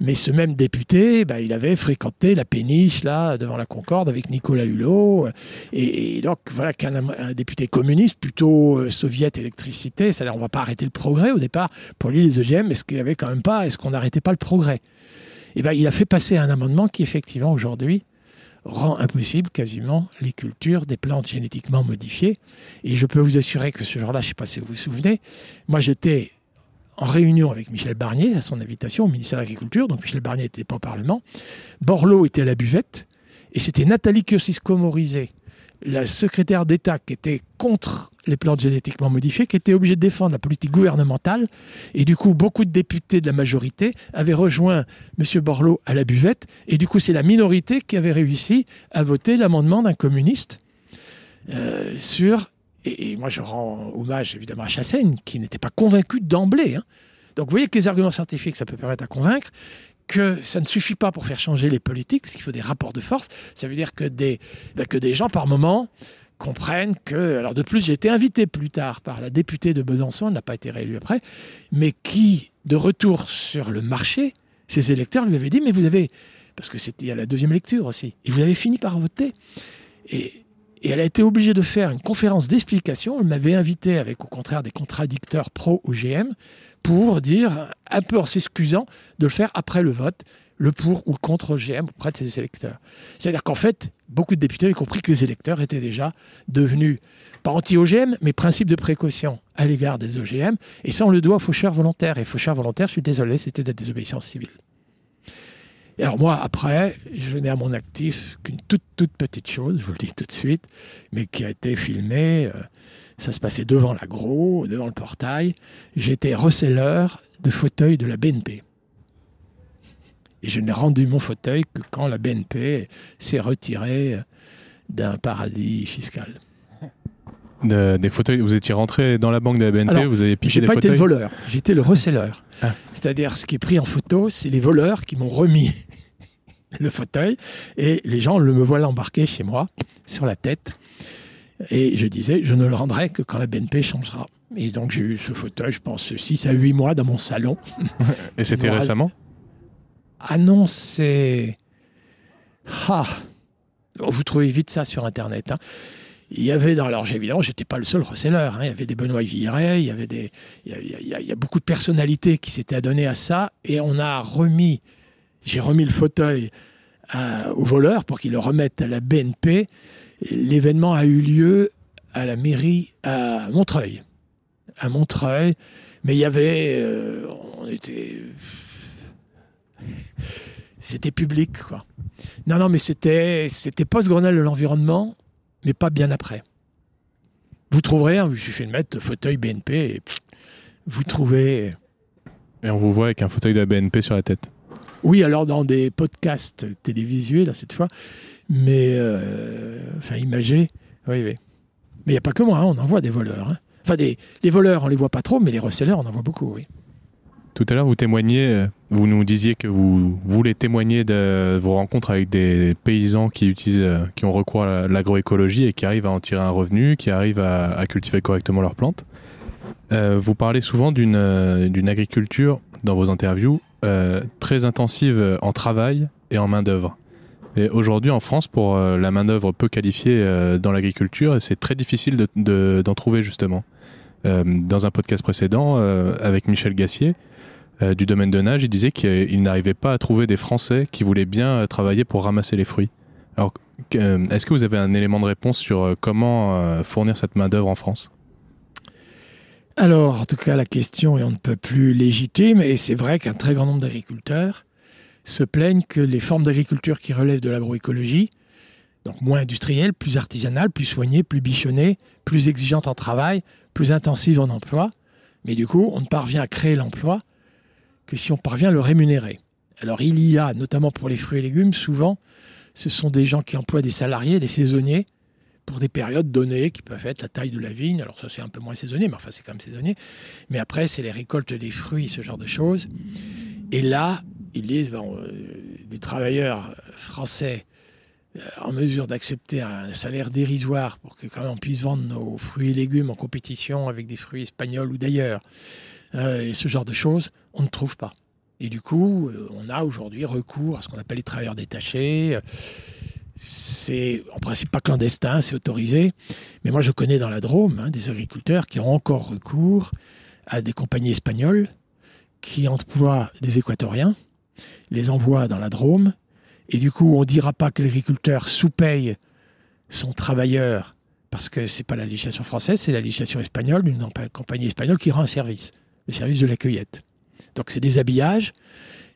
Mais ce même député, bah, il avait fréquenté la péniche là devant la Concorde avec Nicolas Hulot. Et, donc voilà qu'un député communiste, plutôt euh, soviète électricité, c'est-à-dire on ne va pas arrêter le progrès au départ. Pour lui les EGM, est-ce qu'il y avait quand même pas, est-ce qu'on n'arrêtait pas le progrès? Et ben il a fait passer un amendement qui effectivement aujourd'hui rend impossible quasiment les cultures des plantes génétiquement modifiées. Et je peux vous assurer que ce jour-là, je ne sais pas si vous vous souvenez, moi j'étais en réunion avec Michel Barnier, à son invitation au ministère de l'Agriculture. Donc Michel Barnier n'était pas au Parlement. Borloo était à la buvette. Et c'était Nathalie Kosciusko-Morizet, la secrétaire d'État qui était contre les plantes génétiquement modifiées, qui était obligée de défendre la politique gouvernementale. Et du coup, beaucoup de députés de la majorité avaient rejoint M. Borloo à la buvette. Et du coup, c'est la minorité qui avait réussi à voter l'amendement d'un communiste euh, sur et, moi, je rends hommage évidemment à Chassaigne, qui n'était pas convaincu d'emblée. Hein. Donc, vous voyez que les arguments scientifiques, ça peut permettre à convaincre que ça ne suffit pas pour faire changer les politiques, parce qu'il faut des rapports de force. Ça veut dire que des, bah, que des gens, par moment, comprennent que. Alors, de plus, j'ai été invité plus tard par la députée de Besançon, elle n'a pas été réélue après, mais qui, de retour sur le marché, ses électeurs lui avaient dit Mais vous avez. Parce que c'était à la deuxième lecture aussi. Et vous avez fini par voter. Et et elle a été obligée de faire une conférence d'explication. Elle m'avait invité avec au contraire des contradicteurs pro-OGM pour dire, un peu en s'excusant, de le faire après le vote, le pour ou le contre OGM auprès de ses électeurs. C'est-à-dire qu'en fait, beaucoup de députés ont compris que les électeurs étaient déjà devenus, pas anti-OGM, mais principe de précaution à l'égard des OGM. Et ça, on le doit aux faucheurs volontaires. Et faucheurs volontaires, je suis désolé, c'était de la désobéissance civile. Alors moi, après, je n'ai à mon actif qu'une toute, toute petite chose, je vous le dis tout de suite, mais qui a été filmée. Euh, ça se passait devant l'agro, devant le portail. J'étais receleur de fauteuil de la BNP. Et je n'ai rendu mon fauteuil que quand la BNP s'est retirée d'un paradis fiscal des fauteuils. Vous étiez rentré dans la banque de la BNP, vous avez piché des fauteuils. J'ai pas été le voleur, j'étais le receleur. Ah. C'est-à-dire, ce qui est pris en photo, c'est les voleurs qui m'ont remis le fauteuil et les gens le me voilà embarqué chez moi sur la tête. Et je disais, je ne le rendrai que quand la BNP changera. Et donc j'ai eu ce fauteuil, je pense, 6 à 8 mois dans mon salon. Et c'était récemment? Ah non, c'est... Ah Vous trouvez vite ça sur Internet. Hein. Il y avait dans alors évidemment j'étais pas le seul receleur hein. il y avait des Benoît Villeray il y avait des il y, a, beaucoup de personnalités qui s'étaient adonnées à ça. Et on a remis j'ai remis le fauteuil au voleur pour qu'il le remette à la BNP l'événement a eu lieu à la mairie à Montreuil. À Montreuil. Mais il y avait euh, on était c'était public quoi. Non non mais c'était c'était post Grenelle de l'environnement mais pas bien après. Vous trouverez, hein, il suffit de mettre fauteuil BNP et vous trouvez. Et on vous voit avec un fauteuil de la BNP sur la tête. Oui, alors dans des podcasts télévisuels, là, cette fois, mais euh, enfin imagé, oui, oui. Mais il n'y a pas que moi, hein, on en voit des voleurs. Hein. Enfin, des, les voleurs, on les voit pas trop, mais les recelleurs, on en voit beaucoup, oui. Tout à l'heure, vous témoignez, euh, vous nous disiez que vous voulez témoigner de vos rencontres avec des paysans qui utilisent, euh, qui ont recours à l'agroécologie et qui arrivent à en tirer un revenu, qui arrivent à, cultiver correctement leurs plantes. Euh, vous parlez souvent d'une agriculture dans vos interviews très intensive en travail et en main d'œuvre. Et aujourd'hui, en France, pour la main d'œuvre peu qualifiée dans l'agriculture, c'est très difficile d'en de, trouver justement. dans un podcast précédent avec Michel Gassier, euh, du domaine de nage, il disait qu'il n'arrivait pas à trouver des Français qui voulaient bien euh, travailler pour ramasser les fruits. Alors, euh, est-ce que vous avez un élément de réponse sur comment fournir cette main-d'œuvre en France? Alors, en tout cas, la question est on ne peut plus légitime, et c'est vrai qu'un très grand nombre d'agriculteurs se plaignent que les formes d'agriculture qui relèvent de l'agroécologie, donc moins industrielles, plus artisanales, plus soignées, plus bichonnées, plus exigeantes en travail, plus intensives en emploi, mais du coup, on ne parvient à créer l'emploi que si on parvient à le rémunérer. Alors il y a, notamment pour les fruits et légumes, souvent, ce sont des gens qui emploient des salariés, des saisonniers, pour des périodes données qui peuvent être la taille de la vigne. Alors ça c'est un peu moins saisonnier, mais enfin c'est quand même saisonnier. Mais après c'est les récoltes des fruits, ce genre de choses. Et là, ils disent, bon, euh, les travailleurs français euh, en mesure d'accepter un salaire dérisoire pour que quand on puisse vendre nos fruits et légumes en compétition avec des fruits espagnols ou d'ailleurs, et ce genre de choses, on ne trouve pas. Et du coup, euh, on a aujourd'hui recours à ce qu'on appelle les travailleurs détachés. C'est en principe pas clandestin, c'est autorisé. Mais moi, je connais dans la Drôme hein, des agriculteurs qui ont encore recours à des compagnies espagnoles qui emploient des équatoriens, les envoient dans la Drôme. Et du coup, on ne dira pas que l'agriculteur sous-paye son travailleur parce que ce n'est pas la législation française, c'est la législation espagnole d'une compagnie espagnole qui rend un service le service de la cueillette. Donc c'est des habillages,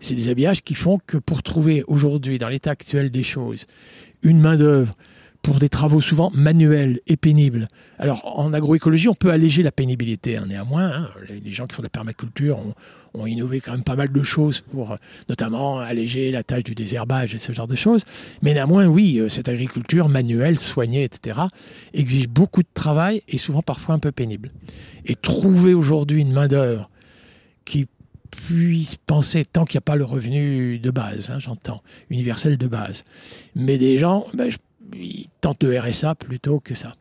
c'est des habillages qui font que pour trouver aujourd'hui, dans l'état actuel des choses, une main-d'œuvre pour des travaux souvent manuels et pénibles. Alors en agroécologie, on peut alléger la pénibilité, hein, néanmoins. Hein. les, gens qui font de la permaculture ont, innové quand même pas mal de choses pour notamment alléger la tâche du désherbage et ce genre de choses. Mais néanmoins, oui, euh, cette agriculture manuelle, soignée, etc., exige beaucoup de travail et souvent parfois un peu pénible. Et trouver aujourd'hui une main-d'œuvre qui puisse penser, tant qu'il n'y a pas le revenu de base, hein, j'entends, universel de base, mais des gens, ben, ils tentent le RSA plutôt que ça.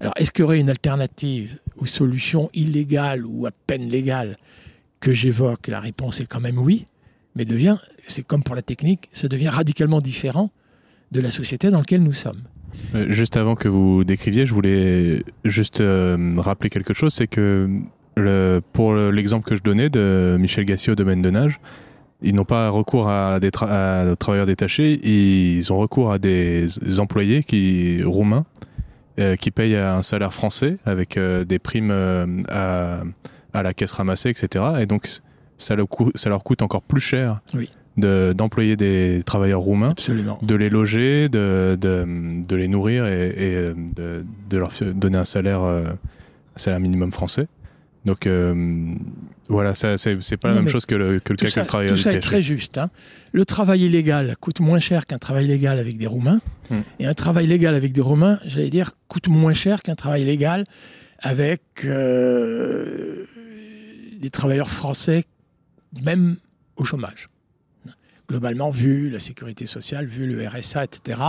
Alors, est-ce qu'il y aurait une alternative ou solution illégale ou à peine légale que j'évoque? La réponse est quand même oui, mais devient, c'est comme pour la technique, ça devient radicalement différent de la société dans laquelle nous sommes. Euh, juste avant que vous décriviez, je voulais juste euh, rappeler quelque chose, c'est que pour l'exemple que je donnais de Michel Gassier au domaine de nage, ils n'ont pas recours à des travailleurs détachés, ils ont recours à des employés qui, roumains euh, qui payent un salaire français avec euh, des primes euh, à, à, la caisse ramassée, etc. Et donc ça, leur coûte, ça leur coûte encore plus cher d'employer des travailleurs roumains, Absolument. de les loger, de, de, de les nourrir et, de, leur donner un salaire, un salaire minimum français. Donc euh, voilà, ça, c'est pas la même chose que le, que le cas que le travail Tout ça est très juste. Hein. Le travail illégal coûte moins cher qu'un travail légal avec des Roumains. Hmm. Et un travail légal avec des Roumains, j'allais dire, coûte moins cher qu'un travail légal avec euh, des travailleurs français, même au chômage. Globalement, vu la sécurité sociale, vu le RSA, etc.,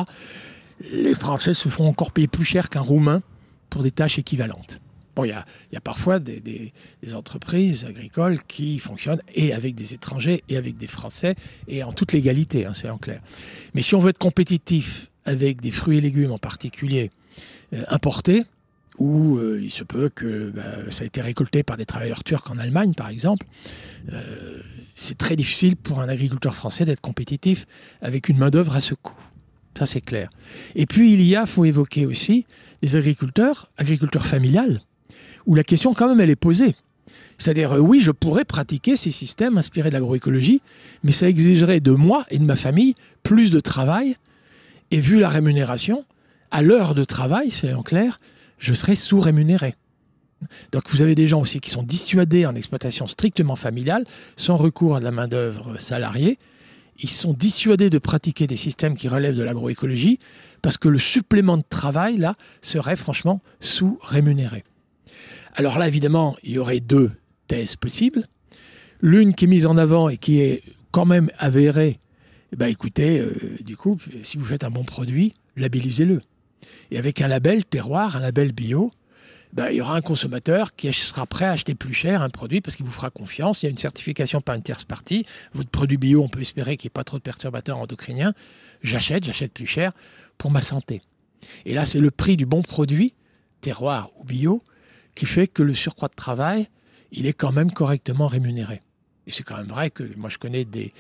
les Français se font encore payer plus cher qu'un Roumain pour des tâches équivalentes. Bon, il y a, parfois des, entreprises agricoles qui fonctionnent et avec des étrangers et avec des Français et en toute légalité, hein, c'est en clair. Mais si on veut être compétitif avec des fruits et légumes en particulier, importées, où il se peut que bah, ça ait été récolté par des travailleurs turcs en Allemagne, par exemple. c'est très difficile pour un agriculteur français d'être compétitif avec une main-d'œuvre à ce coût. Ça, c'est clair. Et puis, il y a, faut évoquer aussi, des agriculteurs, agriculteurs familiales, où la question, quand même, elle est posée. C'est-à-dire, euh, oui, je pourrais pratiquer ces systèmes inspirés de l'agroécologie, mais ça exigerait de moi et de ma famille plus de travail. Et vu la rémunération, à l'heure de travail, c'est en clair, je serais sous-rémunéré. Donc vous avez des gens aussi qui sont dissuadés en exploitation strictement familiale, sans recours à la main-d'œuvre salariée. Ils sont dissuadés de pratiquer des systèmes qui relèvent de l'agroécologie parce que le supplément de travail, là, serait franchement sous-rémunéré. Alors là, évidemment, il y aurait deux thèses possibles. L'une qui est mise en avant et qui est quand même avérée, eh ben écoutez, euh, du coup, si vous faites un bon produit, labellisez-le. Et avec un label terroir, un label bio, ben, il y aura un consommateur qui sera prêt à acheter plus cher un produit parce qu'il vous fera confiance. Il y a une certification par une tierce partie. Votre produit bio, on peut espérer qu'il n'y ait pas trop de perturbateurs endocriniens. J'achète, j'achète plus cher pour ma santé. Et là, c'est le prix du bon produit, terroir ou bio, qui fait que le surcroît de travail, il est quand même correctement rémunéré. Et c'est quand même vrai que moi je connais des,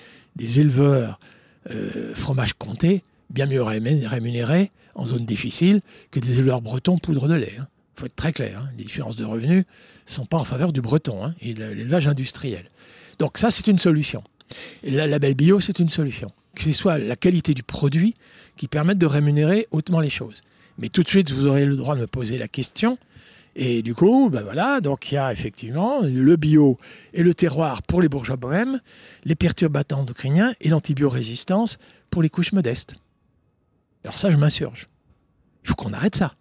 éleveurs euh, fromage comté bien mieux rémunérés en zone difficile que des éleveurs bretons poudre de lait. Il hein. faut être très clair, hein. les différences de revenus ne sont pas en faveur du breton hein, et de l'élevage industriel. Donc ça c'est une solution. La label bio c'est une solution. Que ce soit la qualité du produit qui permette de rémunérer hautement les choses. Mais tout de suite vous aurez le droit de me poser la question, et du coup, ben voilà, donc il y a effectivement le bio et le terroir pour les bourgeois bohèmes, les perturbateurs endocriniens et l'antibiorésistance pour les couches modestes. Alors ça, je m'insurge. Il faut qu'on arrête ça.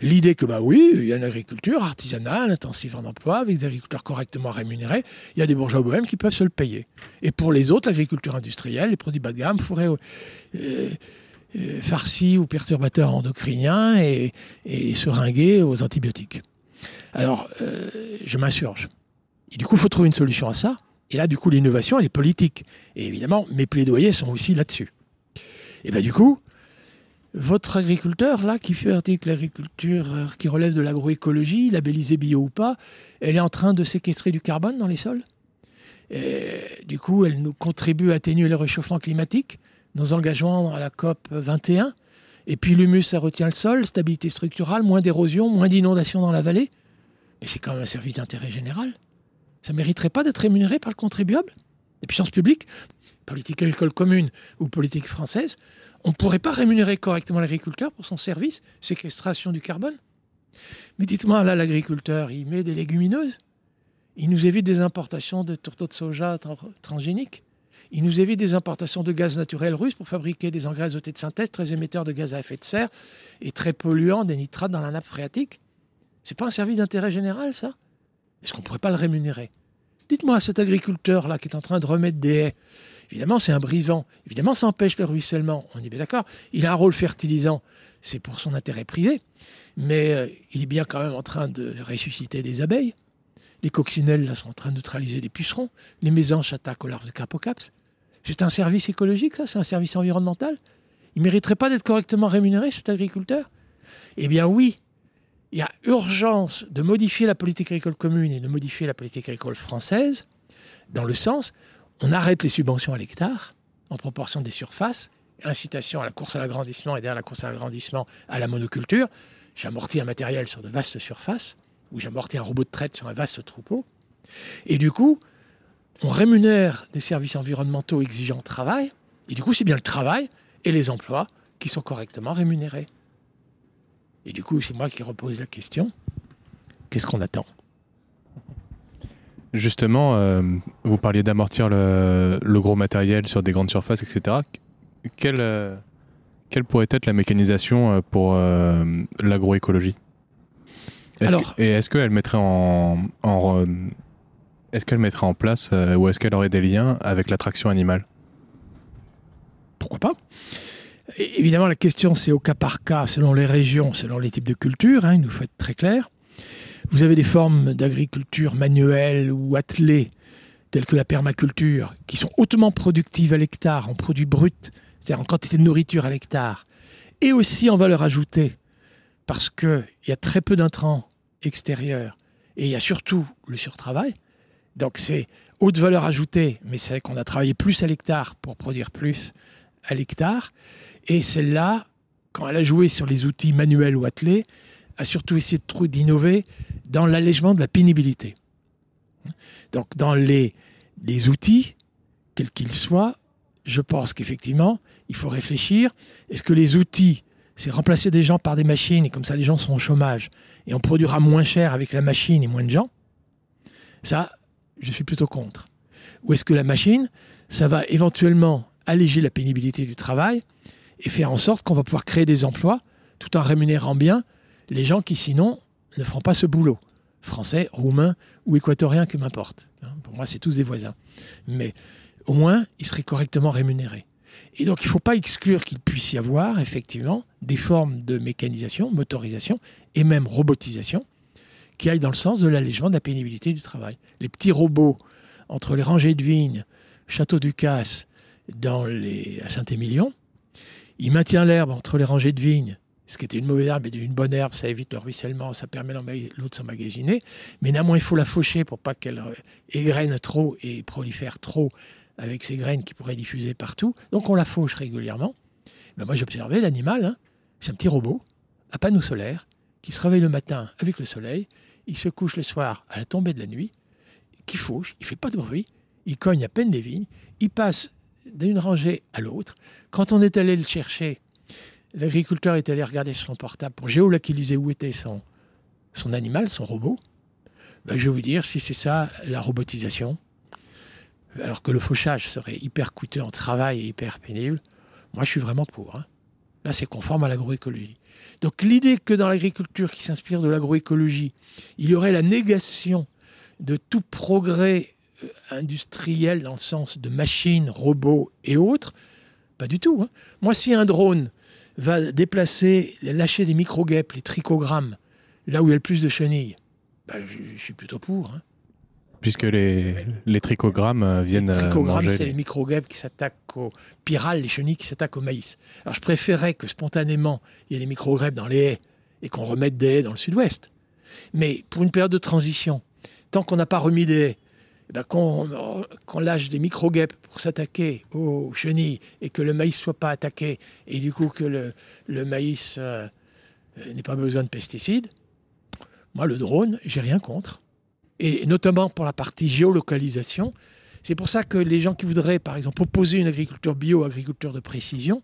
L'idée que, bah oui, il y a une agriculture artisanale, intensive en emploi, avec des agriculteurs correctement rémunérés, il y a des bourgeois bohèmes qui peuvent se le payer. Et pour les autres, l'agriculture industrielle, les produits bas de gamme, fourrés, euh, euh, farcis ou perturbateurs endocriniens et, et seringués aux antibiotiques. Alors, euh, je m'insurge. Et du coup, il faut trouver une solution à ça. Et là, du coup, l'innovation, elle est politique. Et évidemment, mes plaidoyers sont aussi là-dessus. Et bien, du coup, votre agriculteur, là, qui fait l'agriculture euh, qui relève de l'agroécologie, labellisée bio ou pas, elle est en train de séquestrer du carbone dans les sols. Et, du coup, elle nous contribue à atténuer le réchauffement climatique, nos engagements à la COP 21. Et puis l'humus, ça retient le sol, stabilité structurale, moins d'érosion, moins d'inondation dans la vallée. Mais c'est quand même un service d'intérêt général. Ça ne mériterait pas d'être rémunéré par le contribuable? Les puissances publiques, politique agricole commune ou politique française, on ne pourrait pas rémunérer correctement l'agriculteur pour son service, séquestration du carbone? Mais dites-moi, là, l'agriculteur, il met des légumineuses? Il nous évite des importations de tourteaux de soja transgéniques? Il nous évite des importations de gaz naturel russe pour fabriquer des engrais azotés de synthèse très émetteurs de gaz à effet de serre et très polluants des nitrates dans la nappe phréatique? C'est pas un service d'intérêt général, ça? Est-ce qu'on ne pourrait pas le rémunérer? Dites-moi, cet agriculteur-là qui est en train de remettre des haies, évidemment, c'est un brisant. Évidemment, ça empêche le ruissellement. On est bien d'accord. Il a un rôle fertilisant. C'est pour son intérêt privé. Mais euh, il est bien quand même en train de ressusciter des abeilles. Les coccinelles là, sont en train de neutraliser les pucerons. Les mésanges attaquent aux larves de crapocaps. C'est un service écologique, ça? C'est un service environnemental? Il ne mériterait pas d'être correctement rémunéré, cet agriculteur? Eh bien oui, il y a urgence de modifier la politique agricole commune et de modifier la politique agricole française, dans le sens, on arrête les subventions à l'hectare en proportion des surfaces, incitation à la course à l'agrandissement et derrière la course à l'agrandissement à la monoculture. J'amortis un matériel sur de vastes surfaces, ou j'amortis un robot de traite sur un vaste troupeau. Et du coup, on rémunère des services environnementaux exigeants de travail, et du coup, c'est bien le travail et les emplois qui sont correctement rémunérés. Et du coup, c'est moi qui repose la question. Qu'est-ce qu'on attend? Justement, euh, vous parliez d'amortir le, gros matériel sur des grandes surfaces, etc. Quelle, euh, quelle pourrait être la mécanisation euh, pour l'agroécologie? Et est-ce qu'elle mettrait en, en est-ce qu'elle mettrait en place ou est-ce qu'elle aurait des liens avec l'attraction animale? Pourquoi pas? Évidemment, la question, c'est au cas par cas, selon les régions, selon les types de cultures, hein, il nous faut être très clair. Vous avez des formes d'agriculture manuelle ou attelée, telles que la permaculture, qui sont hautement productives à l'hectare, en produits bruts, c'est-à-dire en quantité de nourriture à l'hectare, et aussi en valeur ajoutée, parce qu'il y a très peu d'intrants extérieurs et il y a surtout le surtravail. Donc c'est haute valeur ajoutée, mais c'est qu'on a travaillé plus à l'hectare pour produire plus à l'hectare. Et celle-là, quand elle a joué sur les outils manuels ou attelés, a surtout essayé d'innover dans l'allègement de la pénibilité. Donc dans les, les outils, quels qu'ils soient, je pense qu'effectivement, il faut réfléchir. Est-ce que les outils, c'est remplacer des gens par des machines et comme ça les gens sont au chômage et on produira moins cher avec la machine et moins de gens? Ça, je suis plutôt contre. Ou est-ce que la machine, ça va éventuellement alléger la pénibilité du travail et faire en sorte qu'on va pouvoir créer des emplois tout en rémunérant bien les gens qui sinon ne feront pas ce boulot. Français, roumains ou équatoriens, que m'importe. Hein, pour moi, c'est tous des voisins. Mais au moins, ils seraient correctement rémunérés. Et donc, il ne faut pas exclure qu'il puisse y avoir, effectivement, des formes de mécanisation, motorisation et même robotisation qui aillent dans le sens de l'allègement de la pénibilité du travail. Les petits robots entre les rangées de vignes, Château du Casse, dans les, à Saint-Émilion, il maintient l'herbe entre les rangées de vignes, ce qui était une mauvaise herbe et une bonne herbe, ça évite le ruissellement, ça permet l'eau de s'emmagasiner. Mais néanmoins, il faut la faucher pour pas qu'elle euh, égrène trop et prolifère trop avec ses graines qui pourraient diffuser partout. Donc on la fauche régulièrement. Mais moi j'observais l'animal, hein. c'est un petit robot à panneau solaire qui se réveille le matin avec le soleil, il se couche le soir à la tombée de la nuit, qui fauche, il fait pas de bruit, il cogne à peine des vignes, il passe d'une rangée à l'autre. Quand on est allé le chercher, l'agriculteur est allé regarder son portable pour géolocaliser où était son, son animal, son robot. Ben, je vais vous dire, si c'est ça, la robotisation, alors que le fauchage serait hyper coûteux en travail et hyper pénible, moi je suis vraiment pour. Hein. Là, c'est conforme à l'agroécologie. Donc l'idée que dans l'agriculture qui s'inspire de l'agroécologie, il y aurait la négation de tout progrès industriel dans le sens de machines, robots et autres, pas du tout. Hein. Moi, si un drone va déplacer, lâcher des micro-guêpes, les trichogrammes, là où il y a le plus de chenilles, ben, je, suis plutôt pour. Hein. Puisque les, les trichogrammes euh, viennent. Les euh, trichogrammes, c'est les, micro-guêpes qui s'attaquent aux pyrales, les chenilles qui s'attaquent au maïs. Alors je préférais que spontanément, il y ait des micro-guêpes dans les haies et qu'on remette des haies dans le sud-ouest. Mais pour une période de transition, tant qu'on n'a pas remis des haies, eh ben qu'on lâche des micro-guêpes pour s'attaquer aux chenilles et que le maïs soit pas attaqué et du coup que le, maïs euh, n'ait pas besoin de pesticides, moi le drone, j'ai rien contre et notamment pour la partie géolocalisation. C'est pour ça que les gens qui voudraient, par exemple, opposer une agriculture bio à agriculture de précision,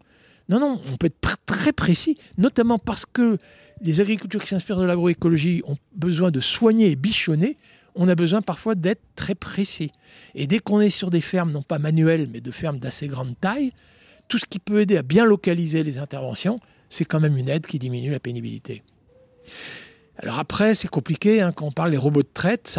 non, non, on peut être très précis, notamment parce que les agricultures qui s'inspirent de l'agroécologie ont besoin de soigner et bichonner. On a besoin parfois d'être très précis. Et dès qu'on est sur des fermes, non pas manuelles, mais de fermes d'assez grande taille, tout ce qui peut aider à bien localiser les interventions, c'est quand même une aide qui diminue la pénibilité. Alors après, c'est compliqué hein, quand on parle des robots de traite.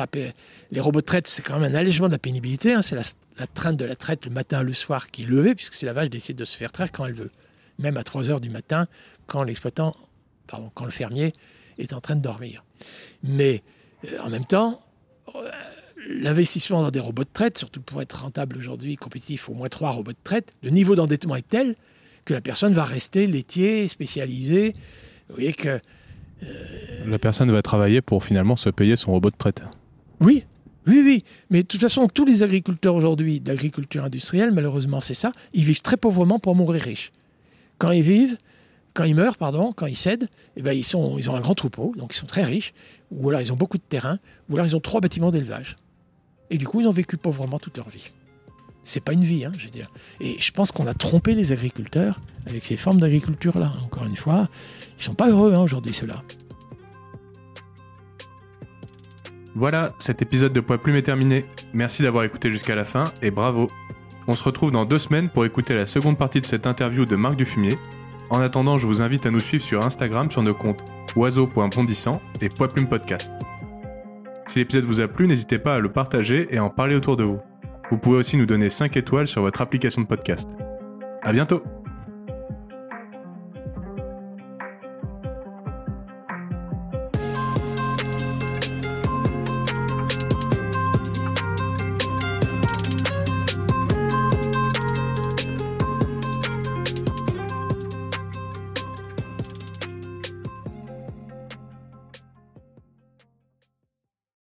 Les robots de traite, c'est quand même un allègement de la pénibilité. Hein. c'est la, la, de la traite le matin, le soir qui est levée, puisque si la vache décide de se faire traire quand elle veut, même à 3 heures du matin, quand l'exploitant, pardon, quand le fermier est en train de dormir. Mais euh, en même temps, l'investissement dans des robots de traite, surtout pour être rentable aujourd'hui, compétitif, au moins trois robots de traite, le niveau d'endettement est tel que la personne va rester laitier, spécialisé. Vous voyez que la personne va travailler pour finalement se payer son robot de traite. Oui, oui, oui. Mais de toute façon, tous les agriculteurs aujourd'hui d'agriculture industrielle, malheureusement, c'est ça. Ils vivent très pauvrement pour mourir riches. Quand ils vivent, quand ils meurent, pardon, quand ils cèdent, eh ben, ils, ont un grand troupeau, donc ils sont très riches, ou alors ils ont beaucoup de terrain, ou alors ils ont trois bâtiments d'élevage. Et du coup, ils ont vécu pauvrement toute leur vie. C'est pas une vie, hein, je veux dire. Et je pense qu'on a trompé les agriculteurs avec ces formes d'agriculture-là. Encore une fois, ils sont pas heureux hein, aujourd'hui, ceux-là. Voilà, cet épisode de Poids Plume est terminé. Merci d'avoir écouté jusqu'à la fin et bravo. On se retrouve dans deux semaines pour écouter la seconde partie de cette interview de Marc Dufumier. En attendant, je vous invite à nous suivre sur Instagram sur nos comptes oiseau.bondissant et Poids Plume Podcast. Si l'épisode vous a plu, n'hésitez pas à le partager et à en parler autour de vous. Vous pouvez aussi nous donner 5 étoiles sur votre application de podcast. À bientôt!